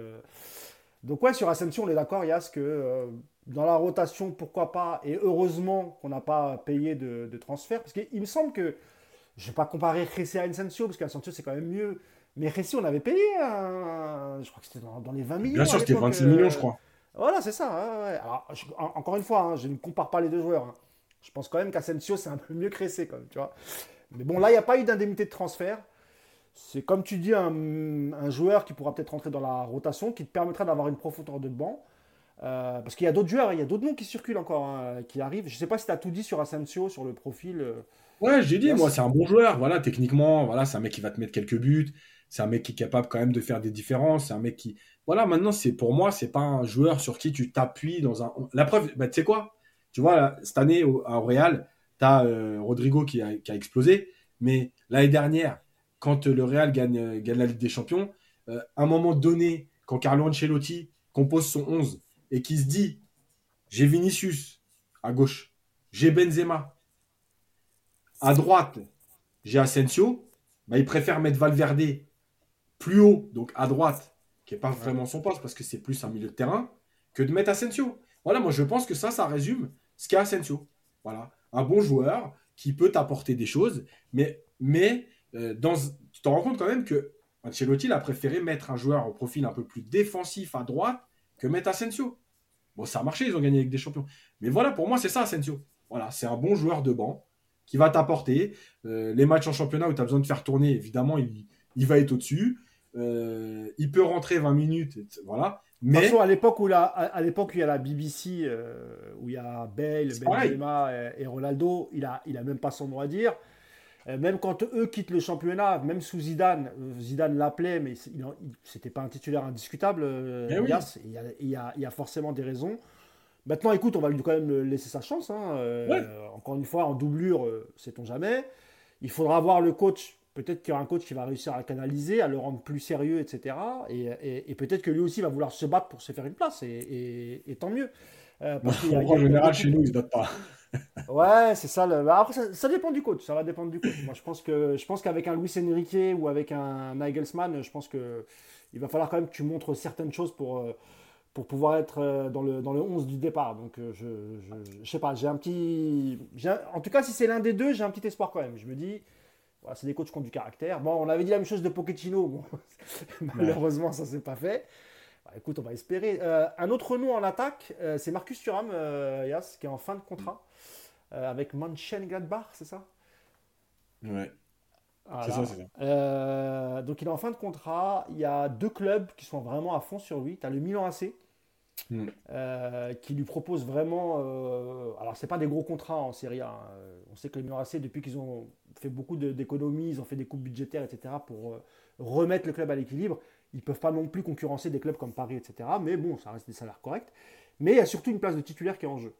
donc ouais, sur Ascension, on est d'accord, Yas, que dans la rotation, pourquoi pas, et heureusement qu'on n'a pas payé de, de transfert, parce qu'il me semble que, je ne vais pas comparer Cressé à Asensio, parce qu'Asensio c'est quand même mieux. Mais Récit, on avait payé, je crois que c'était dans, les 20 millions. Bien sûr, c'était 26 millions, je crois. Voilà, c'est ça. Alors, encore une fois, hein, je ne compare pas les deux joueurs. Hein. Je pense quand même qu'Asensio, c'est un peu mieux Cressé, quand même, tu vois. Mais bon, là, il n'y a pas eu d'indemnité de transfert. C'est comme tu dis, un, joueur qui pourra peut-être rentrer dans la rotation, qui te permettra d'avoir une profondeur de banc. Euh, parce qu'il y a d'autres joueurs, il y a d'autres noms qui circulent encore, hein, qui arrivent. Je ne sais pas si tu as tout dit sur Asensio, sur le profil. Euh. Ouais, j'ai dit, moi, c'est un bon joueur. Voilà, techniquement, voilà, c'est un mec qui va te mettre quelques buts. C'est un mec qui est capable quand même de faire des différences. C'est un mec qui. Voilà, maintenant, c'est pour moi, c'est pas un joueur sur qui tu t'appuies dans un. La preuve, bah, tu sais quoi? Tu vois, cette année, au, à Real, tu as euh, Rodrigo qui a, explosé. Mais l'année dernière, quand le Real gagne, euh, gagne la Ligue des Champions, euh, à un moment donné, quand Carlo Ancelotti compose son 11 et qui se dit j'ai Vinicius à gauche, j'ai Benzema à droite, j'ai Asensio, bah, il préfère mettre Valverde plus haut, donc à droite, qui n'est pas vraiment son poste parce que c'est plus un milieu de terrain, que de mettre Asensio. Voilà, moi je pense que ça, ça résume ce qu'est Asensio. Voilà, un bon joueur qui peut t'apporter des choses, mais, mais euh, dans, tu te rends compte quand même que Ancelotti a préféré mettre un joueur au profil un peu plus défensif à droite que mettre Asensio. Bon, ça a marché, ils ont gagné avec des champions. Mais voilà, pour moi, c'est ça, Asensio. Voilà, c'est un bon joueur de banc qui va t'apporter. Euh, les matchs en championnat où tu as besoin de faire tourner, évidemment, il, il va être au-dessus. Euh, il peut rentrer 20 minutes, voilà. Mais façon, à l'époque où, à l'époque il y a la BBC, euh, où il y a Bale, Benzema et, Ronaldo, il a, il a même pas son mot à dire. Euh, même quand eux quittent le championnat, même sous Zidane, Zidane l'appelait, mais c'était pas un titulaire indiscutable. Eh il, y a, il, y a, il, y a, forcément des raisons. Maintenant, écoute, on va lui quand même laisser sa chance. Hein. encore une fois, en doublure, sait-on jamais. Il faudra voir le coach peut-être qu'il y aura un coach qui va réussir à canaliser, à le rendre plus sérieux, etc. Et, peut-être que lui aussi va vouloir se battre pour se faire une place, et, tant mieux. Euh, parce en général, chez nous, il ne se battent pas. ouais, c'est ça. Le... Bah, après, ça, dépend du coach. Ça va dépendre du coach. Moi, je pense que je pense qu'avec un Luis Enrique ou avec un Nagelsmann, je pense que il va falloir quand même que tu montres certaines choses pour euh, pour pouvoir être euh, dans le, dans le 11 du départ. Donc, je, je, sais pas, j'ai un petit. En tout cas, si c'est l'un des deux, j'ai un petit espoir quand même. Je me dis, c'est des coachs qui ont du caractère. Bon, on avait dit la même chose de Pochettino. malheureusement, ça ne s'est pas fait. Bah, écoute, on va espérer. Euh, un autre nom en attaque, euh, c'est Marcus Thuram, euh, Yas, qui est en fin de contrat avec Mönchengladbach, c'est ça? Ouais. C'est ça, c'est ça. donc il est en fin de contrat. Il y a deux clubs qui sont vraiment à fond sur lui. Tu as le Milan AC Hmm. Euh, qui lui propose vraiment. Euh, alors, c'est pas des gros contrats en Serie A. Hein. On sait que les Milan AC, depuis qu'ils ont fait beaucoup d'économies, ils ont fait des coupes budgétaires, etc., pour euh, remettre le club à l'équilibre, ils peuvent pas non plus concurrencer des clubs comme Paris, etc. Mais bon, ça reste des salaires corrects. Mais il y a surtout une place de titulaire qui est en jeu.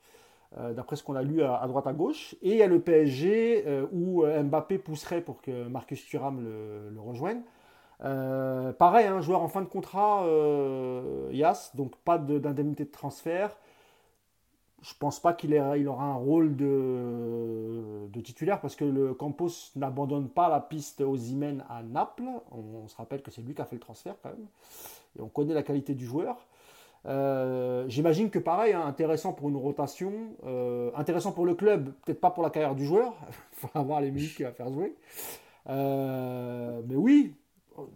D'après ce qu'on a lu à, droite à gauche. Et il y a le PSG où Mbappé pousserait pour que Marcus Thuram le, rejoigne. Euh, pareil, un hein, joueur en fin de contrat, euh, Yas, donc pas d'indemnité de, transfert. Je pense pas qu'il il aura un rôle de, titulaire parce que le Campos n'abandonne pas la piste aux Imen à Naples. On, se rappelle que c'est lui qui a fait le transfert quand même. Et on connaît la qualité du joueur. Euh, j'imagine que pareil, hein, intéressant pour une rotation, euh, intéressant pour le club, peut-être pas pour la carrière du joueur, il faut avoir les minutes qu'il va faire jouer. Euh, mais oui,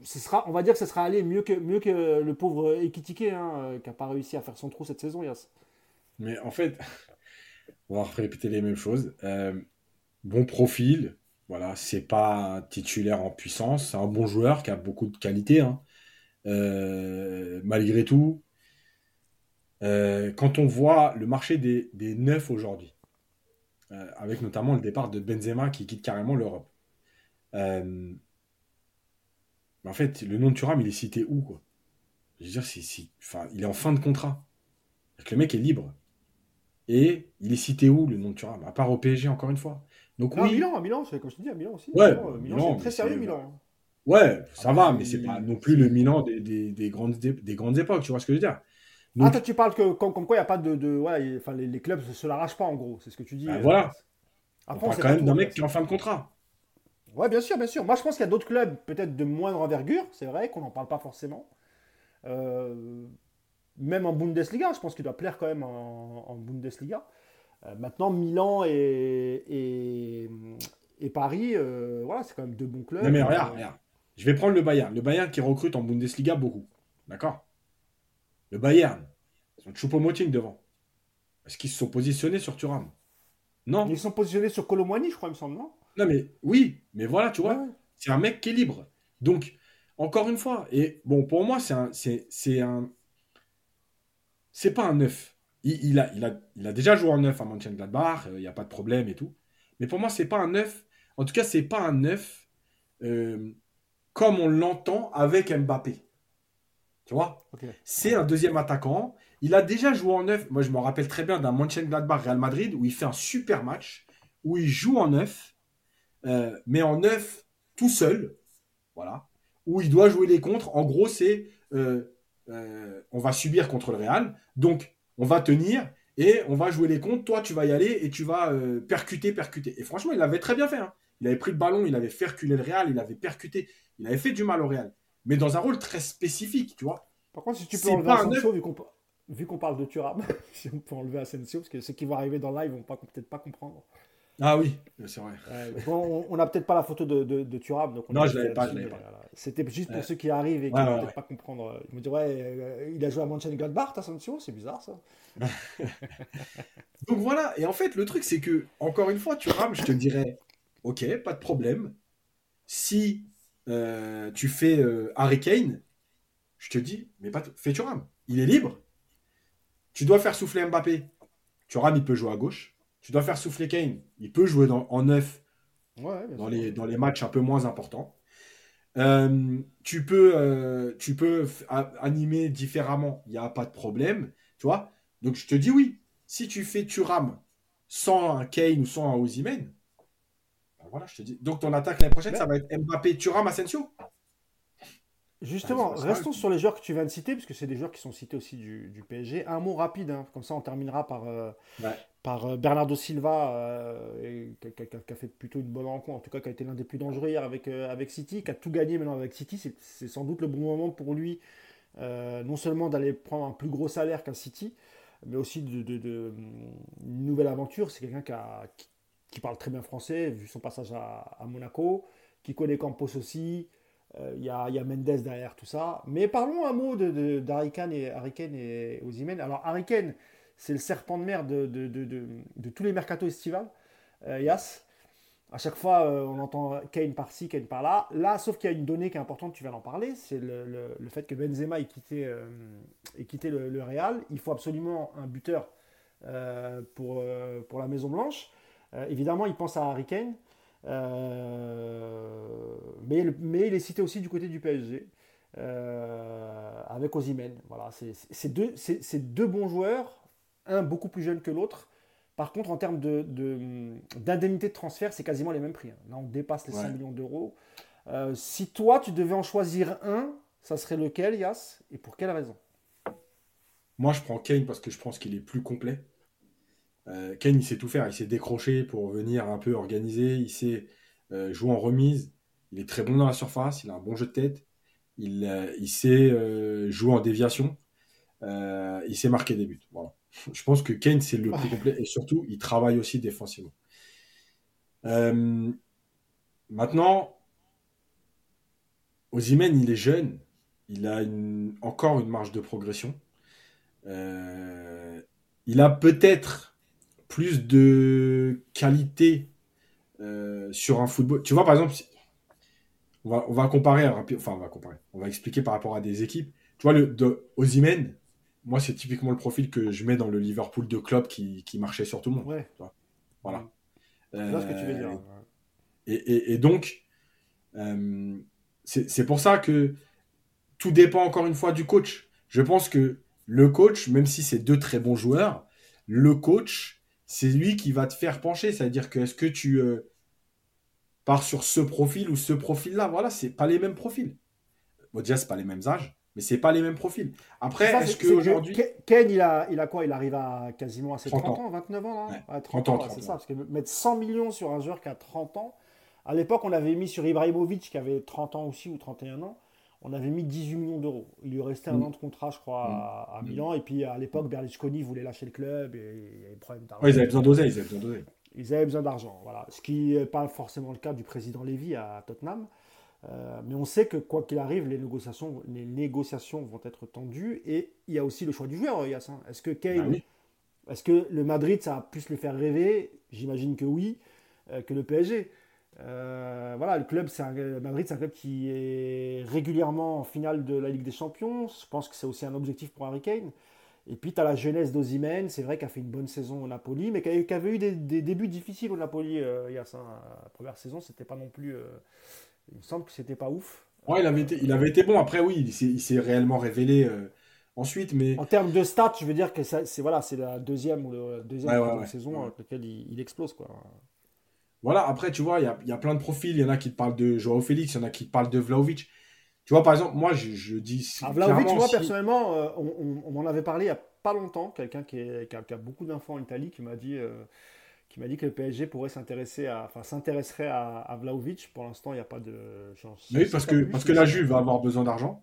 ce sera, on va dire que ce sera allé mieux que, mieux que le pauvre Ekitike hein, qui n'a pas réussi à faire son trou cette saison. Mais en fait, on va répéter les mêmes choses. bon profil, voilà, c'est pas titulaire en puissance, c'est un bon joueur qui a beaucoup de qualité. Hein. malgré tout, euh, quand on voit le marché des, neufs aujourd'hui, euh, avec notamment le départ de Benzema qui quitte carrément l'Europe, euh, en fait, le nom de Thuram, il est cité où quoi? Je veux dire, enfin, il est en fin de contrat. le mec est libre. Et il est cité où le nom de Thuram? À part au PSG, encore une fois. Donc, oui. à Milan, à Milan, c'est comme je te dis, à Milan aussi. Ouais, Milan, c'est très sérieux, Milan. Ouais, ça va, mais c'est pas non plus le Milan des, grandes, des grandes époques, tu vois ce que je veux dire? Ah, toi, tu parles que, comme, quoi il n'y a pas de. de ouais, enfin, les, clubs ne se, l'arrachent pas, en gros. C'est ce que tu dis. Ben voilà. Après, on parle quand même d'un mec qui est en fin de contrat. Ouais, bien sûr, bien sûr. Moi, je pense qu'il y a d'autres clubs, peut-être de moindre envergure, c'est vrai, qu'on n'en parle pas forcément. Euh, même en Bundesliga, je pense qu'il doit plaire quand même en, Bundesliga. Euh, maintenant, Milan et, et, Paris, euh, voilà, c'est quand même deux bons clubs. Non, mais regarde, regarde. Je vais prendre le Bayern. Le Bayern qui recrute en Bundesliga beaucoup. D'accord? Le Bayern, ils ont Choupo-Moting devant. Est-ce qu'ils se sont positionnés sur Thuram? Non. Ils sont positionnés sur Colomwani, je crois, il me semble, non? Non, mais oui, mais voilà, tu vois, c'est un mec qui est libre. Donc, encore une fois, et bon, pour moi, c'est un. C'est un. C'est pas un neuf. Il, a, il, a, il a déjà joué en neuf à Mönchengladbach, il n'y a pas de problème et tout. Mais pour moi, c'est pas un neuf. En tout cas, c'est pas un neuf euh, comme on l'entend avec Mbappé. Tu vois C'est un deuxième attaquant. Il a déjà joué en neuf. Moi, je me rappelle très bien d'un Mönchengladbach Real Madrid où il fait un super match, où il joue en neuf, euh, mais en neuf tout seul. Voilà. Où il doit jouer les contres. En gros, c'est euh, euh, on va subir contre le Real. Donc, on va tenir et on va jouer les contres. Toi, tu vas y aller et tu vas percuter, percuter. Et franchement, il avait très bien fait. Hein. Il avait pris le ballon, il avait fait reculer le Real, il avait percuté, il avait fait du mal au Real mais dans un rôle très spécifique, tu vois. Par contre, si tu peux enlever Asensio, vu qu'on vu qu'on parle de Thuram, si on peut enlever Asensio, parce que ceux qui vont arriver dans le live vont peut-être pas comprendre. Ah oui, c'est vrai. on n'a peut-être pas la photo de, de, de Thuram. Donc non, je l'avais pas. C'était juste pour ceux qui arrivent et qui ne vont peut-être pas comprendre. Ils me disent, ouais, euh, il a joué à Mönchengladbach, Asensio, c'est bizarre ça. donc voilà, et en fait, le truc, c'est que, encore une fois, Thuram, je te dirais, ok, pas de problème. Si euh, tu fais euh, Harry Kane, je te dis, mais pas fais Thuram. Il est libre. Tu dois faire souffler Mbappé. Thuram, il peut jouer à gauche. Tu dois faire souffler Kane. Il peut jouer en neuf dans, les, dans les matchs un peu moins importants. Euh, tu peux, tu peux animer différemment. Il n'y a pas de problème. Tu vois Donc je te dis oui. Si tu fais Thuram sans un Kane ou sans un Ozymen, voilà, je te dis. Donc ton attaque l'année prochaine, ça va être Mbappé, Thuram, Asensio Justement, restons sur les joueurs que tu viens de citer, parce que c'est des joueurs qui sont cités aussi du, PSG. Un mot rapide, hein, comme ça on terminera par, euh, par euh, Bernardo Silva, euh, qui, a fait plutôt une bonne rencontre, en tout cas qui a été l'un des plus dangereux hier avec, avec City, qui a tout gagné maintenant avec City. C'est sans doute le bon moment pour lui, non seulement d'aller prendre un plus gros salaire qu'un City, mais aussi de, de, une nouvelle aventure. C'est quelqu'un qui a, qui parle très bien français, vu son passage à, Monaco, qui connaît Campos aussi. Euh, il y, a, y, Mendes derrière tout ça. Mais parlons un mot de, et, et Ozymen. Alors, Ariken, c'est le serpent de mer de, tous les mercatos estivales. Euh, Yas. À chaque fois, euh, on entend Kane par-ci, Kane par-là. Là, sauf qu'il y a une donnée qui est importante, tu viens d'en parler, c'est le, fait que Benzema ait quitté, le, Real. Il faut absolument un buteur pour la Maison Blanche. Euh, évidemment, il pense à Harry Kane, euh, mais, mais, il est cité aussi du côté du PSG. Euh, avec Ozymen. Voilà, c'est deux, deux, bons joueurs, un beaucoup plus jeune que l'autre. Par contre, en termes d'indemnité de, de, transfert, c'est quasiment les mêmes prix. Hein. Là, on dépasse les 100 millions d'euros. si toi, tu devais en choisir un, ça serait lequel, Yas? Et pour quelle raison? Moi, je prends Kane parce que je pense qu'il est plus complet. Euh, Kane, il sait tout faire. Il sait décrocher pour venir un peu organiser. Il sait euh, jouer en remise. Il est très bon dans la surface. Il a un bon jeu de tête. Il, euh, sait jouer en déviation. il s'est marqué des buts. Voilà. Je pense que Kane, c'est le plus complet. Et surtout, il travaille aussi défensivement. maintenant, Ozymen, il est jeune. Il a encore une marge de progression. il a peut-être plus de qualité euh, sur un football. Tu vois, par exemple, on, va, on va comparer, enfin, on va comparer, on va expliquer par rapport à des équipes. Tu vois, le, de Ozymen, moi, c'est typiquement le profil que je mets dans le Liverpool de club qui, qui marchait sur tout le monde. Ouais. Voilà. Euh, ce que tu veux dire. Et, et, donc, euh, c'est pour ça que tout dépend encore une fois du coach. Je pense que le coach, même si c'est deux très bons joueurs, le coach, c'est lui qui va te faire pencher. C'est-à-dire que est-ce que tu euh, pars sur ce profil ou ce profil-là? Voilà, c'est pas les mêmes profils. Bon, déjà, c'est pas les mêmes âges, mais c'est pas les mêmes profils. Après, est-ce qu'aujourd'hui. Ken, il a, il a quoi? Il arrive à quasiment à ses 30, ans. 29 ans, là? 30, ans, c'est ça. Parce que mettre 100 millions sur un joueur qui a 30 ans, à l'époque, on avait mis sur Ibrahimovic qui avait 30 ans aussi ou 31 ans on avait mis 18 millions d'euros. Il lui restait un mm. an de contrat, je crois, à, mm. Milan. Et puis à l'époque, Berlusconi voulait lâcher le club et il y avait d'argent. ils avaient besoin d'oseille. Ils avaient besoin d'argent. Voilà. Ce qui n'est pas forcément le cas du président Lévy à Tottenham. Euh, mais on sait que quoi qu'il arrive, les négociations, les négociations vont être tendues. Et il y a aussi le choix du joueur, Yassin. Est-ce que Kane, bah est-ce que le Madrid, ça a pu le faire rêver? J'imagine que oui, euh, que le PSG. Euh, voilà, le club, c'est Madrid, c'est un club qui est régulièrement en finale de la Ligue des Champions. Je pense que c'est aussi un objectif pour Harry Kane. Et puis, tu as la jeunesse d'Ozimène, c'est vrai qu'il a fait une bonne saison au Napoli, mais qui avait eu des, débuts difficiles au Napoli euh, il y a ça. La première saison, c'était pas non plus. Euh, il me semble que c'était pas ouf. Ouais, il avait été, il avait été bon. Après, oui, il s'est réellement révélé ensuite. Mais... En termes de stats, je veux dire que c'est voilà, la deuxième ou la deuxième saison avec laquelle il, il, explose. Quoi. Voilà, après, tu vois, il y a, plein de profils. Il y en a qui te parlent de Joao Félix, il y en a qui te parlent de Vlaovic. Tu vois, par exemple, moi, je, dis. Ah, Vlaovic, moi, personnellement, euh, on, m'en avait parlé il n'y a pas longtemps. Quelqu'un qui, a, beaucoup d'infos en Italie qui m'a dit. Euh, qui m'a dit que le PSG pourrait s'intéresser à, enfin, s'intéresserait à, Vlaovic. Pour l'instant, il n'y a pas de chance. Oui, parce que, parce que la Juve va avoir besoin d'argent.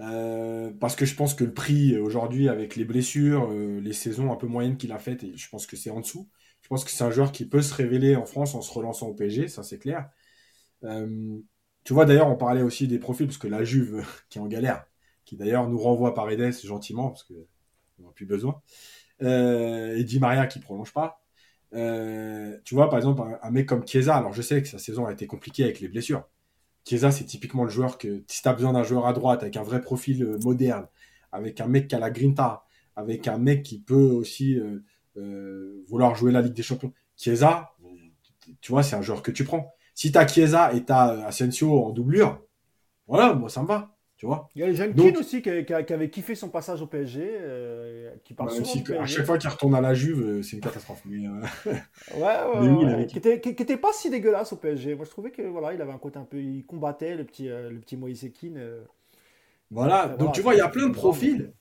Euh, parce que je pense que le prix aujourd'hui, avec les blessures, les saisons un peu moyennes qu'il a faites, et je pense que c'est en dessous. Je pense que c'est un joueur qui peut se révéler en France en se relançant au PSG, ça c'est clair. Euh, tu vois, d'ailleurs, on parlait aussi des profils, parce que la Juve, qui est en galère, qui d'ailleurs nous renvoie par Edes gentiment, parce qu'on n'a plus besoin, euh, et Di Maria qui prolonge pas. Euh, tu vois, par exemple, un, mec comme Chiesa, alors je sais que sa saison a été compliquée avec les blessures. Chiesa, c'est typiquement le joueur que, si tu as besoin d'un joueur à droite, avec un vrai profil moderne, avec un mec qui a la grinta, avec un mec qui peut aussi euh, vouloir jouer la Ligue des Champions. Chiesa, tu vois, c'est un joueur que tu prends. Si tu as Chiesa et tu as Asensio en doublure, voilà, moi ça me va. Tu vois Il y a les jeunes Donc, aussi qui, avait kiffé son passage au PSG, euh, qui parle À chaque fois qu'il retourne à la Juve, euh, c'est une catastrophe. Mais, ouais, ouais, qui, était, pas si dégueulasse au PSG. Moi, je trouvais que voilà, il avait un côté un peu, il combattait le petit, le petit Moïse Ekin. Voilà. Donc tu vois, il y a plein de profils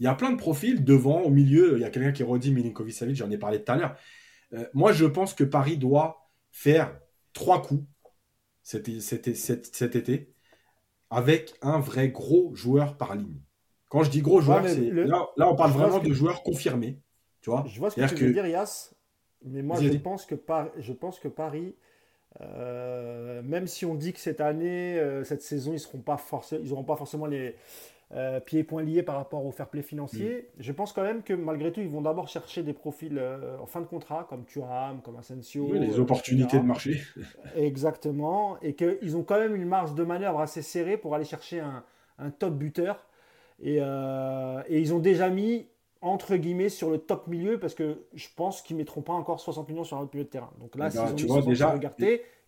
il y a plein de profils devant, au milieu. Il y a quelqu'un qui redit Milinkovic Savic, j'en ai parlé tout à l'heure. Euh, moi, je pense que Paris doit faire trois coups cet, cet, été avec un vrai gros joueur par ligne. Quand je dis gros joueur, c'est là, on parle vraiment de joueurs confirmés. Tu vois je vois ce que tu veux dire, Yas. Mais moi, je pense, que je pense que Paris, euh, même si on dit que cette année, euh, cette saison, ils n'auront pas, pas forcément les, euh, pieds et poings liés par rapport au fair play financier. Mm. Je pense quand même que malgré tout, ils vont d'abord chercher des profils euh, en fin de contrat, comme Thuram, comme Asensio. Oui, les euh, opportunités de marché. Exactement. Et qu'ils ont quand même une marge de manœuvre assez serrée pour aller chercher un, top buteur. Et, et, ils ont déjà mis, entre guillemets, sur le top milieu, parce que je pense qu'ils ne mettront pas encore 60 millions sur un autre milieu de terrain. Donc là, eh ben, ils ont déjà...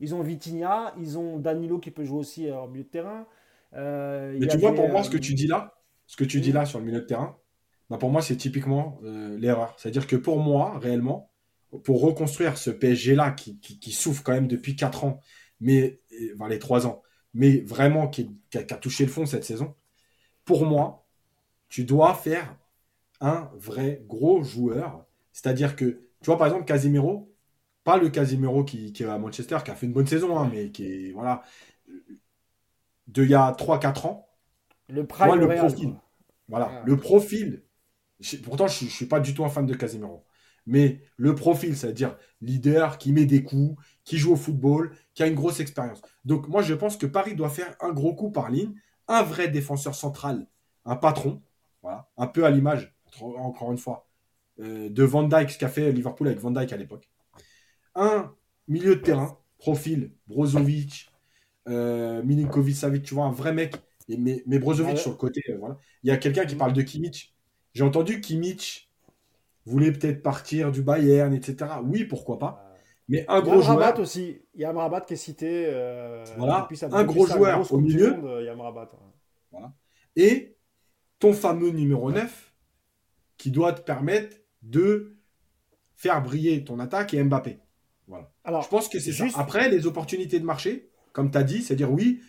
ils ont Vitinha, ils ont Danilo qui peut jouer aussi en milieu de terrain. Euh, Mais tu vois, pour moi, ce que tu dis là, ce que tu dis là sur le milieu de terrain, bah pour moi, c'est typiquement euh, l'erreur. C'est-à-dire que pour moi, réellement, pour reconstruire ce PSG-là qui, qui, souffre quand même depuis 4 ans, mais enfin, les 3 ans, mais vraiment qui, qui, a, touché le fond cette saison, pour moi, tu dois faire un vrai gros joueur. C'est-à-dire que, tu vois, par exemple, Casimiro, pas le Casimiro qui, qui est à Manchester, qui a fait une bonne saison, hein, mais qui est, voilà, de il y a 3-4 ans. Le prime le profil. Voilà, ah. le profil. Pourtant, je ne suis pas du tout un fan de Casemiro. Mais le profil, c'est-à-dire leader qui met des coups, qui joue au football, qui a une grosse expérience. Donc moi, je pense que Paris doit faire un gros coup par ligne, un vrai défenseur central, un patron, voilà, un peu à l'image, encore une fois, euh, de Van Dyke, ce qu'a fait Liverpool avec Van Dyke à l'époque. Un milieu de terrain, profil, Brozovic, euh, Milinkovic Savic, tu vois, un vrai mec. Et, mais, Brozovic sur le côté, euh, voilà. Il y a quelqu'un qui parle de Kimmich. J'ai entendu Kimmich voulait peut-être partir du Bayern, etc. Oui, pourquoi pas. Mais un gros joueur. aussi. Il y a Amrabat qui est cité. Euh, voilà. un gros joueur au milieu. il y a Amrabat. Voilà. Et ton fameux numéro 9 qui doit te permettre de faire briller ton attaque et Mbappé. Voilà. Alors, je pense que c'est juste... ça. Après, les opportunités de marché, comme tu as dit, c'est-à-dire oui,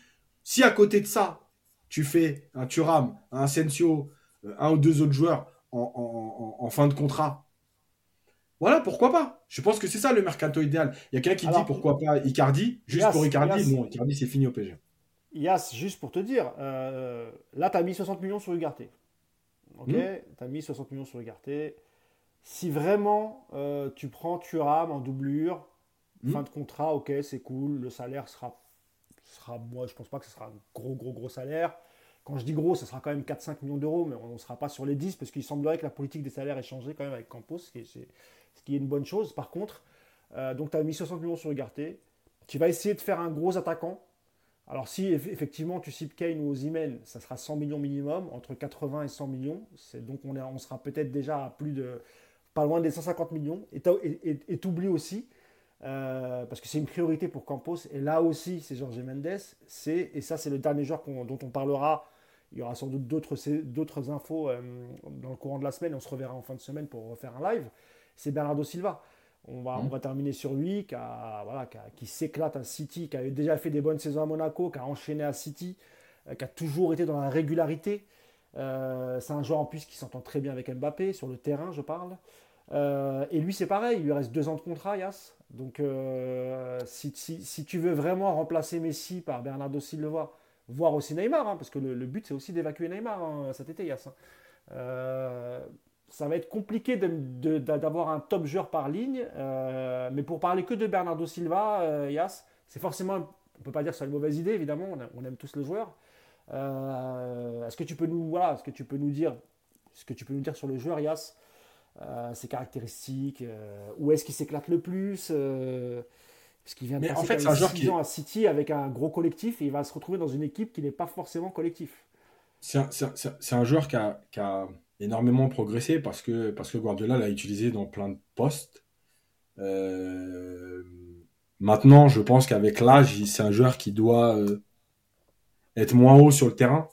si à côté de ça, tu fais un Thuram, un Asensio, euh, un ou deux autres joueurs en, fin de contrat. Voilà, pourquoi pas Je pense que c'est ça le mercato idéal. Il y a quelqu'un qui dit pourquoi pas Icardi, juste pour Icardi. Non, Icardi, c'est fini au PSG. Yas, juste pour te dire, euh, là, tu as mis 60 millions sur Ugarte. Ok hmm. Tu as mis 60 millions sur Ugarte. Si vraiment euh, tu prends Thuram en doublure, hmm. fin de contrat, ok, c'est cool, le salaire sera, sera. Moi, je pense pas que ce sera un gros, gros, gros salaire. Quand je dis gros, ce sera quand même 4-5 millions d'euros, mais on ne sera pas sur les 10 parce qu'il semblerait que la politique des salaires ait changé quand même avec Campos, ce qui est, une bonne chose. Par contre, euh, donc tu as mis 60 millions sur Ugarte. Tu vas essayer de faire un gros attaquant. Alors si effectivement tu cites Kane ou Ozymen, ça sera 100 millions minimum, entre 80 et 100 millions. C'est donc on, est, on sera peut-être déjà à plus de pas loin des 150 millions. Et tu oublies aussi, euh, parce que c'est une priorité pour Campos, et là aussi c'est Jorge Mendes, et ça c'est le dernier joueur dont on parlera il y aura sans doute d'autres infos euh, dans le courant de la semaine. On se reverra en fin de semaine pour refaire un live. C'est Bernardo Silva. On va, on va terminer sur lui, qui, voilà, qui, s'éclate à City, qui a déjà fait des bonnes saisons à Monaco, qui a enchaîné à City, euh, qui a toujours été dans la régularité. C'est un joueur en plus qui s'entend très bien avec Mbappé, sur le terrain, je parle. Et lui, c'est pareil, il lui reste deux ans de contrat, Yas. Donc, si, si, tu veux vraiment remplacer Messi par Bernardo Silva, voir aussi Neymar, hein, parce que le, but c'est aussi d'évacuer Neymar hein, cet été, Yass. Hein. Euh, ça va être compliqué d'avoir un top joueur par ligne, euh, mais pour parler que de Bernardo Silva, euh, Yass, c'est forcément, on peut pas dire que c'est une mauvaise idée, évidemment, on, aime tous le joueur. est-ce que tu peux nous, voilà, ce que ce que tu peux nous dire sur le joueur, Yass, ses caractéristiques, où est-ce qu'il s'éclate le plus parce qu'il vient de en fait, un joueur qui à City avec un gros collectif et il va se retrouver dans une équipe qui n'est pas forcément collectif. C'est un, un, joueur qui a, qui a, énormément progressé parce que, parce que Guardiola l'a utilisé dans plein de postes. Euh, maintenant, je pense qu'avec l'âge, c'est un joueur qui doit euh, être moins haut sur le terrain.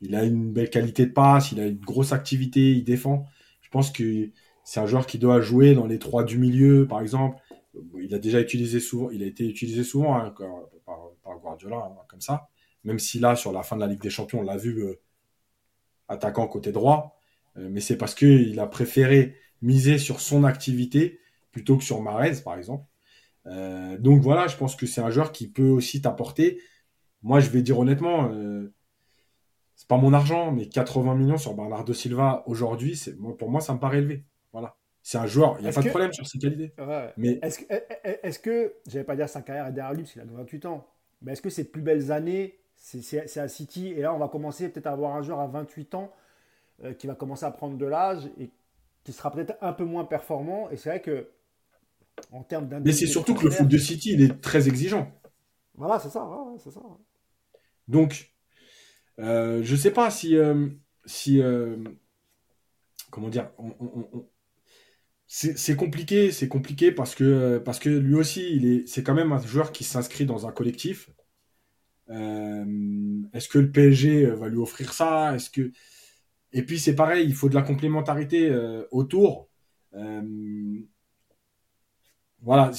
Il a une belle qualité de passe, il a une grosse activité, il défend. Je pense que c'est un joueur qui doit jouer dans les trois du milieu, par exemple il a déjà utilisé souvent, il a été utilisé souvent hein, par, Guardiola, hein, comme ça. Même si là, sur la fin de la Ligue des Champions, on l'a vu euh, attaquant côté droit, euh, mais c'est parce qu'il a préféré miser sur son activité plutôt que sur Marez, par exemple. Euh, donc voilà, je pense que c'est un joueur qui peut aussi t'apporter. Moi, je vais dire honnêtement, c'est pas mon argent, mais 80 millions sur Bernardo Silva aujourd'hui, pour moi, ça me paraît élevé. Voilà. C'est un joueur, il n'y a pas de problème sur ses qualités. Mais est-ce que, est-ce que, j'allais pas dire sa carrière est derrière lui parce qu'il a 28 ans, mais est-ce que ses plus belles années, c'est à City et là on va commencer peut-être à avoir un joueur à 28 ans euh, qui va commencer à prendre de l'âge et qui sera peut-être un peu moins performant. Et c'est vrai que en termes Mais c'est surtout que le foot de City, il est très exigeant. Voilà, c'est ça, c'est ça. Donc, euh, je sais pas si, euh, euh, comment dire, c'est compliqué, c'est compliqué parce que, parce que lui aussi, c'est quand même un joueur qui s'inscrit dans un collectif. Est-ce que le PSG va lui offrir ça? Est-ce que et puis c'est pareil, il faut de la complémentarité autour. Voilà.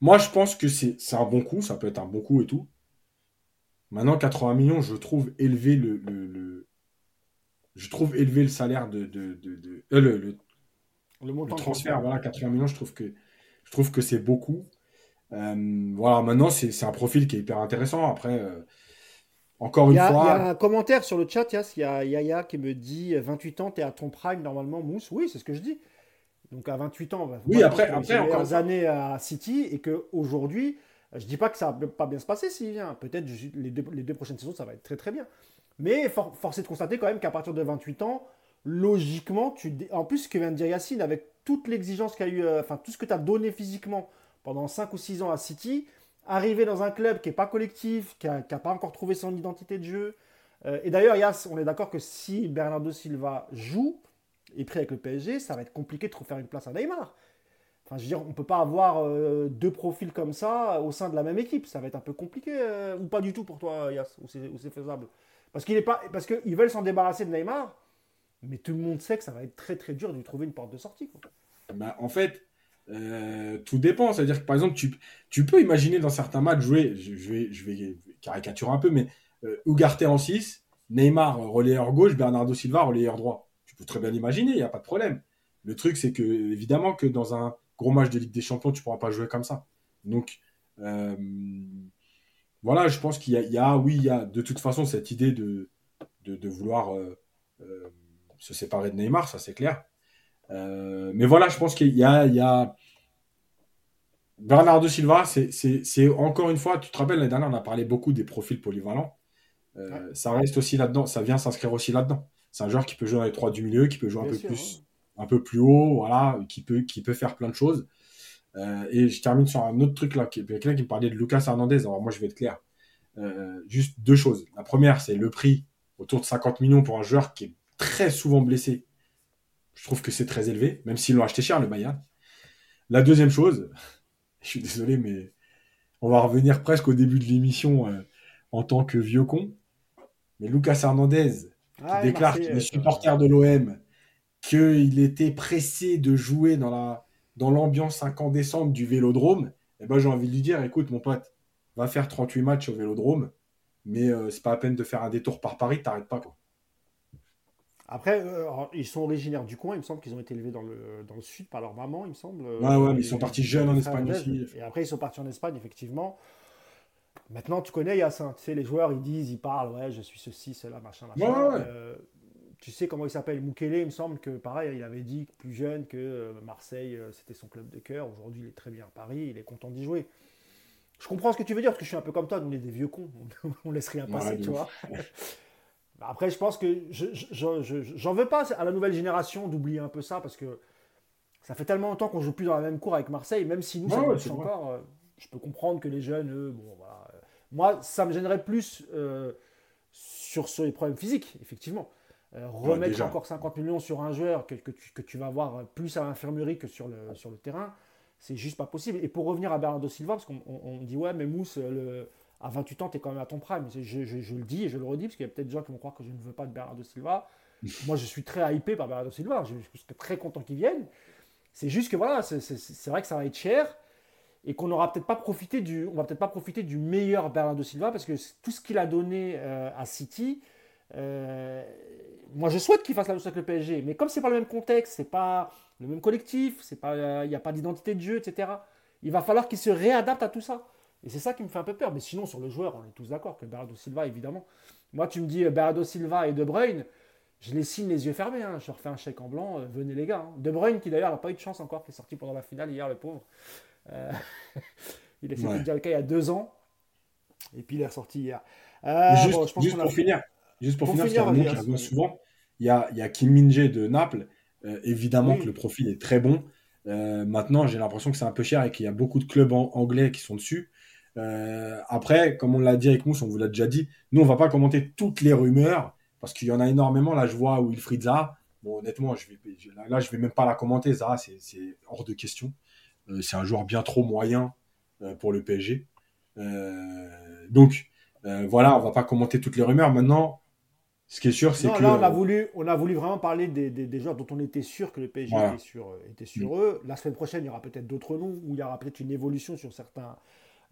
Moi, je pense que c'est un bon coup, ça peut être un bon coup et tout. Maintenant, 80 millions, je trouve élevé le, le, je trouve élevé le salaire de, de, de, le, le, transfert, voilà, 80 millions, je trouve que, je trouve que c'est beaucoup. Euh, voilà, maintenant, c'est un profil qui est hyper intéressant. Après, euh, encore une fois. Il y a un commentaire sur le chat, il y a Yaya qui me dit 28 ans, tu es à ton prime normalement, Mousse. Oui, c'est ce que je dis. Donc à 28 ans, oui, après, après encore années à City et qu'aujourd'hui, je dis pas que ça va pas bien se passer s'il vient. Peut-être les deux, les deux prochaines saisons, ça va être très très bien. Mais for, force est de constater quand même qu'à partir de 28 ans, logiquement, en plus ce que vient de dire Yacine, avec toute l'exigence qu'il a eu, euh, enfin tout ce que tu as donné physiquement pendant 5 ou 6 ans à City, arriver dans un club qui n'est pas collectif, qui n'a pas encore trouvé son identité de jeu. Euh, et d'ailleurs, Yass, on est d'accord que si Bernardo Silva joue, et pris avec le PSG, ça va être compliqué de faire une place à Neymar. Enfin, je veux dire, on ne peut pas avoir euh, deux profils comme ça au sein de la même équipe. Ça va être un peu compliqué, ou pas du tout pour toi, Yass, ou c'est faisable. Parce qu'il est pas, parce qu'ils veulent s'en débarrasser de Neymar, mais tout le monde sait que ça va être très très dur de lui trouver une porte de sortie. Bah, en fait, euh, tout dépend. C'est-à-dire que par exemple, tu, peux imaginer dans certains matchs jouer, je, vais, caricaturer un peu, mais euh, Ugarte en 6, Neymar relayeur gauche, Bernardo Silva relayeur droit. Tu peux très bien l'imaginer, il n'y a pas de problème. Le truc, c'est que évidemment que dans un gros match de Ligue des Champions, tu ne pourras pas jouer comme ça. Donc, euh, voilà, je pense qu'il y, a, oui, il y a de toute façon cette idée de, de, vouloir euh, euh, se séparer de Neymar, ça c'est clair. Mais voilà, je pense qu'il y y a... Bernardo Silva, c'est encore une fois, tu te rappelles, l'année dernière, on a parlé beaucoup des profils polyvalents. Ça reste aussi là-dedans, ça vient s'inscrire aussi là-dedans. C'est un joueur qui peut jouer dans les trois du milieu, qui peut jouer un peu plus, un peu plus haut, voilà, qui peut, qui peut faire plein de choses. Euh, et je termine sur un autre truc là. A quelqu'un qui me parlait de Lucas Hernandez. Alors moi, je vais être clair. Euh, juste deux choses. La première, c'est le prix autour de 50 millions pour un joueur qui est très souvent blessé. Je trouve que c'est très élevé, même s'ils l'ont acheté cher, le Bayern. La deuxième chose, je suis désolé, mais on va revenir presque au début de l'émission euh, en tant que vieux con. Mais Lucas Hernandez, qui ah déclare qu'il est supporter de l'OM, qu'il était pressé de jouer dans la, dans l'ambiance incandescente du vélodrome, eh ben, j'ai envie de lui dire écoute, mon pote, va faire 38 matchs au vélodrome, mais euh, c'est pas la peine de faire un détour par Paris, t'arrêtes pas. Quoi. Après, euh, ils sont originaires du coin, il me semble qu'ils ont été élevés dans le, dans le sud par leur maman, il me semble. Ouais, ouais, mais ils sont partis jeunes en Espagne aussi. Et après, ils sont partis en Espagne, effectivement. Maintenant, tu connais Yassin, tu sais, les joueurs, ils disent, ils parlent, ouais, je suis ceci, cela, machin, machin. Ouais, ouais. Euh, tu sais comment il s'appelle Mukele, il me semble que pareil, il avait dit plus jeune que euh, Marseille, euh, c'était son club de cœur. Aujourd'hui, il est très bien à Paris, il est content d'y jouer. Je comprends ce que tu veux dire, parce que je suis un peu comme toi, nous on est des vieux cons, on laisse rien passer, tu vois. Après, je pense que j'en veux pas à la nouvelle génération d'oublier un peu ça, parce que ça fait tellement longtemps qu'on joue plus dans la même cour avec Marseille, même si nous, ça encore. Euh, je peux comprendre que les jeunes, eux, bon, voilà. Moi, ça me gênerait plus sur, sur les problèmes physiques, effectivement. Euh, remettre encore 50 millions sur un joueur que, que, tu, vas voir plus à l'infirmerie que sur le, sur le terrain, c'est juste pas possible. Et pour revenir à Bernardo Silva, parce qu'on dit ouais, mais Mousse, le, à 28 ans, tu es quand même à ton prime. Je, je, le dis et je le redis, parce qu'il y a peut-être des gens qui vont croire que je ne veux pas de Bernardo Silva. Moi, je suis très hypé par Bernardo Silva. Je, suis très content qu'il vienne. C'est juste que voilà, c'est vrai que ça va être cher et qu'on n'aura peut-être pas profité du, on va peut-être pas profiter du meilleur Bernardo Silva parce que tout ce qu'il a donné euh, à City, euh, moi, je souhaite qu'il fasse la même chose avec le PSG, mais comme c'est pas le même contexte, c'est pas le même collectif, c'est pas, il n'y a pas d'identité de jeu, etc. Il va falloir qu'il se réadapte à tout ça. Et c'est ça qui me fait un peu peur. Mais sinon, sur le joueur, on est tous d'accord que Bernardo Silva, évidemment. Moi, tu me dis euh, Bernardo Silva et De Bruyne, je les signe les yeux fermés. Hein. Je leur fais un chèque en blanc. Euh, venez les gars. Hein. De Bruyne, qui d'ailleurs n'a pas eu de chance encore, qui est sorti pendant la finale hier, le pauvre. Euh, il a fait ouais. le cas il y a deux ans. Et puis il est ressorti hier. juste, juste pour finir, Juste pour, finir, parce qu'il y a un qui revient souvent. Il y a, il y a Kim min de Naples. Euh, évidemment que le profil est très bon. Euh, maintenant, j'ai l'impression que c'est un peu cher et qu'il y a beaucoup de clubs anglais qui sont dessus. Euh, après, comme on l'a dit avec Mousse, on vous l'a déjà dit, nous, on va pas commenter toutes les rumeurs parce qu'il y en a énormément. Là, je vois Wilfried Zaha. Bon, honnêtement, je vais, là, je vais même pas la commenter. Zaha, c'est hors de question. c'est un joueur bien trop moyen pour le PSG. donc, voilà, on va pas commenter toutes les rumeurs. Maintenant, ce qui est sûr, c'est que. Là, on a, voulu, on a voulu vraiment parler des, des, joueurs dont on était sûr que le PSG était sur, euh, était sur eux. La semaine prochaine, il y aura peut-être d'autres noms, ou il y aura peut-être une évolution sur certains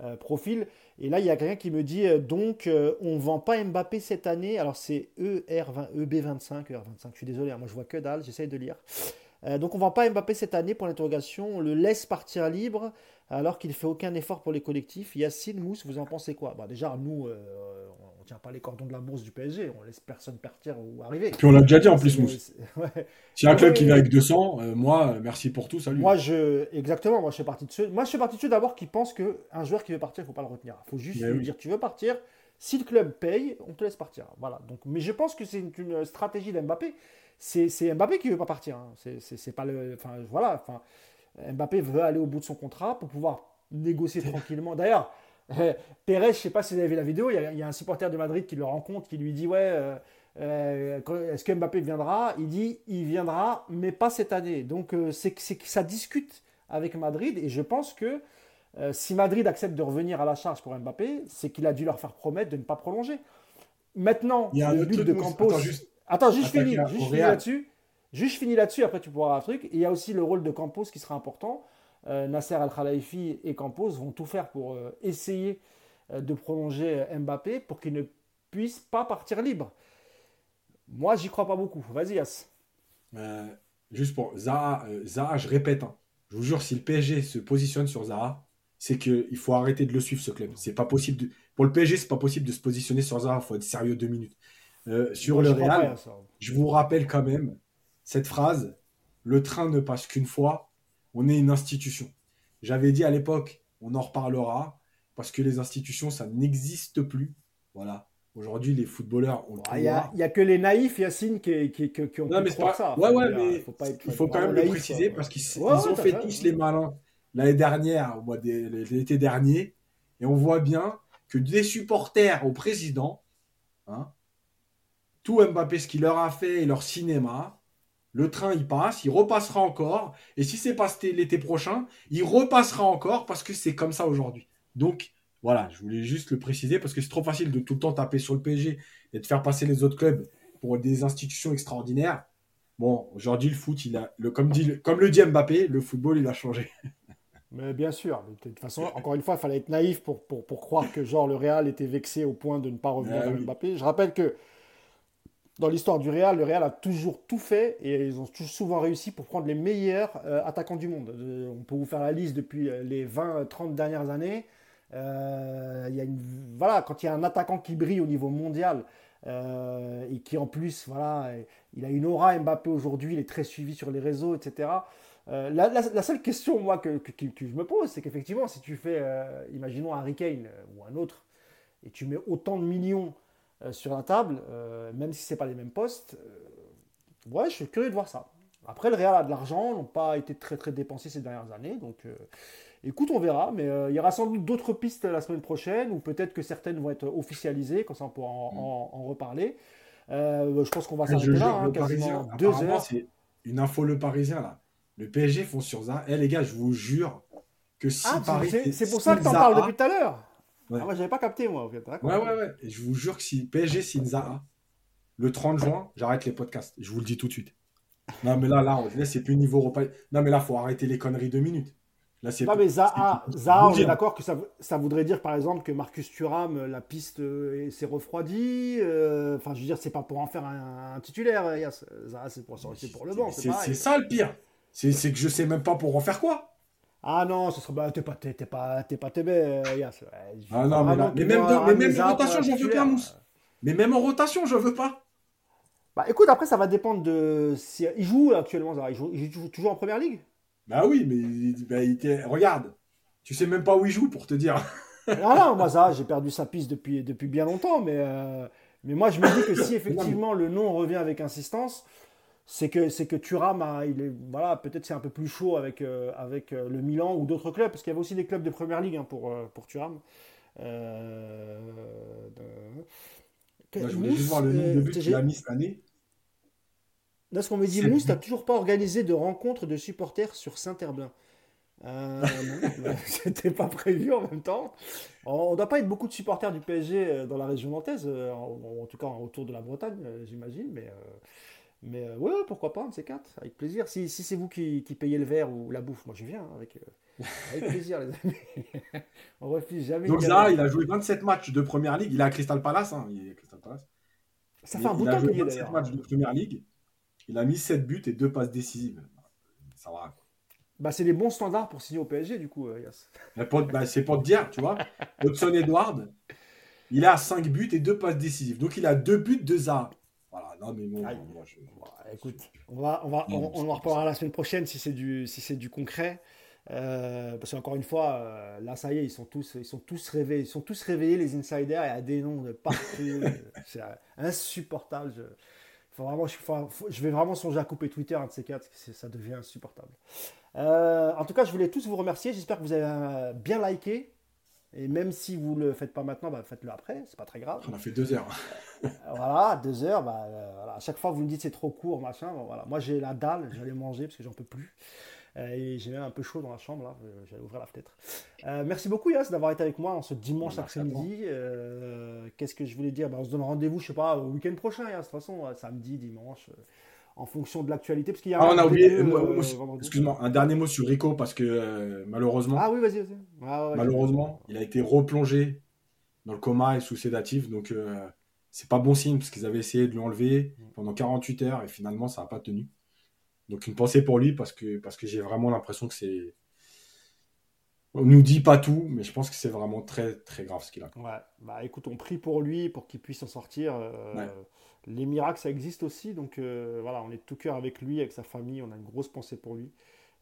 euh, profils. Et là, il y a quelqu'un qui me dit euh, donc, on ne vend pas Mbappé cette année. Alors, c'est ER20, EB25, ER25. Je suis désolé, hein, moi, je vois que dalle, j'essaye de lire. donc, on ne vend pas Mbappé cette année pour l'interrogation. On le laisse partir libre alors qu'il ne fait aucun effort pour les collectifs. Yacine Mousse, vous en pensez quoi? Bah, Déjà, nous, tient pas les cordons de la bourse du PSG, on laisse personne partir ou arriver. Puis on l'a déjà dit en plus, Mousse. Ouais. Si un club qui vient avec 200, euh, moi, merci pour tout, salut. Moi, je, exactement, moi je fais partie de ceux, moi je fais partie de ceux d'abord qui pensent qu'un joueur qui veut partir, il faut pas le retenir. Il faut juste lui dire, tu veux partir, si le club paye, on te laisse partir. Voilà. Donc, mais je pense que c'est une, stratégie d'Mbappé. C'est Mbappé qui veut pas partir. Hein. C'est pas le, enfin voilà, enfin Mbappé veut aller au bout de son contrat pour pouvoir négocier tranquillement. D'ailleurs. Pérez, je sais pas si vous avez vu la vidéo, il y, a, un supporter de Madrid qui le rencontre, qui lui dit Ouais, euh, euh, est-ce que Mbappé viendra? Il dit Il viendra, mais pas cette année. Donc euh, c'est que ça discute avec Madrid, et je pense que si Madrid accepte de revenir à la charge pour Mbappé, c'est qu'il a dû leur faire promettre de ne pas prolonger. Maintenant, il y a le but de Campos. Attends, juste, je finis, juste finis là-dessus. Juste finis là-dessus, après tu pourras un truc. Et il y a aussi le rôle de Campos qui sera important. Euh, Nasser Al-Khelaifi et Campos vont tout faire pour euh, essayer euh, de prolonger Mbappé pour qu'il ne puisse pas partir libre. Moi, j'y crois pas beaucoup. Vas-y, As. juste pour Zaha, Zaha je répète, hein. je vous jure, si le PSG se positionne sur Zaha, c'est qu'il faut arrêter de le suivre, ce club. C'est pas possible Pour le PSG, c'est pas possible de se positionner sur Zaha. Il faut être sérieux deux minutes. sur le Real, je vous rappelle quand même cette phrase le train ne passe qu'une fois on est une institution. J'avais dit à l'époque, on en reparlera, parce que les institutions, ça n'existe plus. Voilà. Aujourd'hui, les footballeurs ont Il n'y a, que les naïfs, Yacine, qui, qui, qui, ont non, mais ça. Ouais, ouais, mais il faut quand même le préciser, parce qu'ils ont fait tous les malins l'année dernière, au mois l'été dernier, et on voit bien que des supporters au président, hein, tout Mbappé, ce qu'il leur a fait et leur cinéma, le train, il passe, il repassera encore. Et si c'est pas l'été prochain, il repassera encore parce que c'est comme ça aujourd'hui. Donc, voilà, je voulais juste le préciser parce que c'est trop facile de tout le temps taper sur le PSG et de faire passer les autres clubs pour des institutions extraordinaires. Bon, aujourd'hui, le foot, il a, le, comme, dit, comme le dit Mbappé, le football, il a changé. Mais bien sûr, de toute façon, encore une fois, il fallait être naïf pour, pour, croire que genre le Real était vexé au point de ne pas revenir à Mbappé. Je rappelle que dans l'histoire du Real, le Real a toujours tout fait et ils ont souvent réussi pour prendre les meilleurs euh, attaquants du monde. Euh, on peut vous faire la liste depuis euh, les 20-30 dernières années. il y a une, voilà, quand il y a un attaquant qui brille au niveau mondial et qui en plus, voilà, il a une aura Mbappé aujourd'hui, il est très suivi sur les réseaux, etc. La, seule question moi que, que, que je me pose, c'est qu'effectivement, si tu fais, imaginons Harry Kane ou un autre, et tu mets autant de millions euh, sur la table, euh, même si ce n'est pas les mêmes postes. Euh, ouais, je suis curieux de voir ça. Après, le Real a de l'argent, n'ont pas été très très dépensés ces dernières années. Donc, écoute, on verra. Mais il y aura sans doute d'autres pistes la semaine prochaine, ou peut-être que certaines vont être officialisées, comme ça on pourra en, mm. reparler. je pense qu'on va s'arrêter là, hein, quasiment deux heures. C'est une info le Parisien là. Le PSG font sur ça. Eh les gars, je vous jure que si ah, Paris. C'est pour ça que tu en parles depuis tout à l'heure. Ouais. Ah, moi, j'avais pas capté, moi. En fait. Ouais, ouais, ouais. Et je vous jure que si PSG signe Zaha, le 30 juin, j'arrête les podcasts. Je vous le dis tout de suite. Non, mais là, là, là c'est plus niveau Europa. Non, mais là, faut arrêter les conneries deux minutes. Là, c'est non, mais Zaha, Zaha on est d'accord que ça, ça, voudrait dire, par exemple, que Marcus Thuram, la piste euh, s'est refroidie. Euh, enfin, je veux dire, c'est pas pour en faire un, titulaire, Zaha, c'est pour, pour le banc. C'est ça le pire. C'est que je sais même pas pour en faire quoi. Ah non, ce serait bah, t'es pas t'es pas t'es pas euh, Ah non, mais, mais même, mais même en rotation, j'en veux pas, Mousse. Mais même en rotation, je veux pas. Bah écoute, après ça va dépendre de si il joue actuellement, il joue, il joue toujours en première ligue? Bah oui, mais bah, il regarde, tu sais même pas où il joue pour te dire. ah non, moi ça, j'ai perdu sa piste depuis depuis bien longtemps, mais euh, mais moi je me dis que si effectivement le nom revient avec insistance, c'est que c'est que Thuram il est voilà peut-être c'est un peu plus chaud avec euh, avec euh, le Milan ou d'autres clubs parce qu'il y avait aussi des clubs de première ligue hein, pour euh, pour Thuram. je voulais juste voir le nombre de buts qu'il a mis cette année. Là, ce qu'on me dit, Mousse, t'as toujours pas organisé de rencontre de supporters sur Saint-Herblain. Euh, non, c'était pas prévu en même temps. On ne doit pas être beaucoup de supporters du PSG dans la région nantaise, en, tout cas autour de la Bretagne, j'imagine, mais mais euh, ouais, pourquoi pas, c'est quatre, avec plaisir. Si, si c'est vous qui, qui, payez le verre ou la bouffe, moi je viens hein, avec, euh, avec plaisir, les amis. On refuse jamais. Donc là, il a joué 27 matchs de première ligue. Il est à Crystal Palace. Hein. Il est Crystal Palace. Ça fait un bout de temps qu'il est 27 matchs de première ligue. Il a mis 7 buts et 2 passes décisives. Ça va. Bah, c'est les bons standards pour signer au PSG, du coup, euh, Yas. Bah, c'est pour te dire, tu vois. Hudson Edward, il a 5 buts et 2 passes décisives. Donc il a 2 buts, 2 arrêts. Voilà, non mais moi, je... écoute, on va, on va, on, on, en reparlera la semaine prochaine si c'est du, si c'est du concret. Euh, parce qu'encore une fois, euh, là, ça y est, ils sont tous, ils sont tous réveillés, ils sont tous réveillés, les insiders, et à des noms de partout. c'est insupportable. Je, faut vraiment, je, je, vais vraiment songer à couper Twitter, un de ces quatre, parce que ça devient insupportable. Euh, en tout cas, je voulais tous vous remercier. J'espère que vous avez bien liké. Et même si vous ne le faites pas maintenant, bah, faites-le après, c'est pas très grave. On a fait deux heures. voilà, deux heures. Bah, À chaque fois, vous me dites c'est trop court, machin. voilà. Moi, j'ai la dalle, j'allais manger parce que j'en peux plus. Euh, et j'ai même un peu chaud dans la chambre, là. J'allais ouvrir la fenêtre. Euh, merci beaucoup, Yas, d'avoir été avec moi en ce dimanche après-midi. Euh, qu'est-ce que je voulais dire? Ben, On se donne rendez-vous, je sais pas, au week-end prochain, Yas, de toute façon, samedi, dimanche en fonction de l'actualité. Parce qu'il y a ah, on a oublié, excuse-moi, un dernier mot sur Rico, parce que malheureusement, ah, oui, vas-y, vas ah, malheureusement, il a été replongé dans le coma et sous sédatif, donc c'est pas bon signe, parce qu'ils avaient essayé de l'enlever mm. pendant 48 heures et finalement ça n'a pas tenu. Donc une pensée pour lui parce que, parce que j'ai vraiment l'impression que c'est. On nous dit pas tout, mais je pense que c'est vraiment très très grave ce qu'il a. Ouais, bah écoute, on prie pour lui pour qu'il puisse en sortir. Euh, les miracles, ça existe aussi, donc euh, voilà, on est de tout cœur avec lui, avec sa famille, on a une grosse pensée pour lui.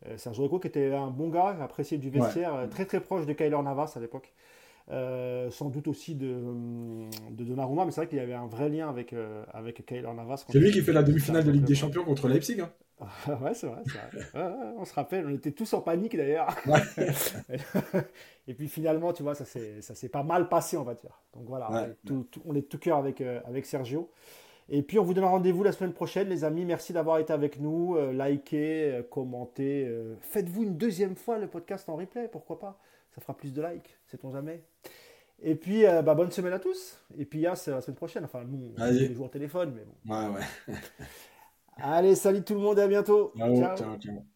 Euh, Sergio Rico qui était un bon gars, apprécié du vestiaire, très très proche de Kyler Navas à l'époque. Euh, sans doute aussi de, de Donnarumma, mais c'est vrai qu'il y avait un vrai lien avec, avec Kyler Navas. C'est lui qui fait la demi-finale de Ligue des Champions contre Leipzig. Hein. ouais, c'est vrai. on se rappelle, on était tous en panique d'ailleurs. et puis finalement, tu vois, ça s'est pas mal passé, on va dire. Donc voilà, on, est tout, on, est tout, cœur avec, euh, avec Sergio. Et puis on vous donne rendez-vous la semaine prochaine, les amis. Merci d'avoir été avec nous. Euh, likez, euh, commentez. Faites-vous une deuxième fois le podcast en replay, pourquoi pas? Ça fera plus de likes, sait-on jamais. Et puis, bah, bonne semaine à tous. Et puis, c'est la semaine prochaine. Enfin, nous, on est les jours au téléphone, mais bon. Ouais, ouais. Allez, salut tout le monde et à bientôt. ciao. ciao, ciao.